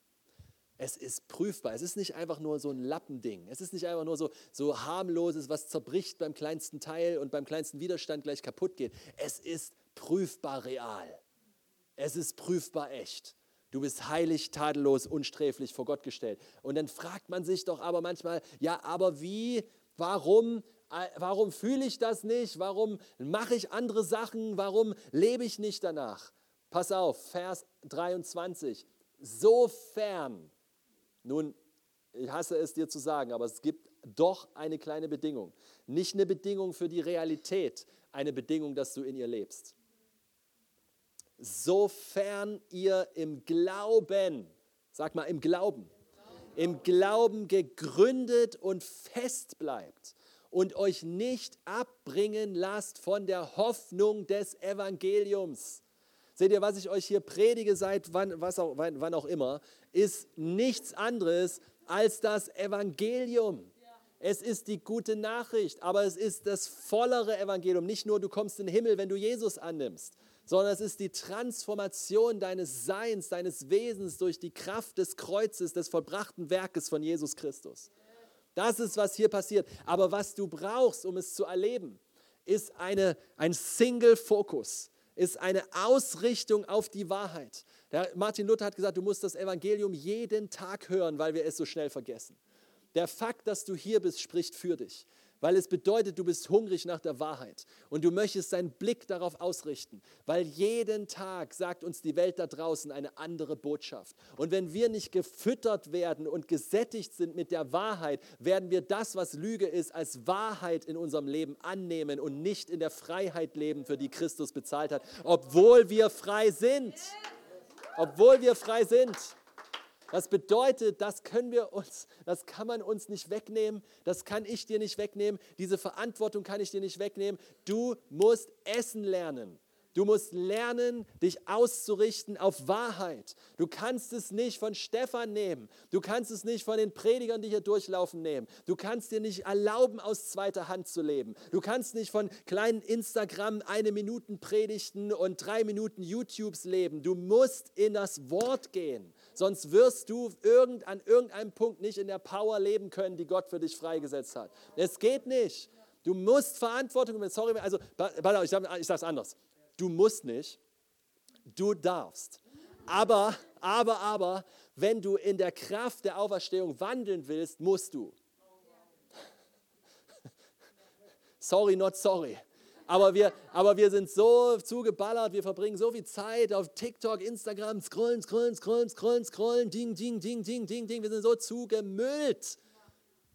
Es ist prüfbar. Es ist nicht einfach nur so ein Lappending. Es ist nicht einfach nur so, so harmloses, was zerbricht beim kleinsten Teil und beim kleinsten Widerstand gleich kaputt geht. Es ist prüfbar real. Es ist prüfbar echt. Du bist heilig, tadellos, unsträflich vor Gott gestellt. Und dann fragt man sich doch aber manchmal, ja, aber wie, warum, äh, warum fühle ich das nicht? Warum mache ich andere Sachen? Warum lebe ich nicht danach? Pass auf, Vers 23. Sofern, nun, ich hasse es dir zu sagen, aber es gibt doch eine kleine Bedingung. Nicht eine Bedingung für die Realität, eine Bedingung, dass du in ihr lebst sofern ihr im Glauben, sag mal im Glauben, im Glauben gegründet und fest bleibt und euch nicht abbringen lasst von der Hoffnung des Evangeliums. Seht ihr, was ich euch hier predige, seit wann, was auch, wann, wann auch immer, ist nichts anderes als das Evangelium. Es ist die gute Nachricht, aber es ist das vollere Evangelium. Nicht nur, du kommst in den Himmel, wenn du Jesus annimmst, sondern es ist die Transformation deines Seins, deines Wesens durch die Kraft des Kreuzes, des vollbrachten Werkes von Jesus Christus. Das ist, was hier passiert. Aber was du brauchst, um es zu erleben, ist eine, ein Single-Fokus, ist eine Ausrichtung auf die Wahrheit. Der Martin Luther hat gesagt, du musst das Evangelium jeden Tag hören, weil wir es so schnell vergessen. Der Fakt, dass du hier bist, spricht für dich weil es bedeutet, du bist hungrig nach der Wahrheit und du möchtest deinen Blick darauf ausrichten, weil jeden Tag sagt uns die Welt da draußen eine andere Botschaft. Und wenn wir nicht gefüttert werden und gesättigt sind mit der Wahrheit, werden wir das, was Lüge ist, als Wahrheit in unserem Leben annehmen und nicht in der Freiheit leben, für die Christus bezahlt hat, obwohl wir frei sind. Obwohl wir frei sind. Das bedeutet, das können wir uns, das kann man uns nicht wegnehmen, das kann ich dir nicht wegnehmen, diese Verantwortung kann ich dir nicht wegnehmen. Du musst essen lernen. Du musst lernen, dich auszurichten auf Wahrheit. Du kannst es nicht von Stefan nehmen. Du kannst es nicht von den Predigern, die hier durchlaufen, nehmen. Du kannst dir nicht erlauben, aus zweiter Hand zu leben. Du kannst nicht von kleinen Instagram eine Minuten Predigten und drei Minuten YouTubes leben. Du musst in das Wort gehen. Sonst wirst du irgend, an irgendeinem Punkt nicht in der Power leben können, die Gott für dich freigesetzt hat. Es geht nicht. Du musst Verantwortung übernehmen. Sorry, also, ich sage es anders. Du musst nicht, du darfst. Aber, aber, aber, wenn du in der Kraft der Auferstehung wandeln willst, musst du. Sorry, not sorry. Aber wir, aber wir sind so zugeballert, wir verbringen so viel Zeit auf TikTok, Instagram, scrollen, scrollen, scrollen, scrollen, scrollen, ding, ding, ding, ding, ding, ding. Wir sind so zugemüllt.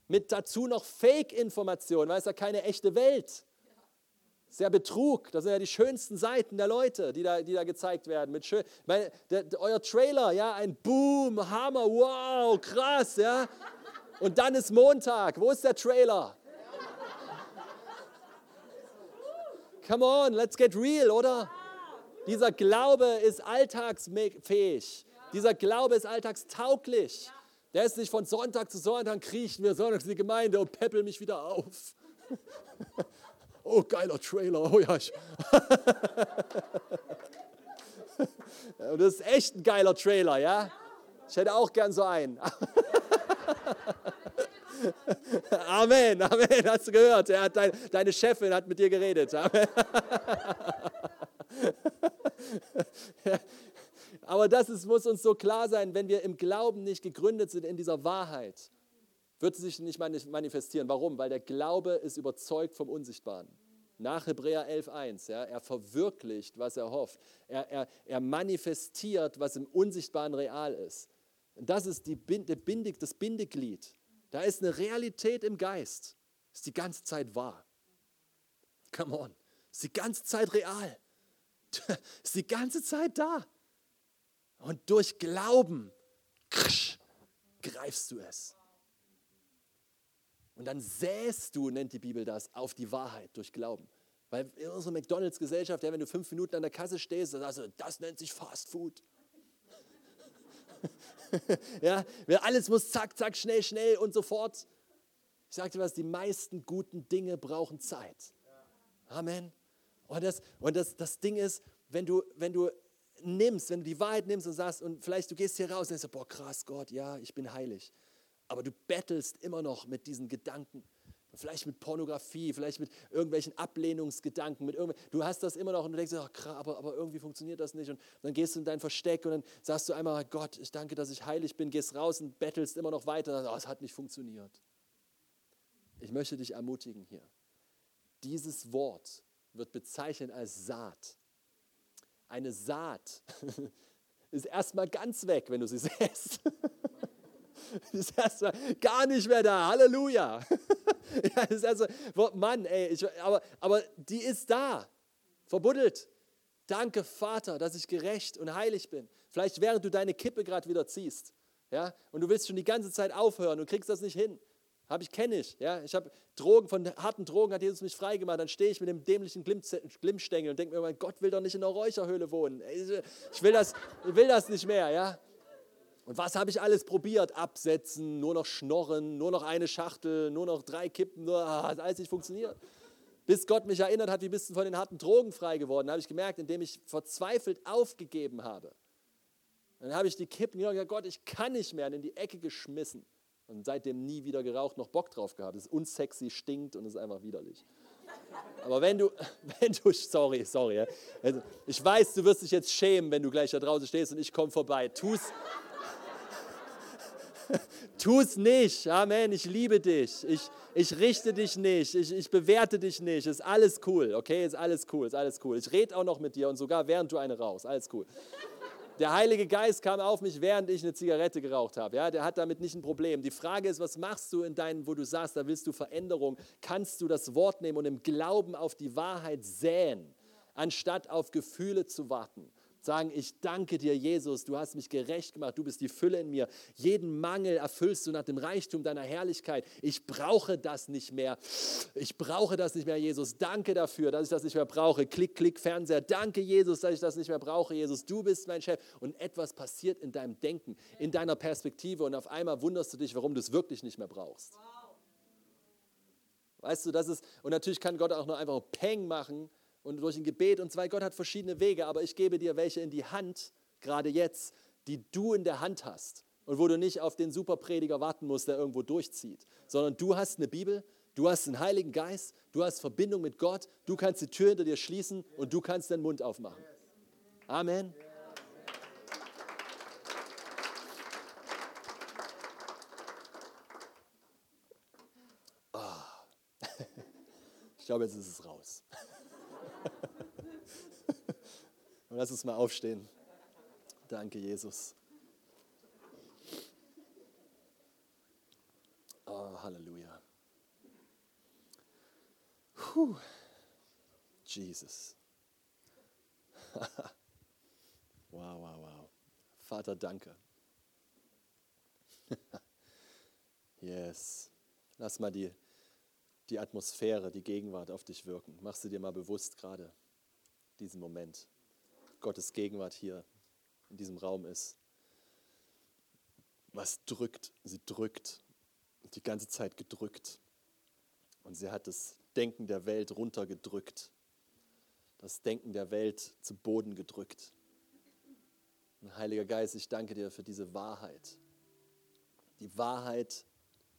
Mit dazu noch Fake-Informationen, weil es ja keine echte Welt. Ist ja Betrug. Das sind ja die schönsten Seiten der Leute, die da, die da gezeigt werden. Mit schön, meine, der, der, euer Trailer, ja, ein Boom, Hammer, wow, krass, ja. Und dann ist Montag. Wo ist der Trailer? Come on, let's get real, oder? Dieser Glaube ist alltagsfähig. Dieser Glaube ist alltagstauglich. Der ist nicht von Sonntag zu Sonntag kriechen wir Sonntag in die Gemeinde und peppeln mich wieder auf. oh, geiler Trailer. Oh ja. Das ist echt ein geiler Trailer, ja? Ich hätte auch gern so einen. Amen, Amen, hast du gehört? Er hat dein, deine Chefin hat mit dir geredet. Amen. Aber das ist, muss uns so klar sein, wenn wir im Glauben nicht gegründet sind in dieser Wahrheit, wird es sich nicht manifestieren. Warum? Weil der Glaube ist überzeugt vom Unsichtbaren. Nach Hebräer 11.1, ja, er verwirklicht, was er hofft. Er, er, er manifestiert, was im Unsichtbaren real ist. Das ist die, das Bindeglied da ist eine Realität im Geist. Ist die ganze Zeit wahr. Come on. Ist die ganze Zeit real. Ist die ganze Zeit da. Und durch Glauben krsch, greifst du es. Und dann säst du, nennt die Bibel das, auf die Wahrheit durch Glauben. Weil in unserer McDonalds-Gesellschaft, ja, wenn du fünf Minuten an der Kasse stehst, dann sagst du, das nennt sich Fast Food. ja, alles muss zack, zack, schnell, schnell und sofort. Ich sagte was, die meisten guten Dinge brauchen Zeit. Amen. Und das, und das, das Ding ist, wenn du, wenn du nimmst, wenn du die Wahrheit nimmst und sagst, und vielleicht du gehst hier raus und denkst, boah, krass, Gott, ja, ich bin heilig. Aber du bettelst immer noch mit diesen Gedanken vielleicht mit Pornografie, vielleicht mit irgendwelchen Ablehnungsgedanken, mit du hast das immer noch und du denkst, ach, aber, aber irgendwie funktioniert das nicht. Und dann gehst du in dein Versteck und dann sagst du einmal, Gott, ich danke, dass ich heilig bin, gehst raus und bettelst immer noch weiter. Oh, es hat nicht funktioniert. Ich möchte dich ermutigen hier. Dieses Wort wird bezeichnet als Saat. Eine Saat ist erstmal ganz weg, wenn du sie säst. ist erstmal gar nicht mehr da. Halleluja. ja, ist Mann, ey, ich, aber, aber die ist da, verbuddelt. Danke, Vater, dass ich gerecht und heilig bin. Vielleicht während du deine Kippe gerade wieder ziehst. Ja, und du willst schon die ganze Zeit aufhören und kriegst das nicht hin. Habe ich, kenne ich. Ja? Ich habe Drogen, von harten Drogen hat Jesus mich freigemacht. Dann stehe ich mit dem dämlichen Glimmstängel und denke mir, mein Gott will doch nicht in einer Räucherhöhle wohnen. Ich will das, will das nicht mehr. Ja? Und was habe ich alles probiert? Absetzen, nur noch schnorren, nur noch eine Schachtel, nur noch drei Kippen, nur ah, hat alles nicht funktioniert. Bis Gott mich erinnert hat, wie bist du von den harten Drogen frei geworden, habe ich gemerkt, indem ich verzweifelt aufgegeben habe. Dann habe ich die Kippen genommen und gesagt, Gott, ich kann nicht mehr, in die Ecke geschmissen. Und seitdem nie wieder geraucht, noch Bock drauf gehabt. Es ist unsexy, stinkt und ist einfach widerlich. Aber wenn du, wenn du, sorry, sorry, also ich weiß, du wirst dich jetzt schämen, wenn du gleich da draußen stehst und ich komme vorbei. Tu's, tu es nicht. Amen. Ich liebe dich. Ich, ich richte dich nicht. Ich, ich bewerte dich nicht. Ist alles cool. Okay, ist alles cool. Ist alles cool. Ich rede auch noch mit dir und sogar während du eine rauchst. Alles cool. Der Heilige Geist kam auf mich, während ich eine Zigarette geraucht habe. Ja, der hat damit nicht ein Problem. Die Frage ist, was machst du in deinen, wo du sagst, da willst du Veränderung? Kannst du das Wort nehmen und im Glauben auf die Wahrheit säen, anstatt auf Gefühle zu warten? Sagen, ich danke dir, Jesus, du hast mich gerecht gemacht, du bist die Fülle in mir. Jeden Mangel erfüllst du nach dem Reichtum deiner Herrlichkeit. Ich brauche das nicht mehr. Ich brauche das nicht mehr, Jesus. Danke dafür, dass ich das nicht mehr brauche. Klick, klick, Fernseher. Danke, Jesus, dass ich das nicht mehr brauche, Jesus. Du bist mein Chef. Und etwas passiert in deinem Denken, in deiner Perspektive. Und auf einmal wunderst du dich, warum du es wirklich nicht mehr brauchst. Weißt du, das ist, und natürlich kann Gott auch nur einfach Peng machen und durch ein Gebet und zwei, Gott hat verschiedene Wege, aber ich gebe dir welche in die Hand, gerade jetzt, die du in der Hand hast und wo du nicht auf den Superprediger warten musst, der irgendwo durchzieht, sondern du hast eine Bibel, du hast den Heiligen Geist, du hast Verbindung mit Gott, du kannst die Tür hinter dir schließen und du kannst den Mund aufmachen. Amen. Ah. Ich glaube, jetzt ist es raus. Lass uns mal aufstehen. Danke, Jesus. Oh, Halleluja. Puh. Jesus. wow, wow, wow. Vater, danke. yes. Lass mal die, die Atmosphäre, die Gegenwart auf dich wirken. Mach sie dir mal bewusst gerade, diesen Moment. Gottes Gegenwart hier in diesem Raum ist. Was drückt, sie drückt, die ganze Zeit gedrückt. Und sie hat das Denken der Welt runtergedrückt, das Denken der Welt zu Boden gedrückt. Und Heiliger Geist, ich danke dir für diese Wahrheit. Die Wahrheit,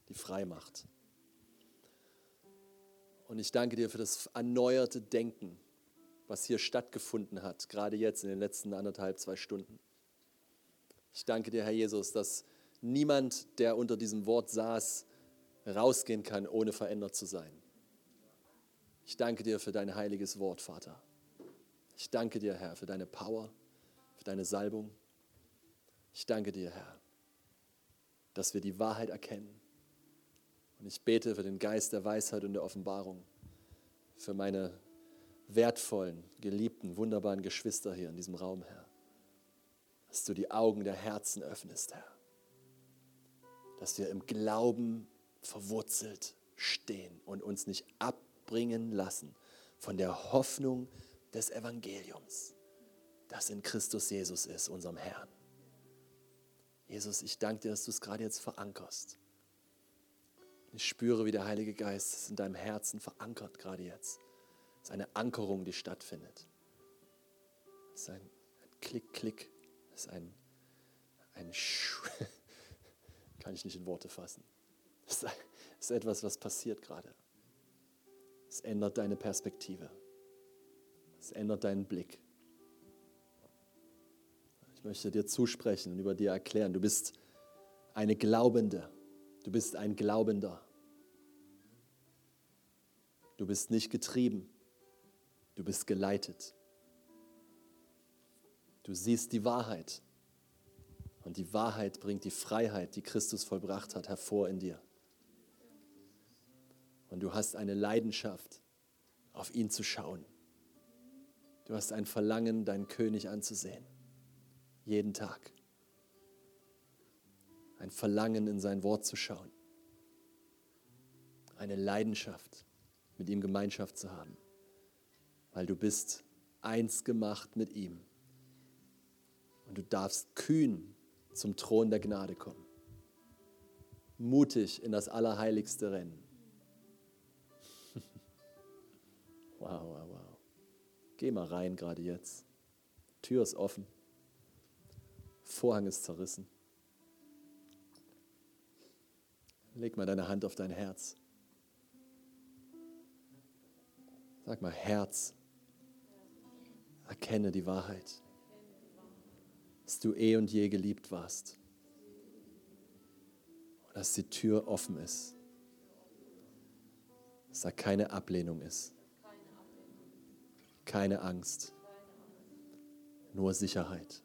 die frei macht. Und ich danke dir für das erneuerte Denken, was hier stattgefunden hat, gerade jetzt in den letzten anderthalb, zwei Stunden. Ich danke dir, Herr Jesus, dass niemand, der unter diesem Wort saß, rausgehen kann, ohne verändert zu sein. Ich danke dir für dein heiliges Wort, Vater. Ich danke dir, Herr, für deine Power, für deine Salbung. Ich danke dir, Herr, dass wir die Wahrheit erkennen. Und ich bete für den Geist der Weisheit und der Offenbarung, für meine wertvollen, geliebten, wunderbaren Geschwister hier in diesem Raum, Herr. Dass du die Augen der Herzen öffnest, Herr. Dass wir im Glauben verwurzelt stehen und uns nicht abbringen lassen von der Hoffnung des Evangeliums, das in Christus Jesus ist, unserem Herrn. Jesus, ich danke dir, dass du es gerade jetzt verankerst. Ich spüre, wie der Heilige Geist es in deinem Herzen verankert, gerade jetzt. Es ist eine Ankerung, die stattfindet. Es ist ein, Klick, Klick. Es ist ein, ein Sch kann ich nicht in Worte fassen. Es ist etwas, was passiert gerade. Es ändert deine Perspektive. Es ändert deinen Blick. Ich möchte dir zusprechen und über dir erklären, du bist eine Glaubende. Du bist ein Glaubender. Du bist nicht getrieben. Du bist geleitet. Du siehst die Wahrheit. Und die Wahrheit bringt die Freiheit, die Christus vollbracht hat, hervor in dir. Und du hast eine Leidenschaft, auf ihn zu schauen. Du hast ein Verlangen, deinen König anzusehen. Jeden Tag. Ein Verlangen, in sein Wort zu schauen. Eine Leidenschaft, mit ihm Gemeinschaft zu haben weil du bist eins gemacht mit ihm. Und du darfst kühn zum Thron der Gnade kommen. Mutig in das Allerheiligste rennen. wow, wow, wow. Geh mal rein gerade jetzt. Tür ist offen. Vorhang ist zerrissen. Leg mal deine Hand auf dein Herz. Sag mal Herz. Erkenne die Wahrheit, dass du eh und je geliebt warst und dass die Tür offen ist, dass da keine Ablehnung ist, keine Angst, nur Sicherheit.